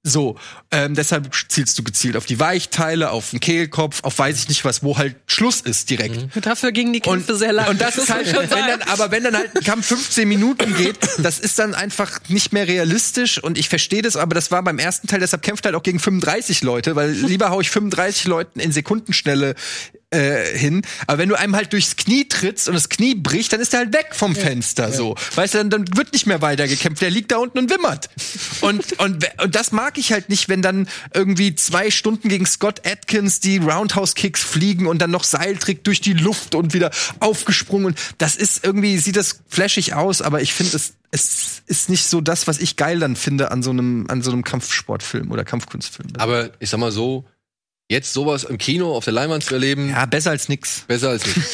So, ähm, deshalb zielst du gezielt auf die Weichteile, auf den Kehlkopf, auf weiß ich nicht was, wo halt Schluss ist direkt. dafür gingen die Kämpfe sehr lang. Und das ist halt, wenn dann, aber wenn dann halt ein Kampf 15 Minuten geht, das ist dann einfach nicht mehr realistisch und ich verstehe das, aber das war beim ersten Teil, deshalb kämpft halt auch gegen 35 Leute, weil lieber hau ich 35 Leuten in Sekundenschnelle äh, hin. Aber wenn du einem halt durchs Knie trittst und das Knie bricht, dann ist er halt weg vom Fenster, so. Weißt du, dann, dann wird nicht mehr weiter gekämpft. Der liegt da unten und wimmert. Und, und, und das mag ich halt nicht, wenn dann irgendwie zwei Stunden gegen Scott Atkins die Roundhouse-Kicks fliegen und dann noch Seiltrick durch die Luft und wieder aufgesprungen. Das ist irgendwie, sieht das flashig aus, aber ich finde, es, es ist nicht so das, was ich geil dann finde an so einem, an so einem Kampfsportfilm oder Kampfkunstfilm. Aber ich sag mal so, jetzt sowas im Kino auf der Leinwand zu erleben, ja, besser als nix. besser als nicht.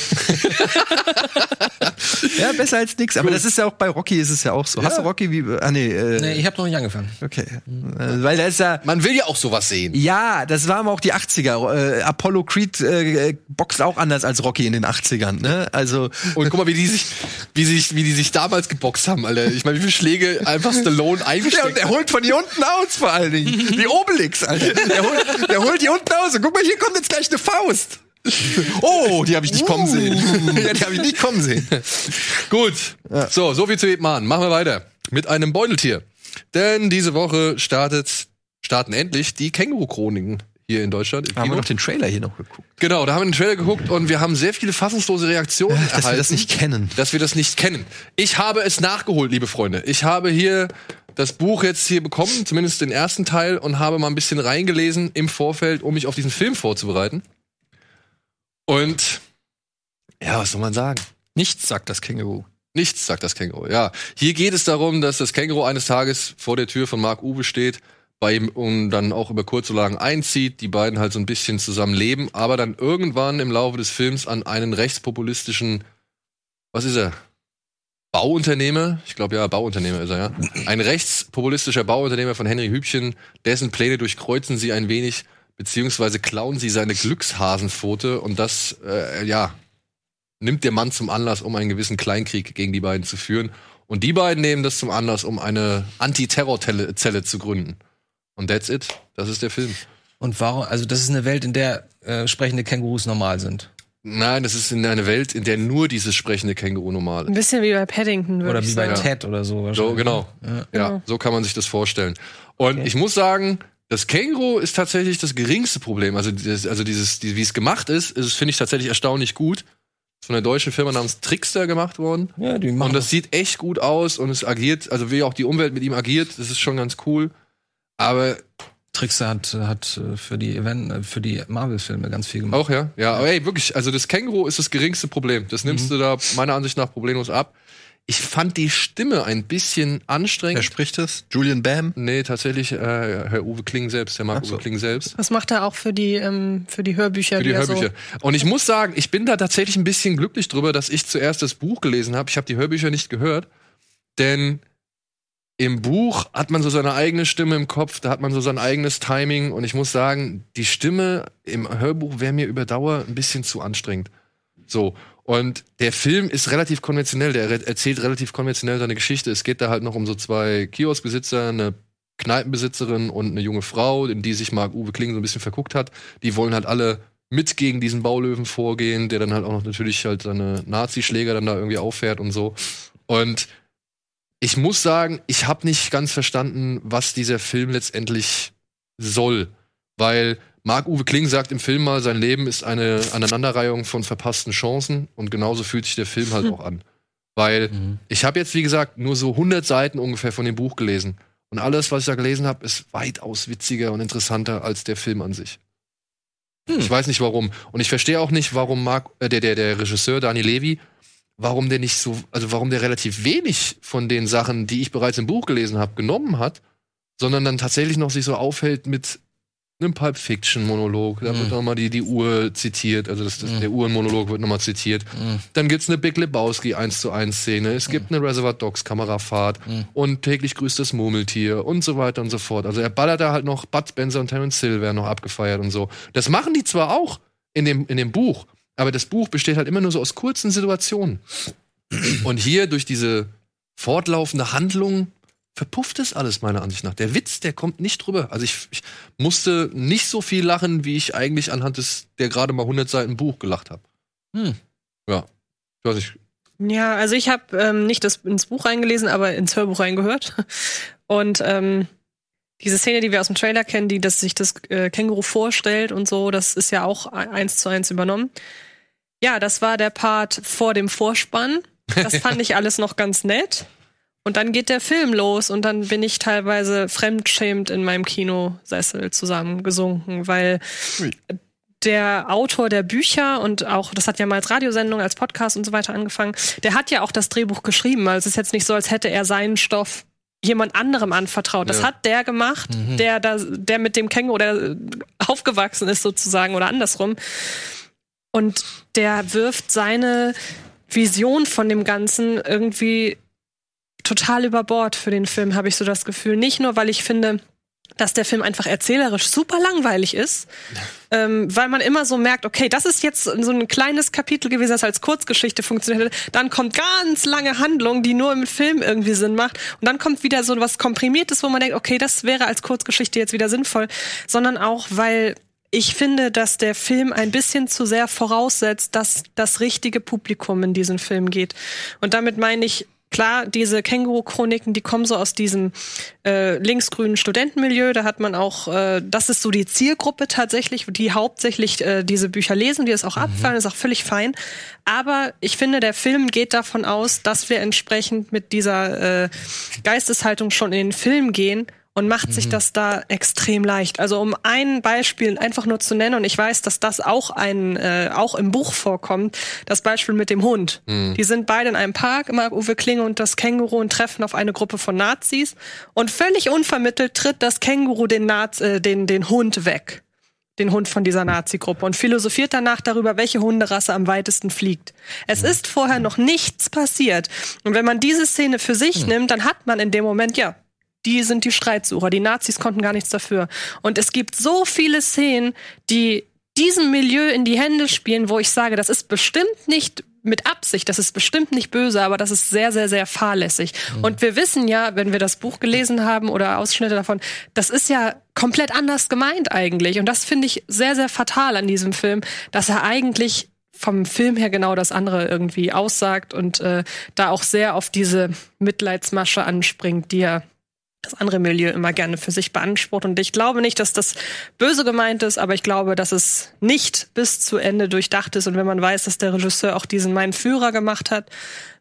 Ja, besser als nix. Aber das ist ja auch bei Rocky ist es ja auch so. Hast du Rocky wie, ah nee, äh, Nee, ich habe noch nicht angefangen. okay. Äh, weil da ist ja, Man will ja auch sowas sehen. Ja, das waren auch die 80er. Äh, Apollo Creed äh, boxt auch anders als Rocky in den 80ern, ne? Also Und guck mal, wie die sich, wie sich, wie die sich damals geboxt haben, Alter. Ich meine, wie viele Schläge einfach Stallone ja, eingesteckt und der holt von hier unten aus vor allen Dingen. Wie Obelix, Alter. Der holt, der holt hier unten aus. Und guck mal, hier kommt jetzt gleich eine Faust. Oh, die habe ich nicht kommen sehen. ja, die habe ich nicht kommen sehen. Gut. So, so viel zu Ebman. Machen wir weiter. Mit einem Beuteltier. Denn diese Woche startet, starten endlich die Känguru-Chroniken hier in Deutschland. Im Haben wir Kino. noch den Trailer hier noch geguckt. Genau, da haben wir den Trailer geguckt und wir haben sehr viele fassungslose Reaktionen Dass erhalten. wir das nicht kennen. dass wir das nicht kennen. Ich habe es nachgeholt, liebe Freunde. Ich habe hier das Buch jetzt hier bekommen, zumindest den ersten Teil, und habe mal ein bisschen reingelesen im Vorfeld, um mich auf diesen Film vorzubereiten. Und ja, was soll man sagen? Nichts sagt das Känguru. Nichts, sagt das Känguru. Ja, hier geht es darum, dass das Känguru eines Tages vor der Tür von Mark Uwe steht, bei ihm und dann auch über kurz oder lang einzieht, die beiden halt so ein bisschen zusammen leben, aber dann irgendwann im Laufe des Films an einen rechtspopulistischen, was ist er? Bauunternehmer, ich glaube ja, Bauunternehmer ist er, ja. Ein rechtspopulistischer Bauunternehmer von Henry Hübchen, dessen Pläne durchkreuzen sie ein wenig, beziehungsweise klauen sie seine Glückshasenpfote und das, äh, ja, nimmt der Mann zum Anlass, um einen gewissen Kleinkrieg gegen die beiden zu führen. Und die beiden nehmen das zum Anlass, um eine Antiterrorzelle zu gründen. Und that's it. Das ist der Film. Und warum, also das ist eine Welt, in der äh, sprechende Kängurus normal sind. Nein, das ist in einer Welt, in der nur dieses sprechende Känguru normal Ein ist. bisschen wie bei Paddington, würde Oder ich wie bei sagen. Ted oder so. So, genau. Ja, so kann man sich das vorstellen. Und ich muss sagen, das Känguru ist tatsächlich das geringste Problem. Also, dieses, also dieses, die, wie es gemacht ist, ist es, finde ich tatsächlich erstaunlich gut. Ist von einer deutschen Firma namens Trickster gemacht worden. Ja, die machen Und das sieht echt gut aus und es agiert, also wie auch die Umwelt mit ihm agiert, das ist schon ganz cool. Aber Trickster hat, hat äh, für die Event, äh, für die Marvel-Filme ganz viel gemacht. auch, ja. Ja, aber ey, wirklich, also das Känguru ist das geringste Problem. Das nimmst du da meiner Ansicht nach problemlos ab. Ich fand die Stimme ein bisschen Wer anstrengend. spricht das? Julian Bam? Nee, tatsächlich, äh, Herr Uwe Kling selbst, der mag Ach so. Uwe Kling selbst. Was macht er auch für die, ähm, für die Hörbücher? Für die er Hörbücher. Und ich muss sagen, ich bin da tatsächlich ein bisschen glücklich drüber, dass ich zuerst das Buch gelesen habe. Ich habe die Hörbücher nicht gehört, denn im Buch hat man so seine eigene Stimme im Kopf, da hat man so sein eigenes Timing und ich muss sagen, die Stimme im Hörbuch wäre mir über Dauer ein bisschen zu anstrengend. So. Und der Film ist relativ konventionell, der erzählt relativ konventionell seine Geschichte. Es geht da halt noch um so zwei Kioskbesitzer, eine Kneipenbesitzerin und eine junge Frau, in die sich Marc Uwe Kling so ein bisschen verguckt hat. Die wollen halt alle mit gegen diesen Baulöwen vorgehen, der dann halt auch noch natürlich halt seine Nazi-Schläger dann da irgendwie auffährt und so. Und ich muss sagen, ich habe nicht ganz verstanden, was dieser Film letztendlich soll. Weil Marc-Uwe Kling sagt im Film mal, sein Leben ist eine Aneinanderreihung von verpassten Chancen und genauso fühlt sich der Film halt auch an. Weil ich habe jetzt, wie gesagt, nur so 100 Seiten ungefähr von dem Buch gelesen. Und alles, was ich da gelesen habe, ist weitaus witziger und interessanter als der Film an sich. Ich weiß nicht warum. Und ich verstehe auch nicht, warum Mark, äh, der, der, der Regisseur Dani Levy, warum der nicht so, also warum der relativ wenig von den Sachen, die ich bereits im Buch gelesen habe, genommen hat, sondern dann tatsächlich noch sich so aufhält mit einem Pulp Fiction Monolog. Da wird nochmal die, die Uhr zitiert, also das, das, der Uhrenmonolog wird nochmal zitiert. Dann gibt's eine Big Lebowski 1 zu 1 Szene. Es gibt eine Reservoir Dogs Kamerafahrt und täglich grüßt das Murmeltier und so weiter und so fort. Also er ballert da halt noch Bud Spencer und Terence Hill werden noch abgefeiert und so. Das machen die zwar auch in dem, in dem Buch, aber das Buch besteht halt immer nur so aus kurzen Situationen. Und hier durch diese fortlaufende Handlung verpufft es alles meiner Ansicht nach. Der Witz, der kommt nicht drüber. Also ich, ich musste nicht so viel lachen, wie ich eigentlich anhand des der gerade mal 100 Seiten Buch gelacht habe. Hm. Ja. Ich weiß nicht. Ja, also ich habe ähm, nicht das, ins Buch reingelesen, aber ins Hörbuch reingehört. Und ähm, diese Szene, die wir aus dem Trailer kennen, die dass sich das äh, Känguru vorstellt und so, das ist ja auch e- eins zu eins übernommen. Ja, das war der Part vor dem Vorspann. Das fand ich alles noch ganz nett. Und dann geht der Film los und dann bin ich teilweise fremdschämend in meinem Kinosessel zusammengesunken, weil der Autor der Bücher und auch, das hat ja mal als Radiosendung, als Podcast und so weiter angefangen, der hat ja auch das Drehbuch geschrieben. Also es ist jetzt nicht so, als hätte er seinen Stoff jemand anderem anvertraut. Das Ja. hat der gemacht, der da, der mit dem Känguru der aufgewachsen ist sozusagen oder andersrum. Und der wirft seine Vision von dem Ganzen irgendwie total über Bord für den Film, habe ich so das Gefühl. Nicht nur, weil ich finde, dass der Film einfach erzählerisch super langweilig ist, ähm, weil man immer so merkt, okay, das ist jetzt so ein kleines Kapitel gewesen, das als Kurzgeschichte funktioniert hat. Dann kommt ganz lange Handlung, die nur im Film irgendwie Sinn macht. Und dann kommt wieder so was Komprimiertes, wo man denkt, okay, das wäre als Kurzgeschichte jetzt wieder sinnvoll. Sondern auch, weil ich finde, dass der Film ein bisschen zu sehr voraussetzt, dass das richtige Publikum in diesen Film geht. Und damit meine ich, klar, diese Känguru-Chroniken, die kommen so aus diesem äh, linksgrünen Studentenmilieu. Da hat man auch, äh, das ist so die Zielgruppe tatsächlich, die hauptsächlich äh, diese Bücher lesen, die es auch abfallen, ist auch völlig fein. Aber ich finde, der Film geht davon aus, dass wir entsprechend mit dieser äh, Geisteshaltung schon in den Film gehen und macht sich das da extrem leicht. Also um ein Beispiel einfach nur zu nennen, und ich weiß, dass das auch ein äh, auch im Buch vorkommt, das Beispiel mit dem Hund. Die sind beide in einem Park, Marc-Uwe Klinge und das Känguru und treffen auf eine Gruppe von Nazis und völlig unvermittelt tritt das Känguru den, Naz äh, den, den Hund weg. Den Hund von dieser Nazi-Gruppe und philosophiert danach darüber, welche Hunderasse am weitesten fliegt. Es ist vorher noch nichts passiert. Und wenn man diese Szene für sich nimmt, dann hat man in dem Moment, ja, die sind die Streitsucher. Die Nazis konnten gar nichts dafür. Und es gibt so viele Szenen, die diesem Milieu in die Hände spielen, wo ich sage, das ist bestimmt nicht mit Absicht. Das ist bestimmt nicht böse, aber das ist sehr, sehr, sehr fahrlässig. Und wir wissen ja, wenn wir das Buch gelesen haben oder Ausschnitte davon, das ist ja komplett anders gemeint eigentlich. Und das finde ich sehr, sehr fatal an diesem Film, dass er eigentlich vom Film her genau das andere irgendwie aussagt und äh, da auch sehr auf diese Mitleidsmasche anspringt, die er das andere Milieu immer gerne für sich beansprucht. Und ich glaube nicht, dass das böse gemeint ist, aber ich glaube, dass es nicht bis zu Ende durchdacht ist. Und wenn man weiß, dass der Regisseur auch diesen Mein Führer gemacht hat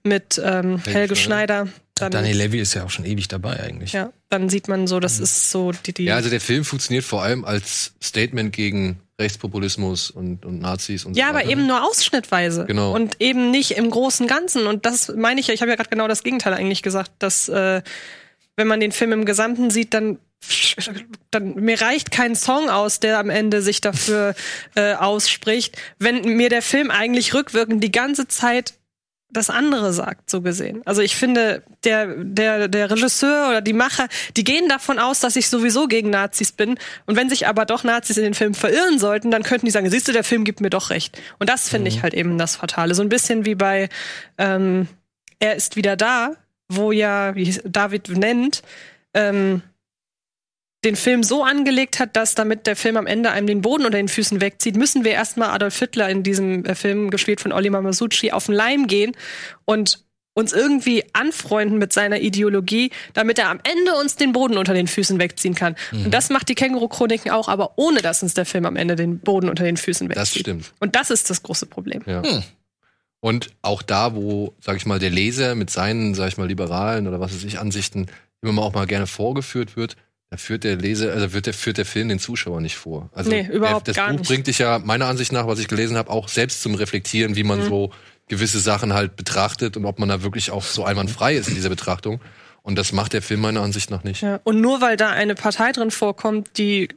mit ähm, Helge Schneider, dann, Daniel Levy ist ja auch schon ewig dabei eigentlich. ja, dann sieht man so, das ist so die, die Ja, also der Film funktioniert vor allem als Statement gegen Rechtspopulismus und, und Nazis und Ja, so aber weiter. eben nur ausschnittweise. Genau. Und eben nicht im großen Ganzen. Und das meine ich ja, ich habe ja gerade genau das Gegenteil eigentlich gesagt, dass äh, wenn man den Film im Gesamten sieht, dann dann mir reicht kein Song aus, der am Ende sich dafür äh, ausspricht, wenn mir der Film eigentlich rückwirkend die ganze Zeit das andere sagt, so gesehen. Also ich finde, der, der, der Regisseur oder die Macher, die gehen davon aus, dass ich sowieso gegen Nazis bin. Und wenn sich aber doch Nazis in den Film verirren sollten, dann könnten die sagen, siehst du, der Film gibt mir doch recht. Und das finde ich halt eben das Fatale. So ein bisschen wie bei ähm, Er ist wieder da, wo ja, wie David nennt, ähm, den Film so angelegt hat, dass damit der Film am Ende einem den Boden unter den Füßen wegzieht, müssen wir erstmal Adolf Hitler in diesem äh, Film, gespielt von Oliver Masucci, auf den Leim gehen und uns irgendwie anfreunden mit seiner Ideologie, damit er am Ende uns den Boden unter den Füßen wegziehen kann. Mhm. Und das macht die Känguru-Chroniken auch, aber ohne dass uns der Film am Ende den Boden unter den Füßen wegzieht. Das stimmt. Und das ist das große Problem. Ja. Und auch da, wo, sag ich mal, der Leser mit seinen, sag ich mal, liberalen oder was weiß ich, Ansichten immer mal auch mal gerne vorgeführt wird, da führt der Leser, also wird der, führt der Film den Zuschauer nicht vor. Also Nee, überhaupt der, das gar Buch nicht. bringt dich ja meiner Ansicht nach, was ich gelesen habe, auch selbst zum Reflektieren, wie Mhm. man so gewisse Sachen halt betrachtet und ob man da wirklich auch so einwandfrei ist in dieser Betrachtung. Und das macht der Film meiner Ansicht nach nicht. Ja. Und nur weil da eine Partei drin vorkommt, die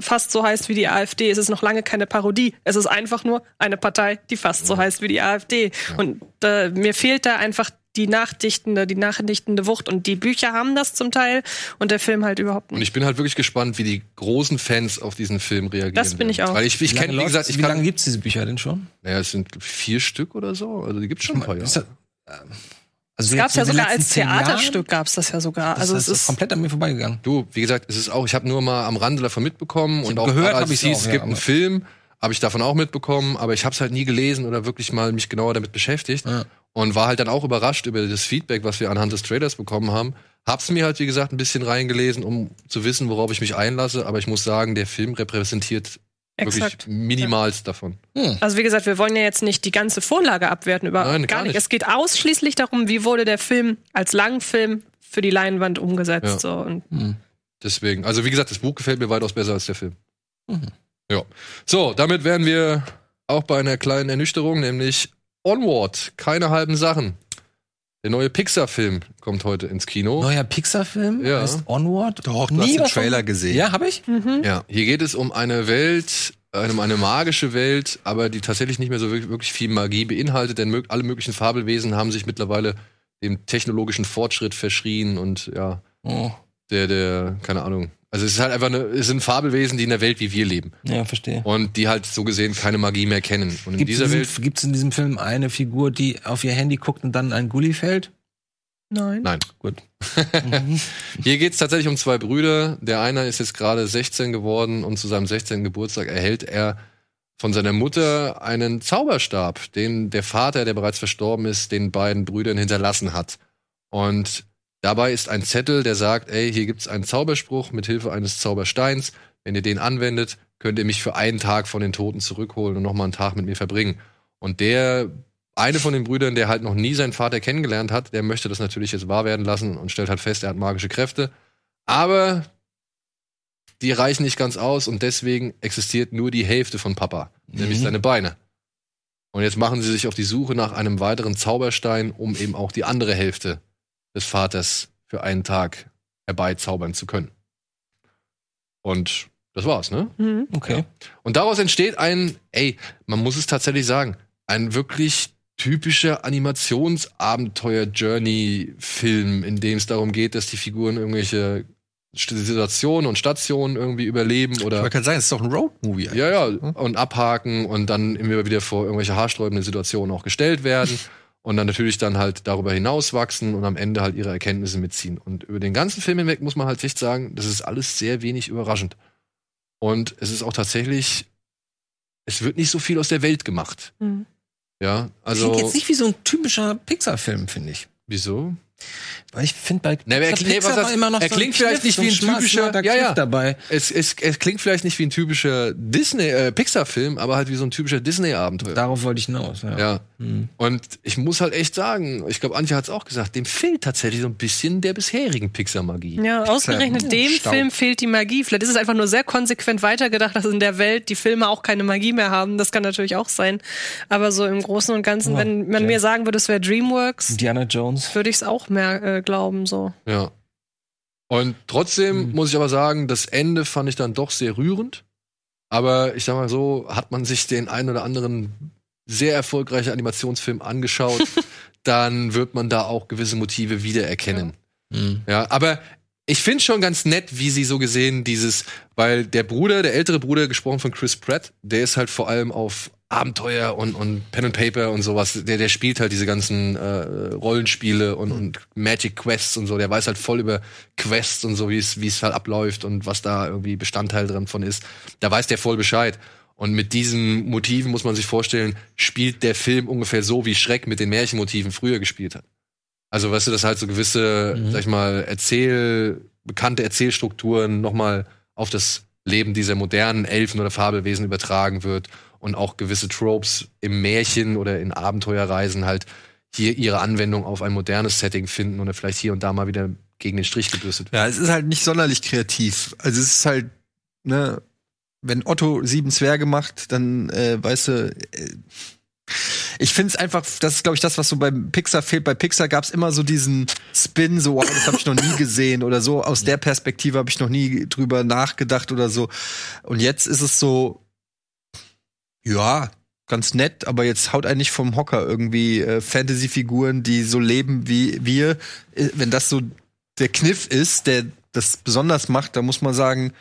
fast so heißt wie die AfD, ist es noch lange keine Parodie. Es ist einfach nur eine Partei, die fast so heißt wie die AfD. Und äh, mir fehlt da einfach die nachdichtende, die nachdichtende Wucht. Und die Bücher haben das zum Teil und der Film halt überhaupt Und nicht. ich bin halt wirklich gespannt, wie die großen Fans auf diesen Film reagieren. Das bin ich auch. Weil ich, ich Wie lange kenne, wie gesagt, ich wie lange kann, gibt's diese Bücher denn schon? naja, es sind vier Stück oder so. Also die gibt's schon ein paar Jahre. Ist das, also Es ja sogar als? Theaterstück, gab's das ja sogar. Das also heißt, es ist komplett an mir vorbeigegangen. Du, wie gesagt, es ist auch, ich habe nur mal am Rande davon mitbekommen und auch gehört als es hieß, es ja, gibt einen Film, habe ich davon auch mitbekommen, aber ich habe es halt nie gelesen oder wirklich mal mich genauer damit beschäftigt Ja. und war halt dann auch überrascht über das Feedback, was wir anhand des Trailers bekommen haben. Hab's mir halt, wie gesagt, ein bisschen reingelesen, um zu wissen, worauf ich mich einlasse, aber ich muss sagen, der Film repräsentiert exakt. wirklich minimalst davon. Also wie gesagt, wir wollen ja jetzt nicht die ganze Vorlage abwerten, über Nein, gar gar nicht. nicht. Es geht ausschließlich darum, wie wurde der Film als Langfilm für die Leinwand umgesetzt. Ja. So. Und Deswegen, also wie gesagt, das Buch gefällt mir weitaus besser als der Film. Mhm. Ja. So, damit wären wir auch bei einer kleinen Ernüchterung, nämlich Onward, keine halben Sachen. Der neue Pixar-Film kommt heute ins Kino. Neuer Pixar-Film Ja. heißt Onward. Doch, du Nie hast den was von- Trailer gesehen. Ja, habe ich? Ja, hier geht es um eine Welt, um eine magische Welt, aber die tatsächlich nicht mehr so wirklich, wirklich viel Magie beinhaltet, denn alle möglichen Fabelwesen haben sich mittlerweile dem technologischen Fortschritt verschrien und ja, Oh, der, der, keine Ahnung. Also es ist halt einfach eine, es sind Fabelwesen, die in der Welt wie wir leben. ja, verstehe. und die halt so gesehen keine Magie mehr kennen. Und in Gibt es dieser in, Welt, diesem- gibt's in diesem Film eine Figur, die auf ihr Handy guckt und dann ein Gully fällt? nein. nein. Gut. Hier geht es tatsächlich um zwei Brüder. Der eine ist jetzt gerade 16 geworden und zu seinem 16. Geburtstag erhält er von seiner Mutter einen Zauberstab, den der Vater, der bereits verstorben ist, den beiden Brüdern hinterlassen hat. Und dabei ist ein Zettel, der sagt, ey, hier gibt's einen Zauberspruch mit Hilfe eines Zaubersteins. Wenn ihr den anwendet, könnt ihr mich für einen Tag von den Toten zurückholen und nochmal einen Tag mit mir verbringen. Und der eine von den Brüdern, der halt noch nie seinen Vater kennengelernt hat, der möchte das natürlich jetzt wahr werden lassen und stellt halt fest, er hat magische Kräfte. Aber die reichen nicht ganz aus und deswegen existiert nur die Hälfte von Papa, nämlich Mhm. seine Beine. Und jetzt machen sie sich auf die Suche nach einem weiteren Zauberstein, um eben auch die andere Hälfte des Vaters für einen Tag herbeizaubern zu können. Und das war's, ne? Mhm. Okay. Und daraus entsteht ein, ey, man muss es tatsächlich sagen, ein wirklich typischer Animationsabenteuer-Journey-Film, in dem es darum geht, dass die Figuren irgendwelche Situationen und Stationen irgendwie überleben oder Man kann sagen, es ist doch ein Road-Movie. eigentlich. ja, ja, und abhaken und dann immer wieder vor irgendwelche haarsträubenden Situationen auch gestellt werden und dann natürlich dann halt darüber hinaus wachsen und am Ende halt ihre Erkenntnisse mitziehen. Und über den ganzen Film hinweg muss man halt echt sagen, das ist alles sehr wenig überraschend. Und es ist auch tatsächlich, es wird nicht so viel aus der Welt gemacht. Mhm. Ja, Also also jetzt nicht wie so ein typischer Pixar-Film, finde ich. wieso? Weil ich finde bei Na, er- Pixar nee, was war heißt- immer noch er so klingt vielleicht nicht wie ein typischer- ja, ja. Kniff dabei. Es, es, es klingt vielleicht nicht wie ein typischer Disney, äh, Pixar-Film, aber halt wie so ein typischer Disney-Abenteuer. Darauf wollte ich hinaus. Ja. Ja. Und ich muss halt echt sagen, ich glaube, Antje hat es auch gesagt, dem fehlt tatsächlich so ein bisschen der bisherigen Pixar-Magie. Ja, ausgerechnet dem Staub. Film fehlt die Magie. Vielleicht ist es einfach nur sehr konsequent weitergedacht, dass in der Welt die Filme auch keine Magie mehr haben. Das kann natürlich auch sein. Aber so im Großen und Ganzen, wenn man mir sagen würde, es wäre DreamWorks, Indiana Jones. würde ich es auch mehr äh, glauben. So. Ja. Und trotzdem muss ich aber sagen, das Ende fand ich dann doch sehr rührend. Aber ich sag mal so, hat man sich den einen oder anderen sehr erfolgreichen Animationsfilm angeschaut, dann wird man da auch gewisse Motive wiedererkennen. Ja, aber ich finde schon ganz nett, wie sie so gesehen dieses, weil der Bruder, der ältere Bruder, gesprochen von Chris Pratt, der ist halt vor allem auf Abenteuer und, und Pen and Paper und sowas, der, der spielt halt diese ganzen äh, Rollenspiele und, und Magic Quests und so, der weiß halt voll über Quests und so, wie es wie es halt abläuft und was da irgendwie Bestandteil dran von ist. Da weiß der voll Bescheid. Und mit diesen Motiven muss man sich vorstellen, spielt der Film ungefähr so, wie Schreck mit den Märchenmotiven früher gespielt hat. Also, weißt du, dass halt so gewisse, sag ich mal, Erzähl, bekannte Erzählstrukturen nochmal auf das Leben dieser modernen Elfen oder Fabelwesen übertragen wird und auch gewisse Tropes im Märchen oder in Abenteuerreisen halt hier ihre Anwendung auf ein modernes Setting finden oder vielleicht hier und da mal wieder gegen den Strich gebürstet werden. Ja, es ist halt nicht sonderlich kreativ. Also es ist halt, ne, wenn Otto sieben Zwerge macht, dann äh, weißt du, äh, ich finde es einfach, das ist glaube ich das, was so beim Pixar fehlt. Bei Pixar gab es immer so diesen Spin, so wow, das habe ich noch nie gesehen oder so. Aus der Perspektive habe ich noch nie drüber nachgedacht oder so. Und jetzt ist es so, ja, ganz nett, aber jetzt haut einen nicht vom Hocker irgendwie äh, Fantasy-Figuren, die so leben wie wir. Äh, wenn das so der Kniff ist, der das besonders macht, da muss man sagen,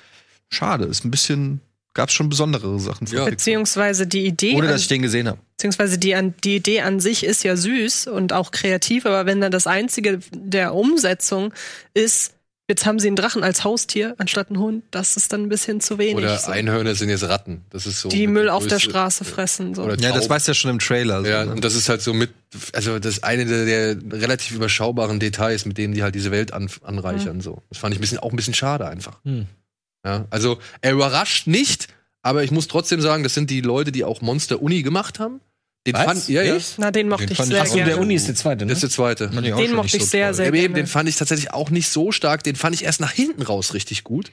schade, ist ein bisschen, gab's schon besondere Sachen. Ja. Beziehungsweise die Idee. Ohne an- dass ich den gesehen habe. Beziehungsweise die, an, die Idee an sich ist ja süß und auch kreativ, aber wenn dann das einzige der Umsetzung ist, jetzt haben sie einen Drachen als Haustier anstatt einen Hund, das ist dann ein bisschen zu wenig. Oder so. Einhörner sind jetzt Ratten. Das ist so. die Müll auf der Straße fressen. So. Ja, das Tauben. weiß ja schon im Trailer. So, Ja, ne? und das ist halt so mit, also das ist eine der, der relativ überschaubaren Details, mit denen die halt diese Welt an, anreichern. So. Das fand ich ein bisschen, auch ein bisschen schade einfach. Hm. Ja, also er überrascht nicht, aber ich muss trotzdem sagen, das sind die Leute, die auch Monster Uni gemacht haben. Den Was? fand, ja, ja. Na, den mochte Den ich ich sehr Achso, gerne. der Uni ist der zweite, ne? Das ist der zweite. Ich Den schon mochte ich so sehr, toll. sehr Ja, aber eben, gerne. den fand ich tatsächlich auch nicht so stark. Den fand ich erst nach hinten raus richtig gut.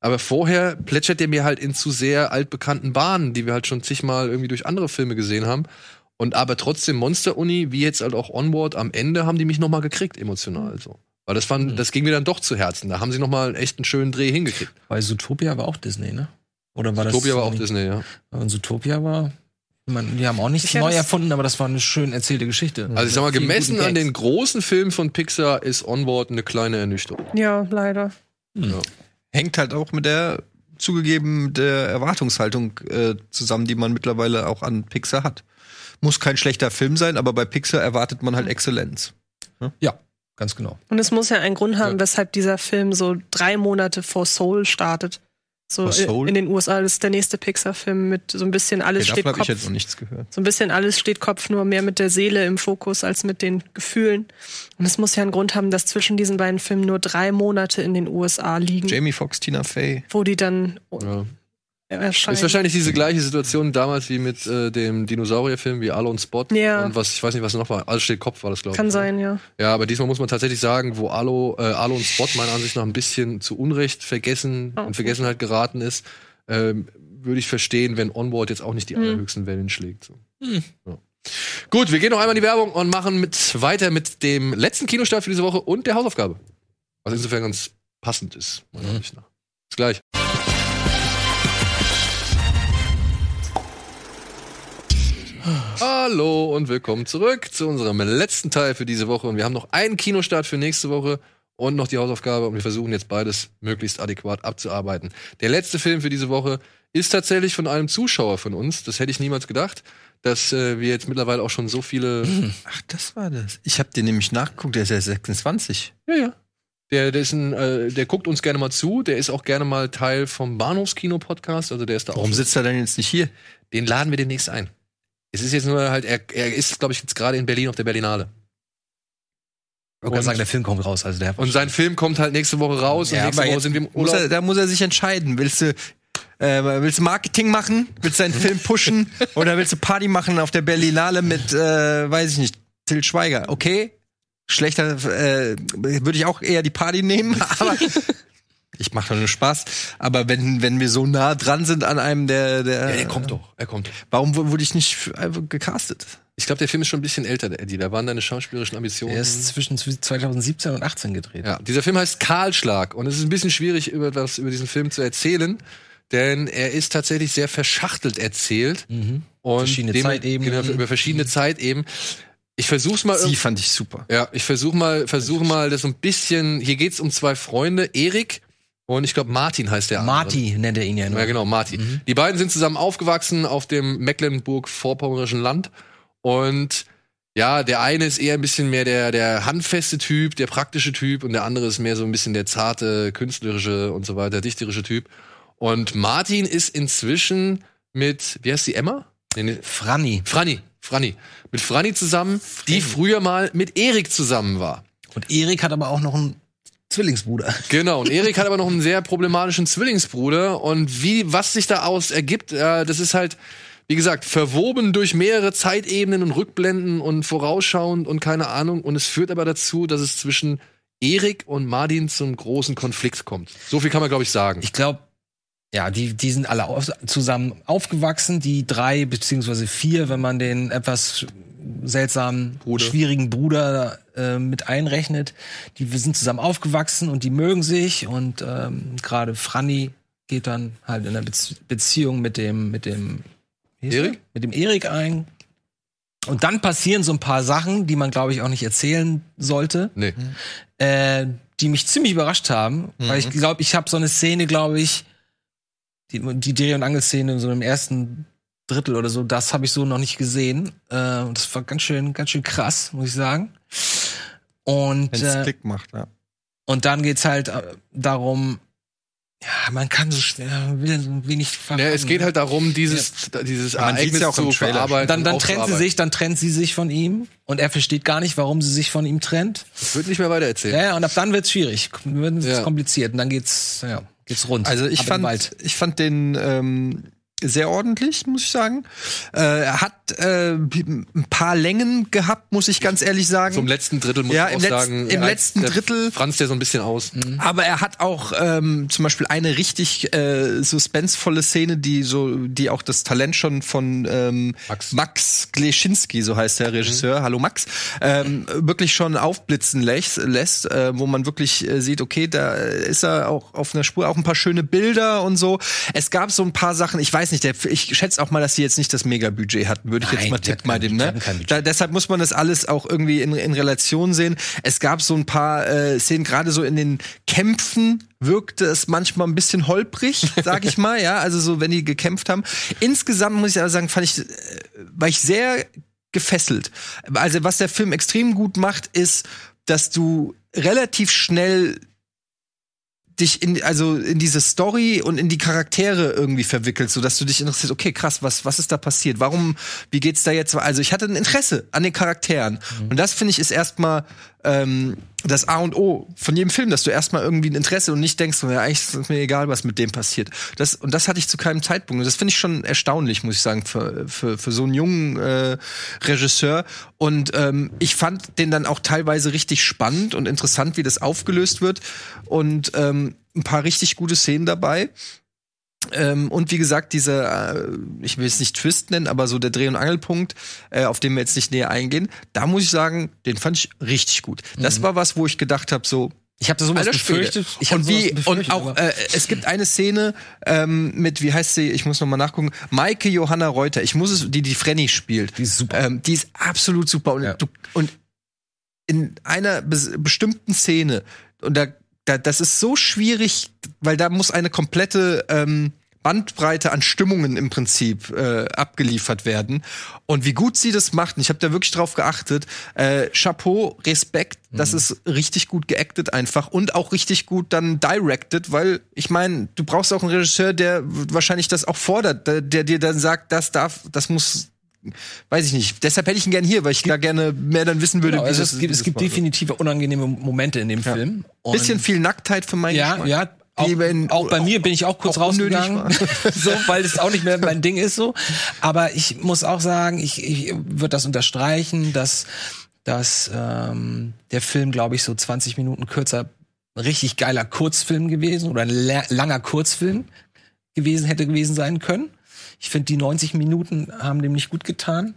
Aber vorher plätschert der mir halt in zu sehr altbekannten Bahnen, die wir halt schon zigmal irgendwie durch andere Filme gesehen haben. Und aber trotzdem Monster Uni, wie jetzt halt auch Onward, am Ende haben die mich noch mal gekriegt emotional so. Weil das fand, das ging mir dann doch zu Herzen. Da haben sie noch mal echt einen schönen Dreh hingekriegt. Weil Zootopia war auch Disney, ne? Oder war das Topia war auch? Disney, ja. Und Zootopia war. Meine, die haben auch nichts neu das- erfunden, aber das war eine schön erzählte Geschichte. Also ich sag mal, gemessen an den großen Filmen von Pixar ist Onward eine kleine Ernüchterung. Ja, leider. Hängt halt auch mit der zugegeben der Erwartungshaltung äh, zusammen, die man mittlerweile auch an Pixar hat. Muss kein schlechter Film sein, aber bei Pixar erwartet man halt Exzellenz. Ja, ganz genau. Und es muss ja einen Grund haben, Ja. weshalb dieser Film so drei Monate vor Soul startet. So Vor Soul? in den USA. Das ist der nächste Pixar-Film mit so ein bisschen alles Okay, steht davon habe ich Kopf. jetzt noch nichts gehört. So ein bisschen alles steht Kopf, nur mehr mit der Seele im Fokus als mit den Gefühlen. Und es muss ja einen Grund haben, dass zwischen diesen beiden Filmen nur drei Monate in den USA liegen, Jamie Foxx, Tina Fey. wo die dann Ja. Erscheinen. Ist wahrscheinlich diese gleiche Situation damals wie mit äh, dem Dinosaurierfilm wie Allo und Spot. Ja. Und was, ich weiß nicht, was noch war. Alles steht Kopf war das, glaube ich. Kann sein, ja. Ja, aber diesmal muss man tatsächlich sagen, wo Allo, äh, Allo und Spot meiner Ansicht nach ein bisschen zu Unrecht vergessen Oh, in Vergessenheit geraten ist, ähm, würde ich verstehen, wenn Onward jetzt auch nicht die Hm. allerhöchsten Wellen schlägt. So. Ja. Gut, wir gehen noch einmal in die Werbung und machen mit, weiter mit dem letzten Kinostart für diese Woche und der Hausaufgabe. Was insofern ganz passend ist, meiner Ansicht nach. Bis gleich. Hallo und willkommen zurück zu unserem letzten Teil für diese Woche. Und wir haben noch einen Kinostart für nächste Woche. und noch die Hausaufgabe und wir versuchen jetzt beides möglichst adäquat abzuarbeiten. Der letzte Film für diese Woche ist tatsächlich von einem Zuschauer von uns. Das hätte ich niemals gedacht, dass äh, wir jetzt mittlerweile auch schon so viele. Ach, das war das. Ich habe den nämlich nachgeguckt, der ist ja 26. Ja, ja. Der, der, ist ein, äh, der guckt uns gerne mal zu. Der ist auch gerne mal Teil vom Bahnhofskino-Podcast. Also der ist da Warum auch. sitzt er denn jetzt nicht hier? Den laden wir demnächst ein. Es ist jetzt nur halt, er, er ist, glaube ich, jetzt gerade in Berlin auf der Berlinale. Ich gerade sagen, der Film kommt raus. Also der Und sein Film kommt halt nächste Woche raus Ja, und nächste Woche sind wir im muss Urlaub. er, da muss er sich entscheiden. Willst du, äh, willst du Marketing machen? Willst du deinen Film pushen? Oder willst du Party machen auf der Berlinale mit, äh, weiß ich nicht, Till Schweiger? Okay, schlechter, äh, würde ich auch eher die Party nehmen, aber ich mache nur Spaß. Aber wenn, wenn wir so nah dran sind an einem der, der, ja, er kommt doch, er kommt. warum wu- wurde ich nicht einfach gecastet? Ich glaube, der Film ist schon ein bisschen älter, der Eddie. Da waren deine schauspielerischen Ambitionen. Er ist zwischen 2017 und 18 gedreht. Ja, dieser Film heißt Kahlschlag und es ist ein bisschen schwierig, über was über diesen Film zu erzählen, denn er ist tatsächlich sehr verschachtelt erzählt und Verschiedene dem- Zeitebenen. genau, über verschiedene Zeitebenen. Ich versuch's mal. Sie fand ich super. Ja, ich versuche mal, versuche mal, das so ein bisschen. Hier geht's um zwei Freunde, Erik und ich glaube Martin heißt der. andere. Marty nennt er ihn ja nur. Ja, genau, Marty. Die beiden sind zusammen aufgewachsen auf dem Mecklenburg-Vorpommerischen Land. Und ja, der eine ist eher ein bisschen mehr der, der handfeste Typ, der praktische Typ, und der andere ist mehr so ein bisschen der zarte, künstlerische und so weiter, dichterische Typ. Und Martin ist inzwischen mit, wie heißt die, Emma? Nee, nee, Franny. Franny. Franny. Mit Franny zusammen, die früher mal mit Erik zusammen war. Und Erik hat aber auch noch einen Zwillingsbruder. Genau, und Erik hat aber noch einen sehr problematischen Zwillingsbruder und wie, was sich da aus ergibt, äh, das ist halt, wie gesagt, verwoben durch mehrere Zeitebenen und Rückblenden und vorausschauend und keine Ahnung und es führt aber dazu, dass es zwischen Erik und Martin zum großen Konflikt kommt. So viel kann man, glaube ich, sagen. Ich glaube, ja, die, die sind alle auf, zusammen aufgewachsen, die drei beziehungsweise vier, wenn man den etwas seltsamen, Bruder. schwierigen Bruder äh, mit einrechnet. Die sind zusammen aufgewachsen und die mögen sich und ähm, gerade Franny geht dann halt in einer Bezie Beziehung mit dem mit dem Erik? er? mit dem Erik ein. Und dann passieren so ein paar Sachen, die man glaube ich auch nicht erzählen sollte nee. äh, die mich ziemlich überrascht haben, weil ich glaube, ich habe so eine Szene, glaube ich, die, die Dreh- und Angelszene so im ersten Drittel oder so, das habe ich so noch nicht gesehen. Äh, und das war ganz schön, ganz schön krass, muss ich sagen. Und Wenn es äh, Klick macht, ja. und dann geht's halt äh, darum, ja, man kann so schwer, will so wenig Ja, verraten. es geht halt darum, dieses, dieses man sieht's Ereignis ja auch im zu Trailer. verarbeiten. dann, dann trennt sie sich, dann trennt sie sich von ihm und er versteht gar nicht, warum sie sich von ihm trennt. Ich würde nicht mehr weiter erzählen. Ja, ja, und ab dann wird's schwierig, wird's Ja. kompliziert und dann geht's, ja, geht's rund. Also ich fand, ich fand den ähm, sehr ordentlich, muss ich sagen. Äh, er hat äh, ein paar Längen gehabt, muss ich ganz ehrlich sagen. Zum letzten Drittel muss Ja, ich auch im letzten- sagen. im letzten Drittel- Franz der so ein bisschen aus. Aber er hat auch ähm, zum Beispiel eine richtig äh, suspensvolle Szene, die so, die auch das Talent schon von ähm, Max. Max, Gleschinski, so heißt der Regisseur, hallo Max, ähm, wirklich schon aufblitzen lässt, lässt äh, wo man wirklich äh, sieht, okay, da ist er auch auf einer Spur, auch ein paar schöne Bilder und so. Es gab so ein paar Sachen, ich weiß nicht, der, ich schätze auch mal, dass sie jetzt nicht das Megabudget hatten, würde ich jetzt Nein, mal die hatten tippen mal kein- dem, ne? Da, deshalb muss man das alles auch irgendwie in, in Relation sehen. Es gab so ein paar äh, Szenen, gerade so in den Kämpfen wirkte es manchmal ein bisschen holprig, sag ich mal, ja, also so, wenn die gekämpft haben. Insgesamt muss ich aber sagen, fand ich, äh, war ich sehr gefesselt. Also was der Film extrem gut macht, ist, dass du relativ schnell dich in also in diese Story und in die Charaktere irgendwie verwickelst, so dass du dich interessierst, okay, krass, was was ist da passiert? Warum wie geht's da jetzt? Also ich hatte ein Interesse an den Charakteren und das finde ich ist erstmal ähm, das A und O von jedem Film, dass du erstmal irgendwie ein Interesse und nicht denkst, ja, eigentlich ist mir egal, was mit dem passiert. Das und das hatte ich zu keinem Zeitpunkt und das finde ich schon erstaunlich, muss ich sagen, für für, für so einen jungen äh, Regisseur und ähm, ich fand den dann auch teilweise richtig spannend und interessant, wie das aufgelöst wird und ähm, ein paar richtig gute Szenen dabei. Ähm, und wie gesagt, dieser, äh, ich will es nicht Twist nennen, aber so der Dreh- und Angelpunkt, äh, auf den wir jetzt nicht näher eingehen, da muss ich sagen, den fand ich richtig gut. Das war was, wo ich gedacht habe, so, Ich habe sowas Alter befürchtet. Ich hab und wie befürchtet, und auch äh, es gibt eine Szene ähm, mit wie heißt sie? Ich muss noch mal nachgucken. Maike Johanna Reuter. Ich muss es, die die Frenny spielt. Die ist super. Ähm, die ist absolut super und Ja. du und in einer bes bestimmten Szene und da, da, das ist so schwierig, weil da muss eine komplette ähm, Bandbreite an Stimmungen im Prinzip äh, abgeliefert werden. Und wie gut sie das macht, und ich habe da wirklich drauf geachtet, äh, Chapeau, Respekt, das ist richtig gut geactet einfach und auch richtig gut dann directed, weil ich meine, du brauchst auch einen Regisseur, der wahrscheinlich das auch fordert, der, der dir dann sagt, das darf, das muss Weiß ich nicht. Deshalb hätte ich ihn gern hier, weil ich da gerne mehr dann wissen würde, Genau, wie also es gibt, es gibt definitive unangenehme Momente in dem Film. Und Bisschen viel Nacktheit für meinen Ja, Geschmack. ja. Auch, in- auch bei mir bin ich auch kurz auch rausgegangen, so, weil es auch nicht mehr mein Ding ist so. Aber ich muss auch sagen, ich, ich würde das unterstreichen, dass, dass ähm, der Film, glaube ich, so 20 Minuten kürzer richtig geiler Kurzfilm gewesen oder ein la- langer Kurzfilm gewesen hätte gewesen sein können. Ich finde, die 90 Minuten haben dem nicht gut getan.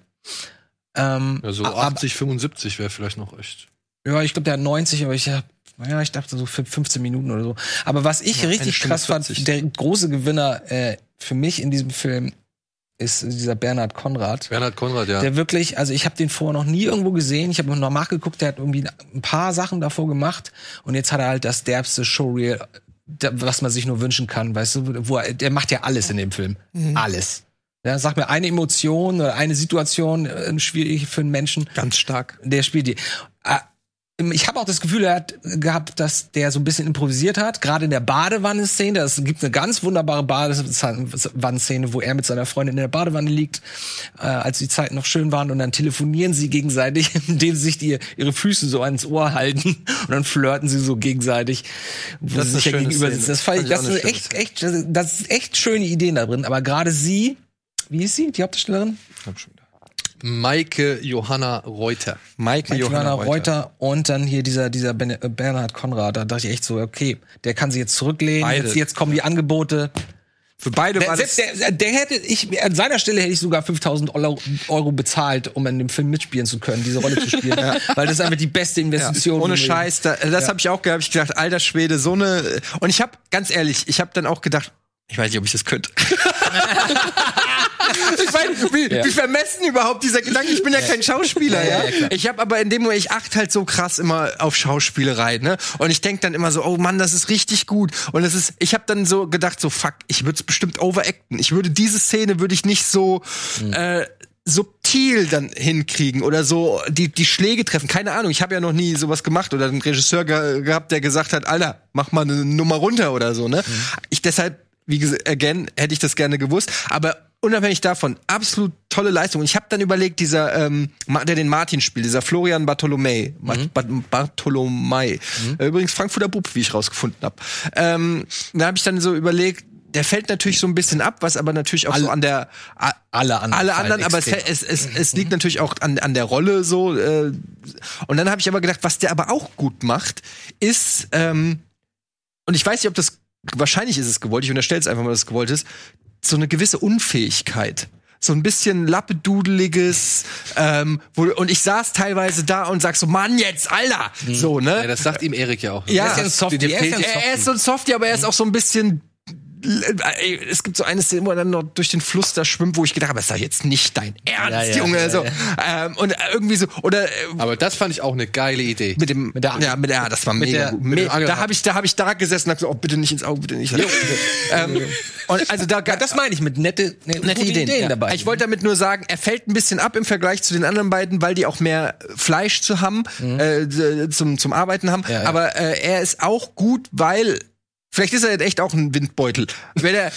Ähm, Ja, so ab- 80, 75 wäre vielleicht noch echt. ja, ich glaube, der hat 90, aber ich hab, ja, ich dachte so für 15 Minuten oder so. Aber was ich richtig Stunde krass fand, 40. der große Gewinner äh, für mich in diesem Film ist dieser Bernhard Konrad. Bernhard Konrad, ja. Der wirklich, also ich habe den vorher noch nie irgendwo gesehen. Ich habe noch nachgeguckt, der hat irgendwie ein paar Sachen davor gemacht und jetzt hat er halt das derbste Showreel, was man sich nur wünschen kann, weißt du, wo er, der macht ja alles in dem Film, alles. Ja, sag mir eine Emotion oder eine Situation äh, schwierig für einen Menschen. Ganz stark. Der spielt die. Ich habe auch das Gefühl er hat gehabt, dass der so ein bisschen improvisiert hat. Gerade in der Badewannenszene. Es gibt eine ganz wunderbare Badewannenszene, wo er mit seiner Freundin in der Badewanne liegt, äh, als die Zeiten noch schön waren. Und dann telefonieren sie gegenseitig, indem sie sich die, ihre Füße so ans Ohr halten. Und dann flirten sie so gegenseitig, wo Das sie ist sich ja gegenüber Szene. sitzen. Das, fand ich, ich das sind echt, echt, das ist echt schöne Ideen da drin. Aber gerade sie, wie ist sie, die Hauptdarstellerin? Maike Johanna Reuter. Maike Johanna Johanna Reuter. Reuter. und dann hier dieser, dieser Ben äh, Bernhard Konrad. Da dachte ich echt so, okay, der kann sich jetzt zurücklehnen. Beide. Jetzt, jetzt kommen die Angebote. Für beide Der, war das selbst der, der hätte, ich, an seiner Stelle hätte ich sogar 5000 Euro, Euro bezahlt, um in dem Film mitspielen zu können, diese Rolle zu spielen. Weil das ist einfach die beste Investition. Ohne gewesen. Scheiß, da, das habe ich auch gehabt. Ich gedacht, alter Schwede, so eine. Und ich habe ganz ehrlich, ich habe dann auch gedacht, ich weiß nicht, ob ich das könnte. ich meine, wie, Ja. wie vermessen überhaupt dieser Gedanke. Ich bin ja, kein Schauspieler, ja. Ja, ja, ich habe aber in dem Moment, ich achte halt so krass immer auf Schauspielerei, ne? Und ich denk dann immer so, oh Mann, das ist richtig gut. Und das ist, ich habe dann so gedacht, so fuck, ich würde es bestimmt overacten. Ich würde diese Szene würde ich nicht so äh, subtil dann hinkriegen oder so die die Schläge treffen. Keine Ahnung, ich habe ja noch nie sowas gemacht oder einen Regisseur ge gehabt, der gesagt hat, Alter, mach mal eine Nummer runter oder so, ne? Ich deshalb wie gesagt, again, hätte ich das gerne gewusst, aber unabhängig davon, absolut tolle Leistung. Und ich habe dann überlegt, dieser, ähm, der den Martin spielt, dieser Florian Bartolomei, Ba- Ba- Bartolomei, Äh, übrigens Frankfurter Bub, wie ich rausgefunden habe. Ähm, da habe ich dann so überlegt, der fällt natürlich so ein bisschen ab, was aber natürlich auch so an der a- Alle anderen alle anderen, aber es, es, es, es liegt natürlich auch an, an der Rolle so. Äh, und dann habe ich aber gedacht, was der aber auch gut macht, ist ähm, und ich weiß nicht, ob das wahrscheinlich ist es gewollt. Ich unterstelle es einfach mal, dass es gewollt ist. So eine gewisse Unfähigkeit. So ein bisschen lappedudeliges, ähm, wo, und ich saß teilweise da und sag so, Mann, jetzt, Alter! So, ne? Ja, das sagt ihm Erik ja auch. Ja, Er ist ja ein Softie, er ist er, er so ein Softie, aber er ist auch so ein bisschen. Ey, Es gibt so eine Szene, wo er dann noch durch den Fluss da schwimmt, wo ich gedacht habe, das ist doch jetzt nicht dein Ernst, Ja, ja, Junge. ja, so. Ähm, und irgendwie so, oder äh, Aber das fand ich auch eine geile Idee. mit dem, Mit der- ja, mit der, das war mit mega der- gut. Me- da habe ich, da habe ich da gesessen und gesagt, oh, bitte nicht ins Auge, bitte nicht. ähm, und also da, das meine ich mit nette, ne, nette gute Ideen, ja. dabei. Ich wollte damit nur sagen, er fällt ein bisschen ab im Vergleich zu den anderen beiden, weil die auch mehr Fleisch zu haben, äh, d- zum, zum Arbeiten haben. Mhm. Aber äh, er ist auch gut, weil Vielleicht ist er jetzt echt auch ein Windbeutel. Wenn er,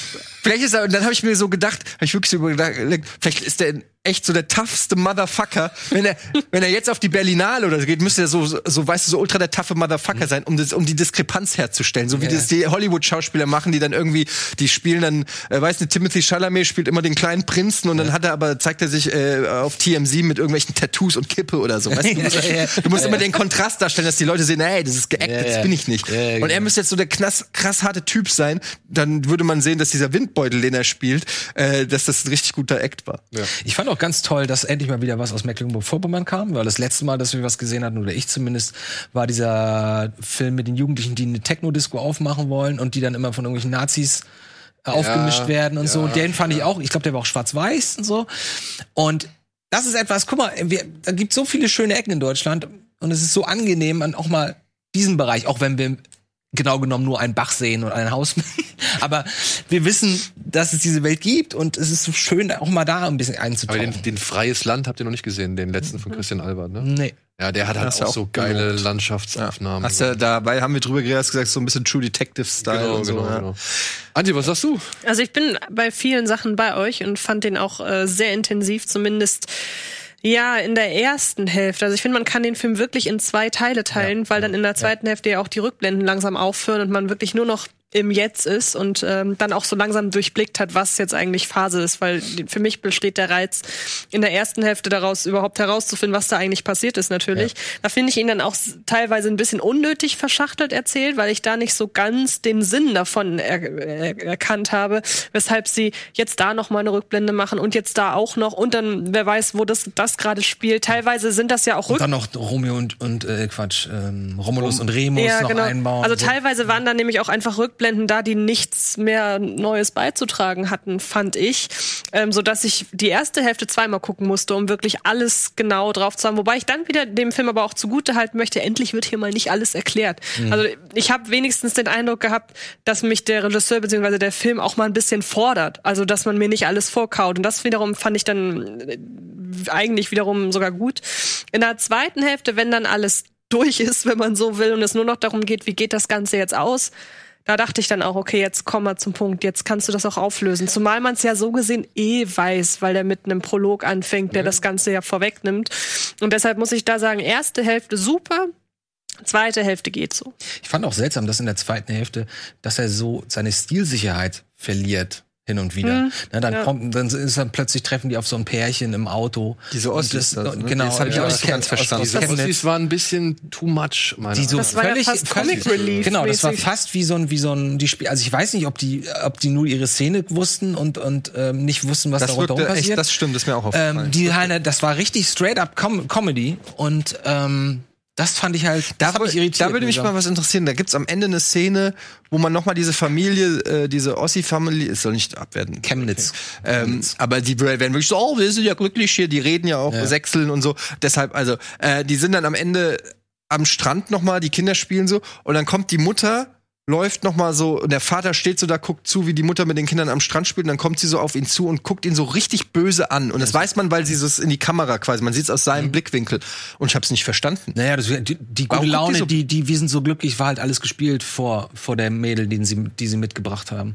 vielleicht ist er, und dann habe ich mir so gedacht, habe ich wirklich so überlegt, vielleicht ist er echt so der toughste Motherfucker. Wenn er, wenn er jetzt auf die Berlinale oder so geht, müsste er so, so, so weißt du, so ultra der toughe Motherfucker sein, um das, um die Diskrepanz herzustellen. So wie Ja. das die Hollywood-Schauspieler machen, die dann irgendwie, die spielen dann, äh, weißt du, Timothy Chalamet spielt immer den kleinen Prinzen und dann hat er aber, zeigt er sich äh, auf TMZ mit irgendwelchen Tattoos und Kippe oder so. Weißt du, du musst, Ja, ja. du musst immer den Kontrast darstellen, dass die Leute sehen, ey, das ist geactet, Ja, ja. das bin ich nicht. Ja, ja, und er genau. müsste jetzt so der krass, krass harte Typ sein, dann würde man sehen, dass dieser Windbeutel, den er spielt, äh, dass das ein richtig guter Act war. Ich fand auch ganz toll, dass endlich mal wieder was aus Mecklenburg-Vorpommern kam, weil das letzte Mal, dass wir was gesehen hatten, oder ich zumindest, war dieser Film mit den Jugendlichen, die eine Techno-Disco aufmachen wollen und die dann immer von irgendwelchen Nazis äh, aufgemischt werden und so. Den fand ich auch, ich glaube, der war auch schwarz-weiß und so. Und das ist etwas, guck mal, wir, da gibt so viele schöne Ecken in Deutschland und es ist so angenehm, an auch mal diesem Bereich, auch wenn wir genau genommen nur einen Bach sehen und ein Haus. Aber wir wissen, dass es diese Welt gibt und es ist so schön, auch mal da ein bisschen Aber einzutauchen. den, den Freies Land habt ihr noch nicht gesehen, den letzten von Christian Albert, ne? nee. Ja, der hat halt auch, auch so geile gelobt. Landschaftsaufnahmen. Hast du dabei haben wir drüber geredet, hast gesagt, so ein bisschen True Detective-Style genau, und so. genau, ja. genau. Antje, was sagst du? Also ich bin bei vielen Sachen bei euch und fand den auch äh, sehr intensiv, zumindest ja in der ersten Hälfte. Also ich finde, man kann den Film wirklich in zwei Teile teilen, weil dann in der zweiten Hälfte ja auch die Rückblenden langsam aufhören und man wirklich nur noch im Jetzt ist und ähm, dann auch so langsam durchblickt hat, was jetzt eigentlich Phase ist, weil für mich besteht der Reiz in der ersten Hälfte daraus überhaupt herauszufinden, was da eigentlich passiert ist natürlich. Da finde ich ihn dann auch teilweise ein bisschen unnötig verschachtelt erzählt, weil ich da nicht so ganz den Sinn davon er er erkannt habe, weshalb sie jetzt da noch mal eine Rückblende machen und jetzt da auch noch und dann wer weiß, wo das das gerade spielt. Teilweise sind das ja auch Und dann noch Romeo und, und äh, Quatsch, ähm, Romulus und Remus ja, noch genau. einbauen. Also so. teilweise waren dann nämlich auch einfach Rückblenden da, die nichts mehr Neues beizutragen hatten, fand ich, ähm, so dass ich die erste Hälfte zweimal gucken musste, um wirklich alles genau drauf zu haben. Wobei ich dann wieder dem Film aber auch zugute halten möchte, endlich wird hier mal nicht alles erklärt. Also ich habe wenigstens den Eindruck gehabt, dass mich der Regisseur bzw. der Film auch mal ein bisschen fordert. Also dass man mir nicht alles vorkaut. Und das wiederum fand ich dann äh, eigentlich wiederum sogar gut. In der zweiten Hälfte, wenn dann alles durch ist, wenn man so will, und es nur noch darum geht, wie geht das Ganze jetzt aus, da dachte ich dann auch, okay, jetzt komm mal zum Punkt, jetzt kannst du das auch auflösen. Zumal man es ja so gesehen eh weiß, weil er mit einem Prolog anfängt, der das Ganze ja vorwegnimmt. Und deshalb muss ich da sagen, erste Hälfte super, zweite Hälfte geht so. Ich fand auch seltsam, dass in der zweiten Hälfte, dass er so seine Stilsicherheit verliert hin und wieder. Na, dann ja. kommt, dann ist dann plötzlich treffen die auf so ein Pärchen im Auto. Diese Ossis das, das, ne? Genau, Das hab ich ja, auch nicht ganz verstanden. Diese. Ossis waren ein bisschen too much, meiner die so Das war ja völlig, fast völlig Comic Relief Genau, das war fast wie so ein wie so ein die Spiel. Also ich weiß nicht, ob die ob die nur ihre Szene wussten und und ähm, nicht wussten, was Das darunter wirkte passiert. echt, das stimmt, das ist mir auch aufgefallen. ähm, die das war richtig straight up Com Comedy und ähm, das fand ich halt, das Da, mich irritiert. da würde mich mal was interessieren. Da gibt's am Ende eine Szene, wo man noch mal diese Familie, äh, diese Ossi-Familie, es soll nicht abwerten. Chemnitz. Ähm, aber die werden wirklich so, oh, wir sind ja glücklich hier. Die reden ja auch Ja. Sechseln und so. Deshalb, also, äh, die sind dann am Ende am Strand noch mal, die Kinder spielen so. Und dann kommt die Mutter, läuft noch mal so, und der Vater steht so da, guckt zu, wie die Mutter mit den Kindern am Strand spielt. Und dann kommt sie so auf ihn zu und guckt ihn so richtig böse an. Und das weiß man, weil sie so in die Kamera quasi, man sieht es aus seinem Blickwinkel. Und ich habe es nicht verstanden. Naja, das, die, die gute guckt die Laune, so- die, die, wir sind so glücklich, war halt alles gespielt vor, vor der Mädel, die sie, die sie mitgebracht haben.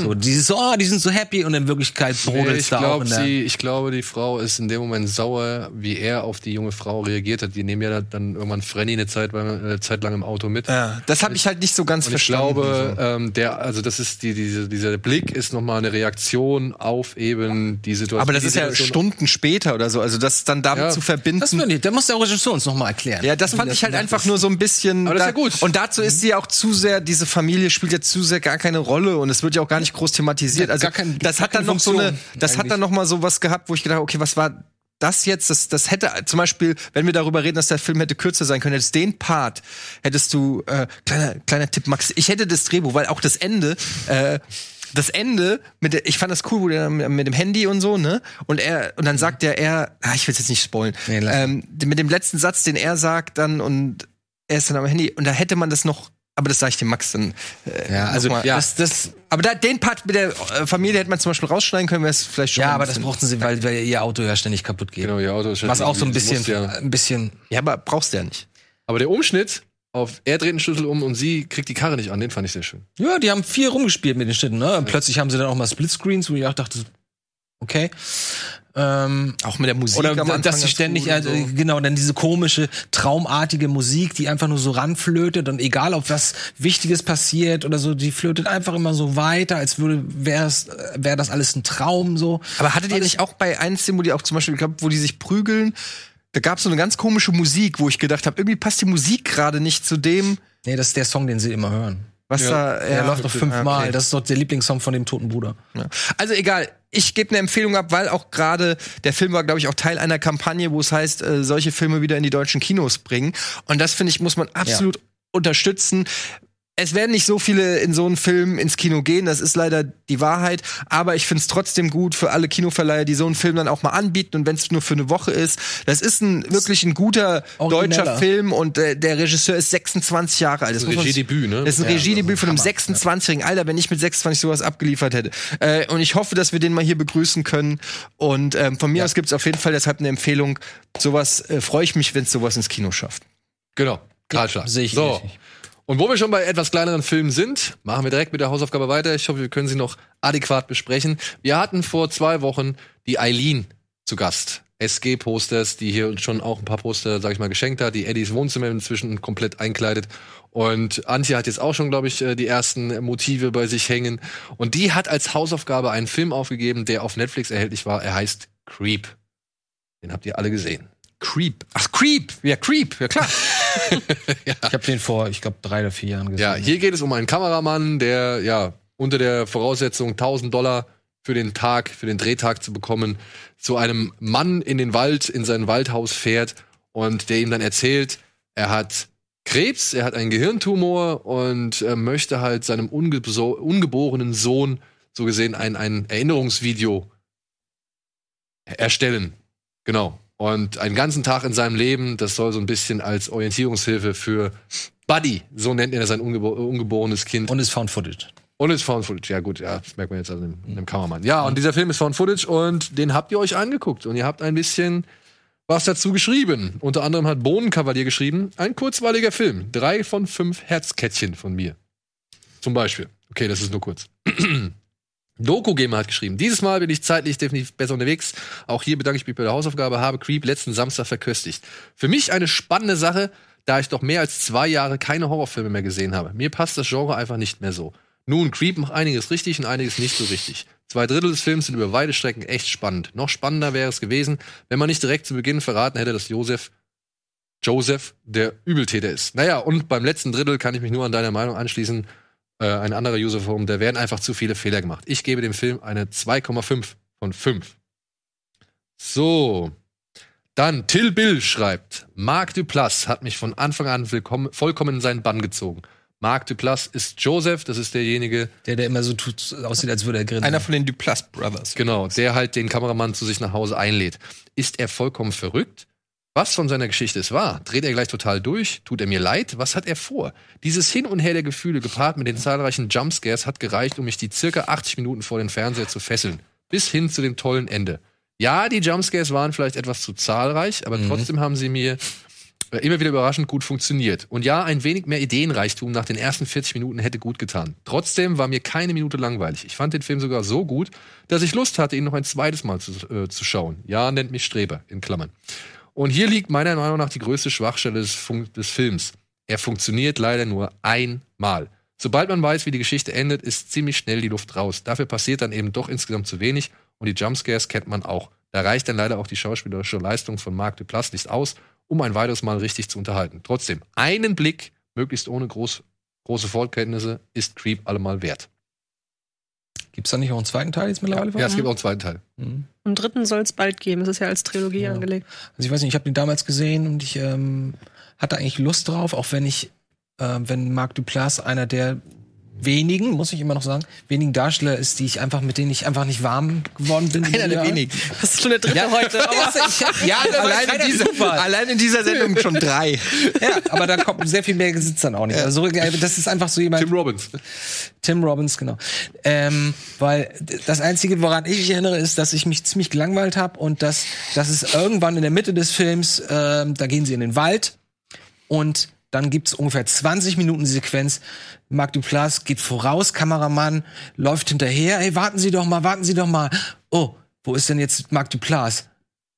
So, so dieses, so, oh, die sind so happy und in Wirklichkeit Nee, brodelt ich da auch glaube, in der. sie, ich glaube, die Frau ist in dem Moment sauer, wie er auf die junge Frau reagiert hat. Die nehmen ja dann irgendwann Frenny eine Zeit, eine Zeit lang im Auto mit. Ja, das habe ich halt nicht so ganz Und ich verstanden. glaube, so. ähm, der, also das ist die, diese, dieser Blick ist nochmal eine Reaktion auf eben die Situation. aber das ist ja Stunden später oder so. Also das dann damit Ja. zu verbinden. das ich, da muss der Regisseur uns noch mal erklären. ja, das fand ich halt einfach nur so ein bisschen. Aber das ist ja gut. Und dazu ist sie ja auch zu sehr, diese Familie spielt ja zu sehr gar keine Rolle und es wird ja auch gar nicht groß thematisiert. Also gar kein- das gar hat dann noch so eine, Funktion das hat eigentlich. dann noch mal so was gehabt, wo ich gedacht, habe, okay, was war das jetzt? Das, das hätte zum Beispiel, wenn wir darüber reden, dass der Film hätte kürzer sein können, hättest den Part, hättest du, äh, kleiner, kleiner Tipp, Max, ich hätte das Drehbuch, weil auch das Ende, äh, das Ende mit der, ich fand das cool, wo der mit dem Handy und so, ne? Und er und dann sagt er, er, ah, ich will jetzt nicht spoilen, Nee, ähm, mit dem letzten Satz, den er sagt, dann und er ist dann am Handy und da hätte man das noch, aber das sage ich dem Max dann. Äh, Ja, also mal. ja. das, das, aber da, den Part mit der äh, Familie hätte man zum Beispiel rausschneiden können, wäre es vielleicht schon. ja, aber das brauchten sie, weil, weil ihr Auto ja ständig kaputt geht. Genau, ihr Auto ist Was auch so ein bisschen, Ja. ein bisschen. Ja, aber brauchst du ja nicht. Aber der Umschnitt auf er dreht einen Schlüssel um und sie kriegt die Karre nicht an, den fand ich sehr schön. Ja, die haben viel rumgespielt mit den Schnitten, ne? Und Plötzlich haben sie dann auch mal Splitscreens, wo ich auch dachte, okay. Ähm, Auch mit der Musik Oder dass sie ständig, und äh, genau, dann diese komische, traumartige Musik, die einfach nur so ranflötet und egal, ob was Wichtiges passiert oder so, die flötet einfach immer so weiter, als würde, wäre wär das alles ein Traum, so. Aber hattet ihr nicht auch bei einem Szenen, wo die auch zum Beispiel, glaub, wo die sich prügeln, da gab es so eine ganz komische Musik, wo ich gedacht habe, irgendwie passt die Musik gerade nicht zu dem, Nee, das ist der Song, den sie immer hören. Was da. Der läuft doch fünfmal. okay. Das ist doch der Lieblingssong von dem toten Bruder. Ja. Also egal, ich gebe eine Empfehlung ab, weil auch gerade der Film war, glaube ich, auch Teil einer Kampagne, wo es heißt, äh, solche Filme wieder in die deutschen Kinos bringen. Und das finde ich muss man absolut unterstützen. Es werden nicht so viele in so einen Film ins Kino gehen, das ist leider die Wahrheit. Aber ich finde es trotzdem gut für alle Kinoverleiher, die so einen Film dann auch mal anbieten und wenn es nur für eine Woche ist. Das ist ein wirklich ein guter Origineller. deutscher Film und äh, der Regisseur ist 26 Jahre alt. Das, ist ein Regiedebüt, ne? Das ist ein Ja, Regiedebüt von einem Hammer, 26-jährigen Alter, wenn ich mit 26 sowas abgeliefert hätte. Äh, und ich hoffe, dass wir den mal hier begrüßen können. Und ähm, von mir aus gibt es auf jeden Fall deshalb eine Empfehlung. Sowas äh, freue ich mich, wenn es sowas ins Kino schafft. Genau. Kahlschlag. sehe ich so. ähnlich. Und wo wir schon bei etwas kleineren Filmen sind, machen wir direkt mit der Hausaufgabe weiter. Ich hoffe, wir können sie noch adäquat besprechen. Wir hatten vor zwei Wochen die Eileen zu Gast. SG-Posters, die hier uns schon auch ein paar Poster, sag ich mal, geschenkt hat, die Eddies Wohnzimmer inzwischen komplett einkleidet. Und Antje hat jetzt auch schon, glaube ich, äh, die ersten Motive bei sich hängen. Und die hat als Hausaufgabe einen Film aufgegeben, der auf Netflix erhältlich war. Er heißt Creep. Den habt ihr alle gesehen. Creep. Ach, Creep. Ja, Creep. Ja, klar. Ich habe den vor, ich glaube, drei oder vier Jahren gesehen. Ja, hier geht es um einen Kameramann, der ja unter der Voraussetzung 1000 Dollar für den Tag, für den Drehtag zu bekommen, zu einem Mann in den Wald, in sein Waldhaus fährt und der ihm dann erzählt, er hat Krebs, er hat einen Gehirntumor und er möchte halt seinem ungeso- ungeborenen Sohn so gesehen ein, ein Erinnerungsvideo erstellen. Genau. Und einen ganzen Tag in seinem Leben, das soll so ein bisschen als Orientierungshilfe für Buddy, so nennt er sein ungebo ungeborenes Kind. Und ist Found Footage. Und ist Found Footage, ja gut, ja, das merkt man jetzt an dem, an dem Kameramann. Ja, und dieser Film ist Found Footage und den habt ihr euch angeguckt und ihr habt ein bisschen was dazu geschrieben. Unter anderem hat Bohnenkavalier geschrieben, ein kurzweiliger Film, drei von fünf Herzkätzchen von mir. Zum Beispiel. Okay, das ist nur kurz. Doku Gamer hat geschrieben, dieses Mal bin ich zeitlich definitiv besser unterwegs. Auch hier bedanke ich mich bei der Hausaufgabe, habe Creep letzten Samstag verköstigt. Für mich eine spannende Sache, da ich doch mehr als zwei Jahre keine Horrorfilme mehr gesehen habe. Mir passt das Genre einfach nicht mehr so. Nun, Creep macht einiges richtig und einiges nicht so richtig. Zwei Drittel des Films sind über weite Strecken echt spannend. Noch spannender wäre es gewesen, wenn man nicht direkt zu Beginn verraten hätte, dass Josef Joseph der Übeltäter ist. Naja, und beim letzten Drittel kann ich mich nur an deiner Meinung anschließen. Äh, ein anderer Userforum, da werden einfach zu viele Fehler gemacht. Ich gebe dem Film eine 2,5 von 5. So. Dann Till Bill schreibt, Marc Duplass hat mich von Anfang an willkommen, vollkommen in seinen Bann gezogen. Marc Duplass ist Joseph, das ist derjenige, Der, der immer so tut, aussieht, als würde er grinsen. Einer von den Duplass Brothers. Genau, der halt den Kameramann zu sich nach Hause einlädt. Ist er vollkommen verrückt? Was von seiner Geschichte es war? Dreht er gleich total durch? Tut er mir leid? Was hat er vor? Dieses Hin und Her der Gefühle gepaart mit den zahlreichen Jumpscares hat gereicht, um mich die circa 80 Minuten vor den Fernseher zu fesseln. Bis hin zu dem tollen Ende. Ja, die Jumpscares waren vielleicht etwas zu zahlreich, aber trotzdem haben sie mir äh, immer wieder überraschend gut funktioniert. Und ja, ein wenig mehr Ideenreichtum nach den ersten 40 Minuten hätte gut getan. Trotzdem war mir keine Minute langweilig. Ich fand den Film sogar so gut, dass ich Lust hatte, ihn noch ein zweites Mal zu, äh, zu schauen. Ja, nennt mich Streber, in Klammern. Und hier liegt meiner Meinung nach die größte Schwachstelle des, Fun des Films. Er funktioniert leider nur einmal. Sobald man weiß, wie die Geschichte endet, ist ziemlich schnell die Luft raus. Dafür passiert dann eben doch insgesamt zu wenig und die Jumpscares kennt man auch. Da reicht dann leider auch die schauspielerische Leistung von Marc Duplass nicht aus, um ein weiteres Mal richtig zu unterhalten. Trotzdem, einen Blick, möglichst ohne groß, große Vorkenntnisse, ist Creep allemal wert. Gibt's da nicht auch einen zweiten Teil jetzt mittlerweile? Ja, es gibt auch einen zweiten Teil. Einen dritten soll es bald geben. Es ist ja als Trilogie angelegt. Also ich weiß nicht, ich habe den damals gesehen und ich ähm, hatte eigentlich Lust drauf, auch wenn ich, äh, wenn Marc Duplass einer der wenigen, muss ich immer noch sagen, wenigen Darsteller ist, die ich einfach, mit denen ich einfach nicht warm geworden bin. Einer der wenigen. Das ist schon der dritte Ja, heute. Aber ja, Allein in, dieser, allein in dieser Sendung schon drei. ja, aber da kommt sehr viel mehr sitzt dann auch nicht. Also, das ist einfach so jemand. Tim Robbins. Tim Robbins, genau. Ähm, weil das Einzige, woran ich mich erinnere, ist, dass ich mich ziemlich gelangweilt habe und dass, dass es irgendwann in der Mitte des Films, ähm, da gehen sie in den Wald und dann gibt's ungefähr 20 Minuten Sequenz. Marc Duplass geht voraus, Kameramann läuft hinterher. Ey, warten Sie doch mal, warten Sie doch mal. Oh, wo ist denn jetzt Marc Duplass?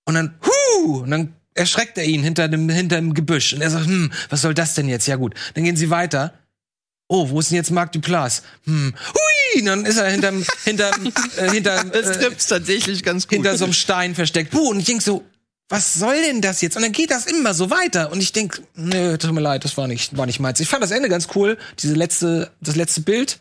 Und dann, hu, und dann erschreckt er ihn hinter dem, hinter dem Gebüsch. Und er sagt, hm, was soll das denn jetzt? Ja gut. Dann gehen sie weiter. Oh, wo ist denn jetzt Marc Duplass? Hm, hui, und dann ist er hinterm, hinterm, äh, hinterm, Das äh, trifft's tatsächlich ganz gut. hinter so einem Stein versteckt. Puh, und ich denk so, was soll denn das jetzt? Und dann geht das immer so weiter. Und ich denk, nö, tut mir leid, das war nicht, war nicht meins. Ich fand das Ende ganz cool, diese letzte, das letzte Bild.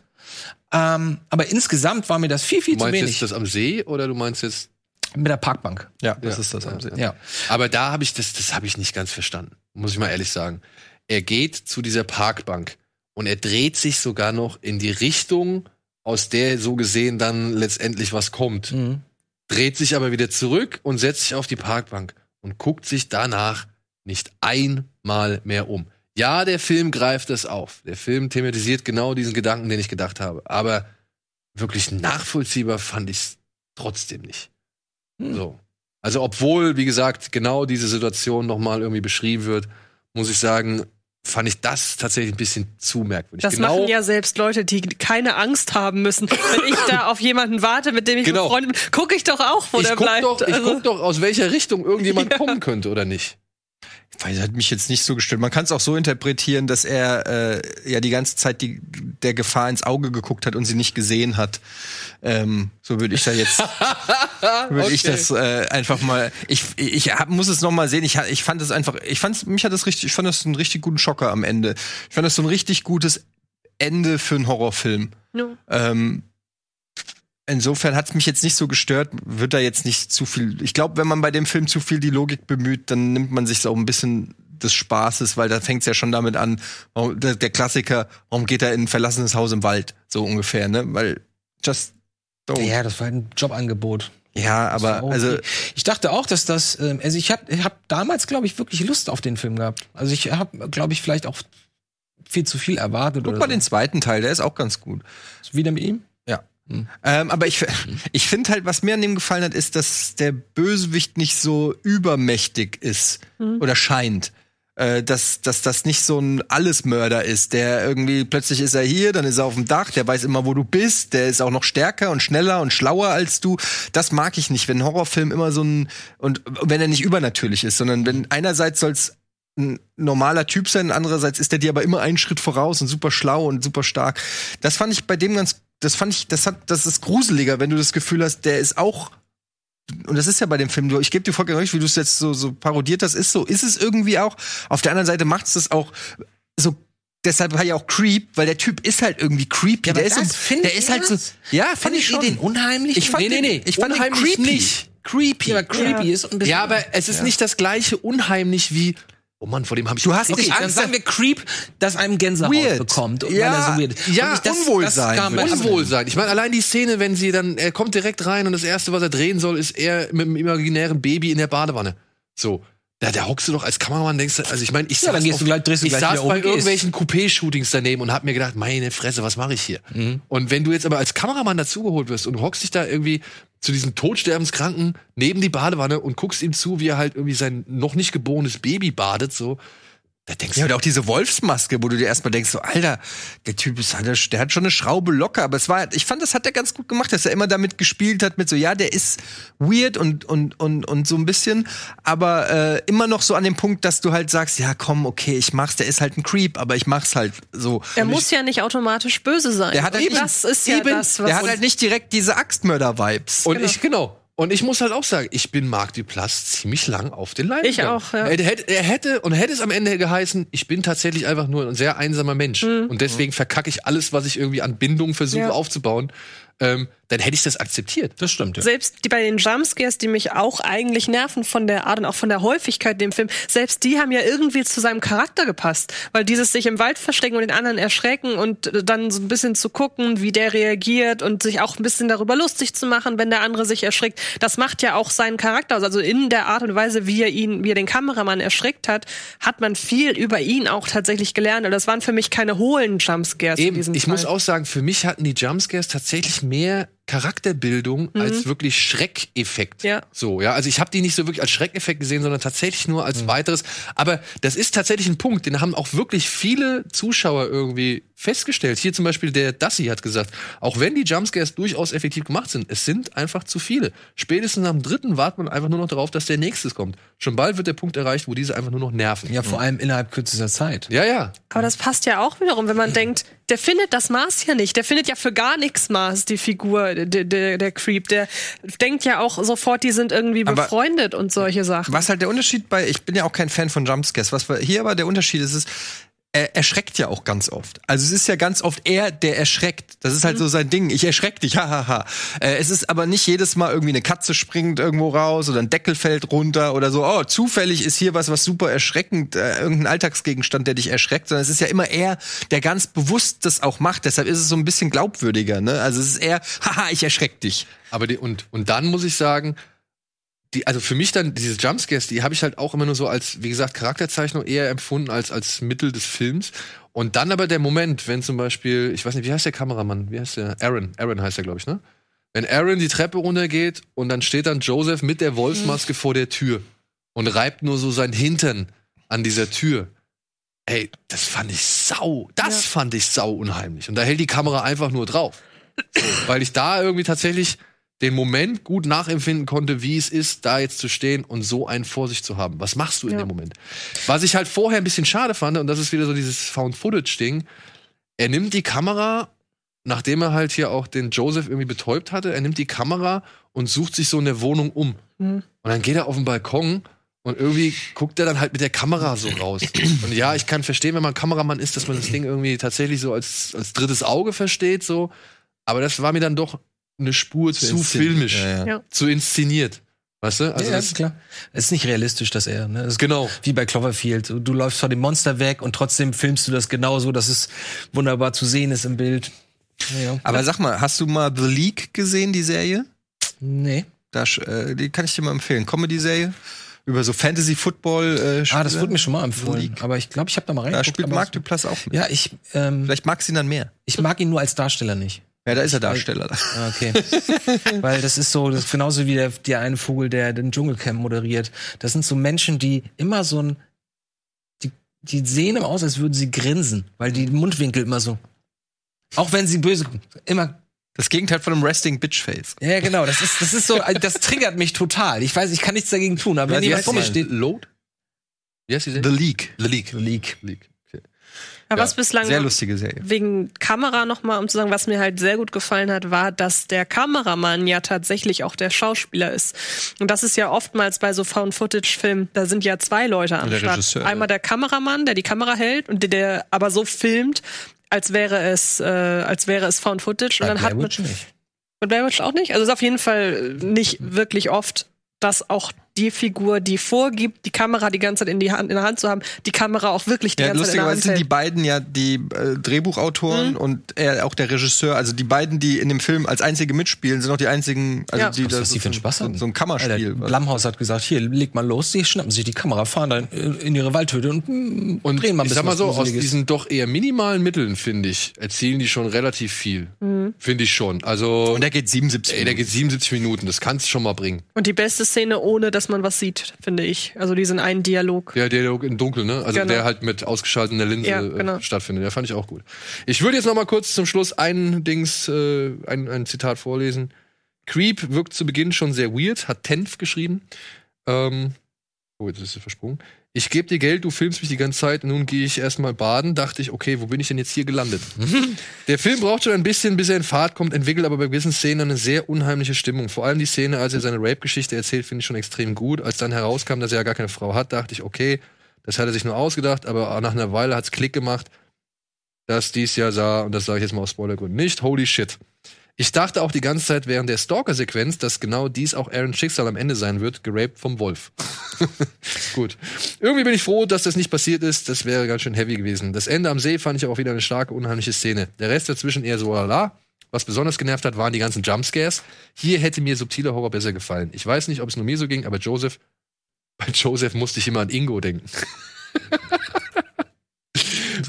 Ähm, aber insgesamt war mir das viel, viel Du zu meinst wenig. jetzt das am See oder du meinst jetzt Mit der Parkbank. ja, das Ja. ist das am See. Ja. Aber da habe ich das, das habe ich nicht ganz verstanden. Muss ich mal ehrlich sagen. Er geht zu dieser Parkbank und er dreht sich sogar noch in die Richtung, aus der so gesehen dann letztendlich was kommt. Mhm. Dreht sich aber wieder zurück und setzt sich auf die Parkbank und guckt sich danach nicht einmal mehr um. Ja, der Film greift es auf. Der Film thematisiert genau diesen Gedanken, den ich gedacht habe. Aber wirklich nachvollziehbar fand ich es trotzdem nicht. So. Also, obwohl, wie gesagt, genau diese Situation nochmal irgendwie beschrieben wird, muss ich sagen, fand ich das tatsächlich ein bisschen zu merkwürdig. Das genau, machen ja selbst Leute, die keine Angst haben müssen. Wenn ich da auf jemanden warte, mit dem ich Genau. befreundet bin, gucke ich doch auch, wo ich der guck, bleibt. doch, ich Also- guck doch, aus welcher Richtung irgendjemand kommen könnte, oder nicht? Weil das hat mich jetzt nicht so gestört. Man kann es auch so interpretieren, dass er äh, ja die ganze Zeit die, der Gefahr ins Auge geguckt hat und sie nicht gesehen hat. Ähm, so würde ich da jetzt würde ich Okay. das äh, einfach mal. Ich, ich hab, muss es noch mal sehen. Ich, ich fand es einfach. Ich fand mich hat das richtig. Ich fand das einen richtig guten Schocker am Ende. Ich fand das so ein richtig gutes Ende für einen Horrorfilm. Ja. Ähm, insofern hat es mich jetzt nicht so gestört, wird da jetzt nicht zu viel. Ich glaube, wenn man bei dem Film zu viel die Logik bemüht, dann nimmt man sich auch ein bisschen des Spaßes, weil da fängt es ja schon damit an, der, Klassiker, warum geht er in ein verlassenes Haus im Wald, so ungefähr, ne? Weil just don't. Ja, das war ein Jobangebot. Ja, aber Okay. also ich dachte auch, dass das, ähm, also ich habe hab damals, glaube ich, wirklich Lust auf den Film gehabt. Also ich habe, glaube ich, vielleicht auch viel zu viel erwartet guck mal so. den zweiten Teil, der ist auch ganz gut. Wieder mit ihm? Ähm, aber ich, ich finde halt, was mir an dem gefallen hat, ist, dass der Bösewicht nicht so übermächtig ist oder scheint. Äh, dass, dass das nicht so ein Allesmörder ist, der irgendwie plötzlich ist er hier, dann ist er auf dem Dach, der weiß immer, wo du bist, der ist auch noch stärker und schneller und schlauer als du. Das mag ich nicht, wenn ein Horrorfilm immer so ein und wenn er nicht übernatürlich ist, sondern wenn einerseits soll's ein normaler Typ sein, andererseits ist er dir aber immer einen Schritt voraus und super schlau und super stark. Das fand ich bei dem ganz, das fand ich, das hat, das ist gruseliger, wenn du das Gefühl hast, der ist auch und das ist ja bei dem Film, du, ich gebe dir vollkommen recht, wie du es jetzt so, so parodiert hast, ist so, ist es irgendwie auch. Auf der anderen Seite macht es das auch so, deshalb war ja auch Creep, weil der Typ ist halt irgendwie creepy. Ja, aber der ist, das so, der ist halt so, ja, fand Fandet ich schon. den unheimlich? Ich fand Nee, nee, den, nee, ich fand den unheimlich creepy. nicht. Creepy. Ja, aber creepy ist ein bisschen. Ja, aber es ist nicht das gleiche unheimlich wie, oh Mann, vor dem habe ich Du hast Okay, nicht dann Angst, sagen wir Creep, dass einem Gänsehaut Weird. bekommt. und Ja, er so weird ja, Und ich- das- Unwohlsein das Unwohlsein. Ich meine, allein die Szene, wenn sie dann, er kommt direkt rein und das erste, was er drehen soll, ist er mit einem imaginären Baby in der Badewanne. So. Da, da hockst du doch als Kameramann, denkst du, also ich meine, ich Ja, dann saß, du gleich- ich saß bei irgendwelchen Coupé-Shootings daneben und hab mir gedacht, meine Fresse, was mache ich hier? Mhm. Und wenn du jetzt aber als Kameramann dazugeholt wirst und hockst dich da irgendwie zu diesem Todsterbenskranken neben die Badewanne und guckst ihm zu, wie er halt irgendwie sein noch nicht geborenes Baby badet, so, da denkst Ja, du, und auch diese Wolfsmaske, wo du dir erstmal denkst, so, Alter, der Typ ist, der, der hat schon eine Schraube locker, aber es war, ich fand, das hat er ganz gut gemacht, dass er immer damit gespielt hat, mit so, ja, der ist weird und, und, und, und so ein bisschen, aber äh, immer noch so an dem Punkt, dass du halt sagst, ja, komm, okay, ich mach's, der ist halt ein Creep, aber ich mach's halt so. Er Und muss ja nicht automatisch böse sein. Der hat halt nicht- das ist ja eben, das, was der hat halt nicht direkt diese Axtmörder-Vibes. Und ich, genau. Und ich muss halt auch sagen, ich bin Marc Duplass ziemlich lang auf den Leim Ich gegangen. auch, ja. Er hätte, er hätte, und hätte es am Ende geheißen, ich bin tatsächlich einfach nur ein sehr einsamer Mensch. Und deswegen verkacke ich alles, was ich irgendwie an Bindung versuche Mhm. Ja. aufzubauen. Ähm, dann hätte ich das akzeptiert. Das stimmt, ja. selbst die bei den Jumpscares, die mich auch eigentlich nerven von der Art und auch von der Häufigkeit in dem Film, selbst die haben ja irgendwie zu seinem Charakter gepasst. Weil dieses sich im Wald verstecken und den anderen erschrecken und dann so ein bisschen zu gucken, wie der reagiert und sich auch ein bisschen darüber lustig zu machen, wenn der andere sich erschrickt, das macht ja auch seinen Charakter aus. Also in der Art und Weise, wie er ihn, wie er den Kameramann erschreckt hat, hat man viel über ihn auch tatsächlich gelernt. Und das waren für mich keine hohlen Jumpscares in Eben, diesem ich Fall. muss auch sagen, für mich hatten die Jumpscares tatsächlich mehr Charakterbildung als wirklich Schreckeffekt. Mhm. Ja. So, ja. Also ich habe die nicht so wirklich als Schreckeffekt gesehen, sondern tatsächlich nur Mhm. als weiteres. Aber das ist tatsächlich ein Punkt, den haben auch wirklich viele Zuschauer irgendwie festgestellt. Hier zum Beispiel der Dassi hat gesagt, auch wenn die Jumpscares durchaus effektiv gemacht sind, es sind einfach zu viele. Spätestens am dritten wartet man einfach nur noch darauf, dass der nächste kommt. Schon bald wird der Punkt erreicht, wo diese einfach nur noch nerven. Ja, vor allem innerhalb kürzester Zeit. Ja, ja. Aber das passt ja auch wiederum, wenn man denkt, der findet das Maß ja nicht. Der findet ja für gar nichts Maß, die Figur, der, der, der Creep. Der denkt ja auch sofort, die sind irgendwie Aber- befreundet und solche Sachen. Was halt der Unterschied bei, ich bin ja auch kein Fan von Jumpscares, was hier aber der Unterschied ist, ist, er erschreckt ja auch ganz oft. Also es ist ja ganz oft er, der erschreckt. Das ist halt so sein Ding. Ich erschreck dich, hahaha. Äh, es ist aber nicht jedes Mal irgendwie eine Katze springt irgendwo raus oder ein Deckel fällt runter oder so. Oh, zufällig ist hier was, was super erschreckend, äh, irgendein Alltagsgegenstand, der dich erschreckt. Sondern es ist ja immer er, der ganz bewusst das auch macht. Deshalb ist es so ein bisschen glaubwürdiger. Ne? Also es ist eher, haha, ich erschreck dich. Aber die, und, und dann muss ich sagen, die, also für mich dann diese Jumpscares, die habe ich halt auch immer nur so als, wie gesagt, Charakterzeichnung eher empfunden als als Mittel des Films. Und dann aber der Moment, wenn zum Beispiel, ich weiß nicht, wie heißt der Kameramann? Wie heißt der? Aaron. Aaron heißt er, glaube ich, ne? Wenn Aaron die Treppe runtergeht und dann steht dann Joseph mit der Wolfsmaske vor der Tür und reibt nur so sein Hintern an dieser Tür. Ey, das fand ich sau. Das fand ich sau unheimlich. Und da hält die Kamera einfach nur drauf. So, weil ich da irgendwie tatsächlich den Moment gut nachempfinden konnte, wie es ist, da jetzt zu stehen und so einen vor sich zu haben. Was machst du in Ja. dem Moment? Was ich halt vorher ein bisschen schade fand, und das ist wieder so dieses Found-Footage-Ding, er nimmt die Kamera, nachdem er halt hier auch den Joseph irgendwie betäubt hatte, er nimmt die Kamera und sucht sich so in der Wohnung um. Mhm. Und dann geht er auf den Balkon und irgendwie guckt er dann halt mit der Kamera so raus. Und ja, ich kann verstehen, wenn man Kameramann ist, dass man das Ding irgendwie tatsächlich so als, als drittes Auge versteht, so. Aber das war mir dann doch eine Spur zu, inszenieren. filmisch, Ja, ja. Ja. zu inszeniert. Weißt du? Also ja, das, ist klar. Es ist nicht realistisch, dass er, ne? Das Genau. Wie bei Cloverfield. Du läufst vor dem Monster weg und trotzdem filmst du das genauso, dass es wunderbar zu sehen ist im Bild. Ja. Aber sag mal, hast du mal The League gesehen, die Serie? nee. Da, äh, die kann ich dir mal empfehlen. Comedy-Serie über so Fantasy-Football. Äh, Ah, das wurde mir schon mal empfohlen. League. Aber ich glaube, ich habe da mal Da reingeguckt. spielt aber Mark Duplass auch mit. Ja, ich, ähm, Vielleicht magst du ihn dann mehr. ich mag ihn nur als Darsteller nicht. Ja, da ist er Darsteller. Ah, Okay. Weil das ist so, das ist genauso wie der, der eine Vogel, der den Dschungelcamp moderiert. Das sind so Menschen, die immer so ein, die, die sehen immer aus, als würden sie grinsen, weil die Mundwinkel immer so. Auch wenn sie böse, immer Das Gegenteil von einem Resting Bitch Face. Ja, genau. Das ist, das ist so, das triggert mich total. Ich weiß, ich kann nichts dagegen tun, aber wenn wie jemand vor mir steht, Load? Wie heißt die The? League. The League. League. Aber Ja, was bislang Sehr lustige Serie. wegen Kamera nochmal, um zu sagen, was mir halt sehr gut gefallen hat, war, dass der Kameramann ja tatsächlich auch der Schauspieler ist. Und das ist ja oftmals bei so Found-Footage-Filmen, da sind ja zwei Leute am der Start. Regisseur, Einmal der Kameramann, der die Kamera hält und der, der aber so filmt, als wäre es, äh, als wäre es Found-Footage. Und Bei dann hat Blair man, Witch nicht. Bei Blair Witch auch nicht. Also es ist auf jeden Fall nicht wirklich oft, dass auch die Figur, die vorgibt, die Kamera die ganze Zeit in, die Hand, in der Hand zu haben, die Kamera auch wirklich die Ja, ganze Zeit in der lustigerweise Hand sind die hält. beiden ja die äh, Drehbuchautoren und er auch der Regisseur. Also die beiden, die in dem Film als einzige mitspielen, sind auch die einzigen, also Ja. die Was, was die für einen so- Spaß so, haben. so ein Kammerspiel. Alter, Blumhaus hat gesagt, hier, leg mal los, die schnappen sich die Kamera, fahren dann in ihre Waldhütte und, mm, Und drehen mal ein ich bisschen sag mal so, aus diesen doch eher minimalen Mitteln, finde ich, erzielen die schon relativ viel. Finde ich schon. Also, und der geht 77 ey, der geht 77 Minuten, das kannst du schon mal bringen. Und die beste Szene, ohne dass man was sieht, finde ich. Also diesen einen Dialog. Der Dialog im Dunkeln, ne? Also Genau. der halt mit ausgeschalteter Linse Ja, genau. äh, stattfindet. Der fand ich auch gut. Ich würde jetzt noch mal kurz zum Schluss ein Dings, äh, ein, ein Zitat vorlesen. Creep wirkt zu Beginn schon sehr weird, hat Tenf geschrieben. Ähm, oh, jetzt ist es versprungen. Ich gebe dir Geld, du filmst mich die ganze Zeit, nun gehe ich erstmal baden, dachte ich, okay, wo bin ich denn jetzt hier gelandet? Der Film braucht schon ein bisschen, bis er in Fahrt kommt, entwickelt aber bei gewissen Szenen eine sehr unheimliche Stimmung. Vor allem die Szene, als er seine Rape-Geschichte erzählt, finde ich schon extrem gut. Als dann herauskam, dass er ja gar keine Frau hat, dachte ich, okay, das hat er sich nur ausgedacht, aber nach einer Weile hat's Klick gemacht, dass dies ja sah, und das sage ich jetzt mal aus Spoilergründen nicht, holy shit. Ich dachte auch die ganze Zeit während der Stalker-Sequenz, dass genau dies auch Aaron Schicksal am Ende sein wird, geraped vom Wolf. Gut. Irgendwie bin ich froh, dass das nicht passiert ist. Das wäre ganz schön heavy gewesen. Das Ende am See fand ich aber auch wieder eine starke, unheimliche Szene. Der Rest dazwischen eher so lala. Was besonders genervt hat, waren die ganzen Jumpscares. Hier hätte mir subtiler Horror besser gefallen. Ich weiß nicht, ob es nur mir so ging, aber Joseph, bei Joseph musste ich immer an Ingo denken.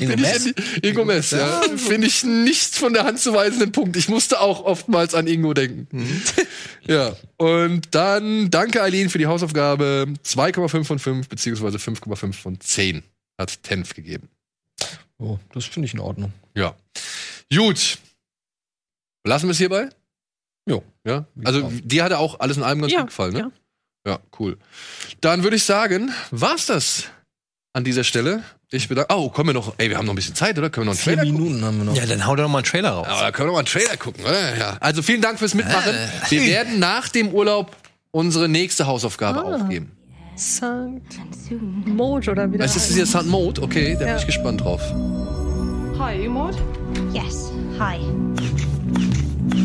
Ingo Find Mess? ich, Ingo Mess, ja. Finde ich nicht von der Hand zu weisenden Punkt. Ich musste auch oftmals an Ingo denken. Mhm. ja. Und dann danke Eileen für die Hausaufgabe. 2,5 von 5 beziehungsweise 5,5 von 10 hat Tenf gegeben. Oh, das finde ich in Ordnung. Ja. Gut. Lassen wir es hierbei? Jo. Ja. Also, dir hatte auch alles in allem ganz Ja, gut gefallen, ne? ja. Ja, cool. Dann würde ich sagen, war's das an dieser Stelle. Ich bedanke. Oh, kommen wir noch. Ey, wir haben noch ein bisschen Zeit, oder? Können wir noch einen Vier Trailer gucken? Minuten haben wir noch. Ja, dann hau doch noch mal einen Trailer raus. Aber da können wir noch mal einen Trailer gucken, oder? Ja. Also vielen Dank fürs Mitmachen. Äh. Wir werden nach dem Urlaub unsere nächste Hausaufgabe aufgeben. Saint And soon. Mode oder wie Das das ist hier Sound Mode, okay, da bin Ja. ich gespannt drauf. Hi, you Maud? Yes, hi.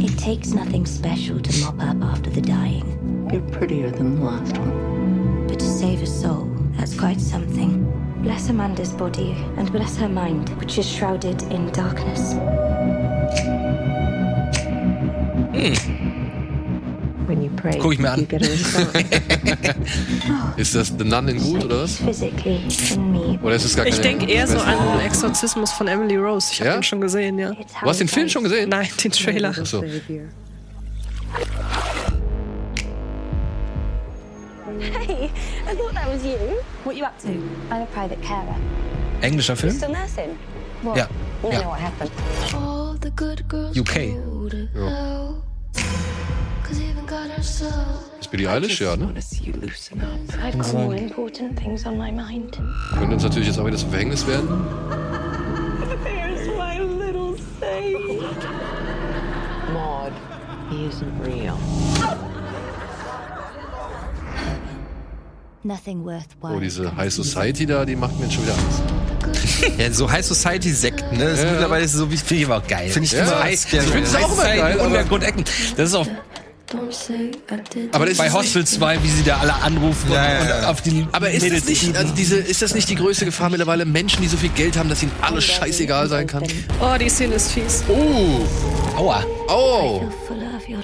It takes nothing special to mop up after the dying. You're prettier than the last one. But to save a soul, that's quite something. Bless Amanda's body and bless her mind, which is shrouded in darkness. When you pray, Guck ich mir an. you get a response. Ist das The Nun in gut oder was? Oder ist es gar keine Ich denke eher so an Exorzismus von Emily Rose. Ich habe Ja? den schon gesehen, ja. Du hast den Film schon gesehen? Nein, den Trailer. Ach so. Hey, I thought that was you. What you up to? I'm a private carer. Englischer Film? Still nursing? What? Ja. You Ja. know what happened. All the good girls UK. herself Ist Billie Eilish, ja, ne? mind. Könnte uns natürlich jetzt auch wieder zum Verhängnis werden. There's my little saint. Maud, he isn't real. Oh, diese High Society da, die macht mir jetzt schon wieder Angst. Ja, so High Society Sekten, ne? Das ist Ja. mittlerweile so wie Finde ich aber auch geil. Finde ich Ja, immer ich gerne. find's auch immer geil, aber- Untergrundecken. Das ist auch don't say I did. Aber das bei ist nicht, Hostel 2, wie sie da alle anrufen Ja, ja, und, ja. und auf die aber ist Mädels das nicht, also diese, ist das nicht die größte Gefahr mittlerweile? Menschen, die so viel Geld haben, dass ihnen alles scheißegal sein kann? Oh, die Szene ist fies. Oh, Aua. oh. Feel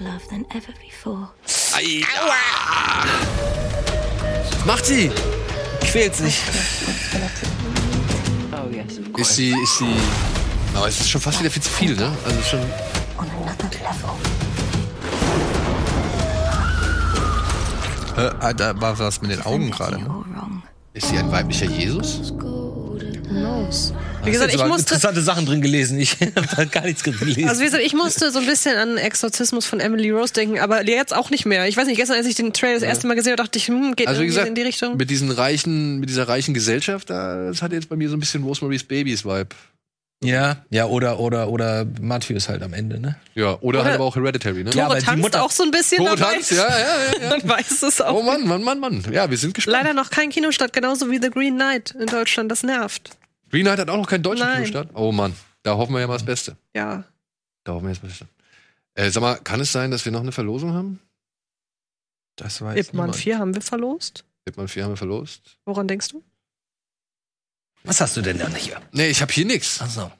Macht sie? Quält sich. Ist sie, ist sie... Aber es ist schon fast wieder viel zu viel, ne? Also schon... Level. Äh, ah, war was mit den Augen gerade. Ne? Ist sie ein weiblicher Jesus? To Wie gesagt, ich musste, interessante Sachen drin gelesen. Ich habe gar nichts gelesen. also wie gesagt, ich musste so ein bisschen an Exorzismus von Emily Rose denken, aber jetzt auch nicht mehr. Ich weiß nicht, gestern, als ich den Trailer das erste Mal gesehen habe, dachte ich, hm, geht Also gesagt, in die Richtung. mit diesen reichen, mit dieser reichen Gesellschaft, da, das hat jetzt bei mir so ein bisschen Rosemary's Babies Vibe. ja, ja, oder, oder, oder Matthäus halt am Ende, ne? Ja, oder, Oder- halt aber auch Hereditary, ne? Ja, aber die tanzt Mutter- auch so ein bisschen Tore dabei. Tanz, ja, ja, ja, ja. Man weiß es auch. Oh Mann, Mann, Mann, Mann. Ja, wir sind gespannt. Leider noch kein Kinostart, genauso wie The Green Knight in Deutschland. Das nervt. Green Knight hat auch noch keinen deutschen Nein. Kinostart. Oh Mann, da hoffen wir ja mal das Beste. Ja. Da hoffen wir jetzt mal das Beste. Äh, sag mal, kann es sein, dass wir noch eine Verlosung haben? Das weiß Ip Man niemand. 4 haben wir verlost. Hitman 4 haben wir verlost. Woran denkst du? Was hast du denn da nicht hier? Nee, ich habe hier nichts. Achso.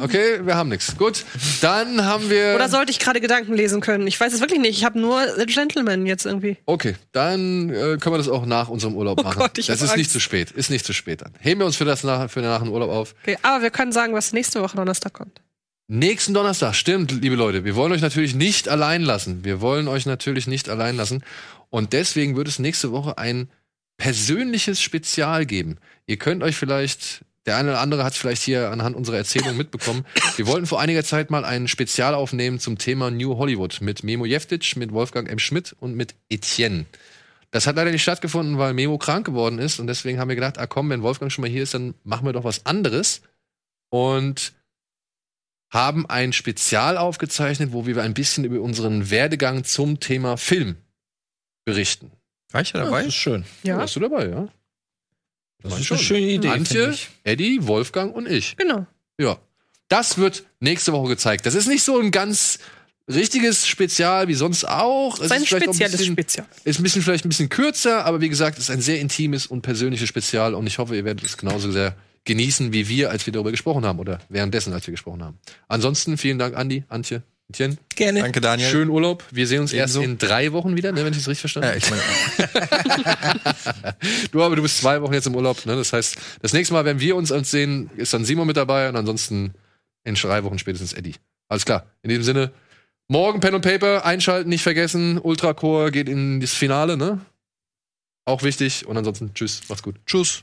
Okay, wir haben nichts. Gut, dann haben wir. Oder sollte ich gerade Gedanken lesen können? Ich weiß es wirklich nicht. Ich habe nur The Gentleman jetzt irgendwie. Okay, dann äh, können wir das auch nach unserem Urlaub Oh machen. Gott, ich das ist nicht Angst. zu spät. Ist nicht zu spät dann. Heben wir uns für das nach, für nach dem Urlaub auf. Okay, aber wir können sagen, was nächste Woche Donnerstag kommt. Nächsten Donnerstag, stimmt, liebe Leute. Wir wollen euch natürlich nicht allein lassen. Wir wollen euch natürlich nicht allein lassen. Und deswegen wird es nächste Woche ein persönliches Spezial geben. Ihr könnt euch vielleicht, der eine oder andere hat es vielleicht hier anhand unserer Erzählung mitbekommen. Wir wollten vor einiger Zeit mal ein Spezial aufnehmen zum Thema New Hollywood mit Memo Jeftic, mit Wolfgang M. Schmidt und mit Etienne. Das hat leider nicht stattgefunden, weil Memo krank geworden ist. Und deswegen haben wir gedacht, ah komm, wenn Wolfgang schon mal hier ist, dann machen wir doch was anderes. Und haben ein Spezial aufgezeichnet, wo wir ein bisschen über unseren Werdegang zum Thema Film berichten. War ich ja dabei? Das ist schön. Ja, Bist du dabei, ja? Das ist eine schöne Idee. Antje. Eddie, Wolfgang und ich. genau. Ja. Das wird nächste Woche gezeigt. Das ist nicht so ein ganz richtiges Spezial wie sonst auch. Es Das ist ein spezielles bisschen, Spezial. Ist ein bisschen vielleicht ein bisschen kürzer, aber wie gesagt, es ist ein sehr intimes und persönliches Spezial und ich hoffe, ihr werdet es genauso sehr genießen wie wir, als wir darüber gesprochen haben oder währenddessen, als wir gesprochen haben. Ansonsten vielen Dank, Andi, Antje, Etienne. Gerne. Danke, Daniel. Schönen Urlaub. Wir sehen uns erst Ebenso. in drei Wochen wieder, ne, wenn ich es richtig verstanden Ja, habe. ich meine, Du aber du bist zwei Wochen jetzt im Urlaub, ne? Das heißt, das nächste Mal, wenn wir uns uns sehen, ist dann Simon mit dabei und ansonsten in drei Wochen spätestens Eddie. Alles klar. In diesem Sinne, morgen Pen und Paper einschalten, nicht vergessen. Ultracore geht in das Finale, ne? Auch wichtig. Und ansonsten, tschüss, macht's gut. Tschüss.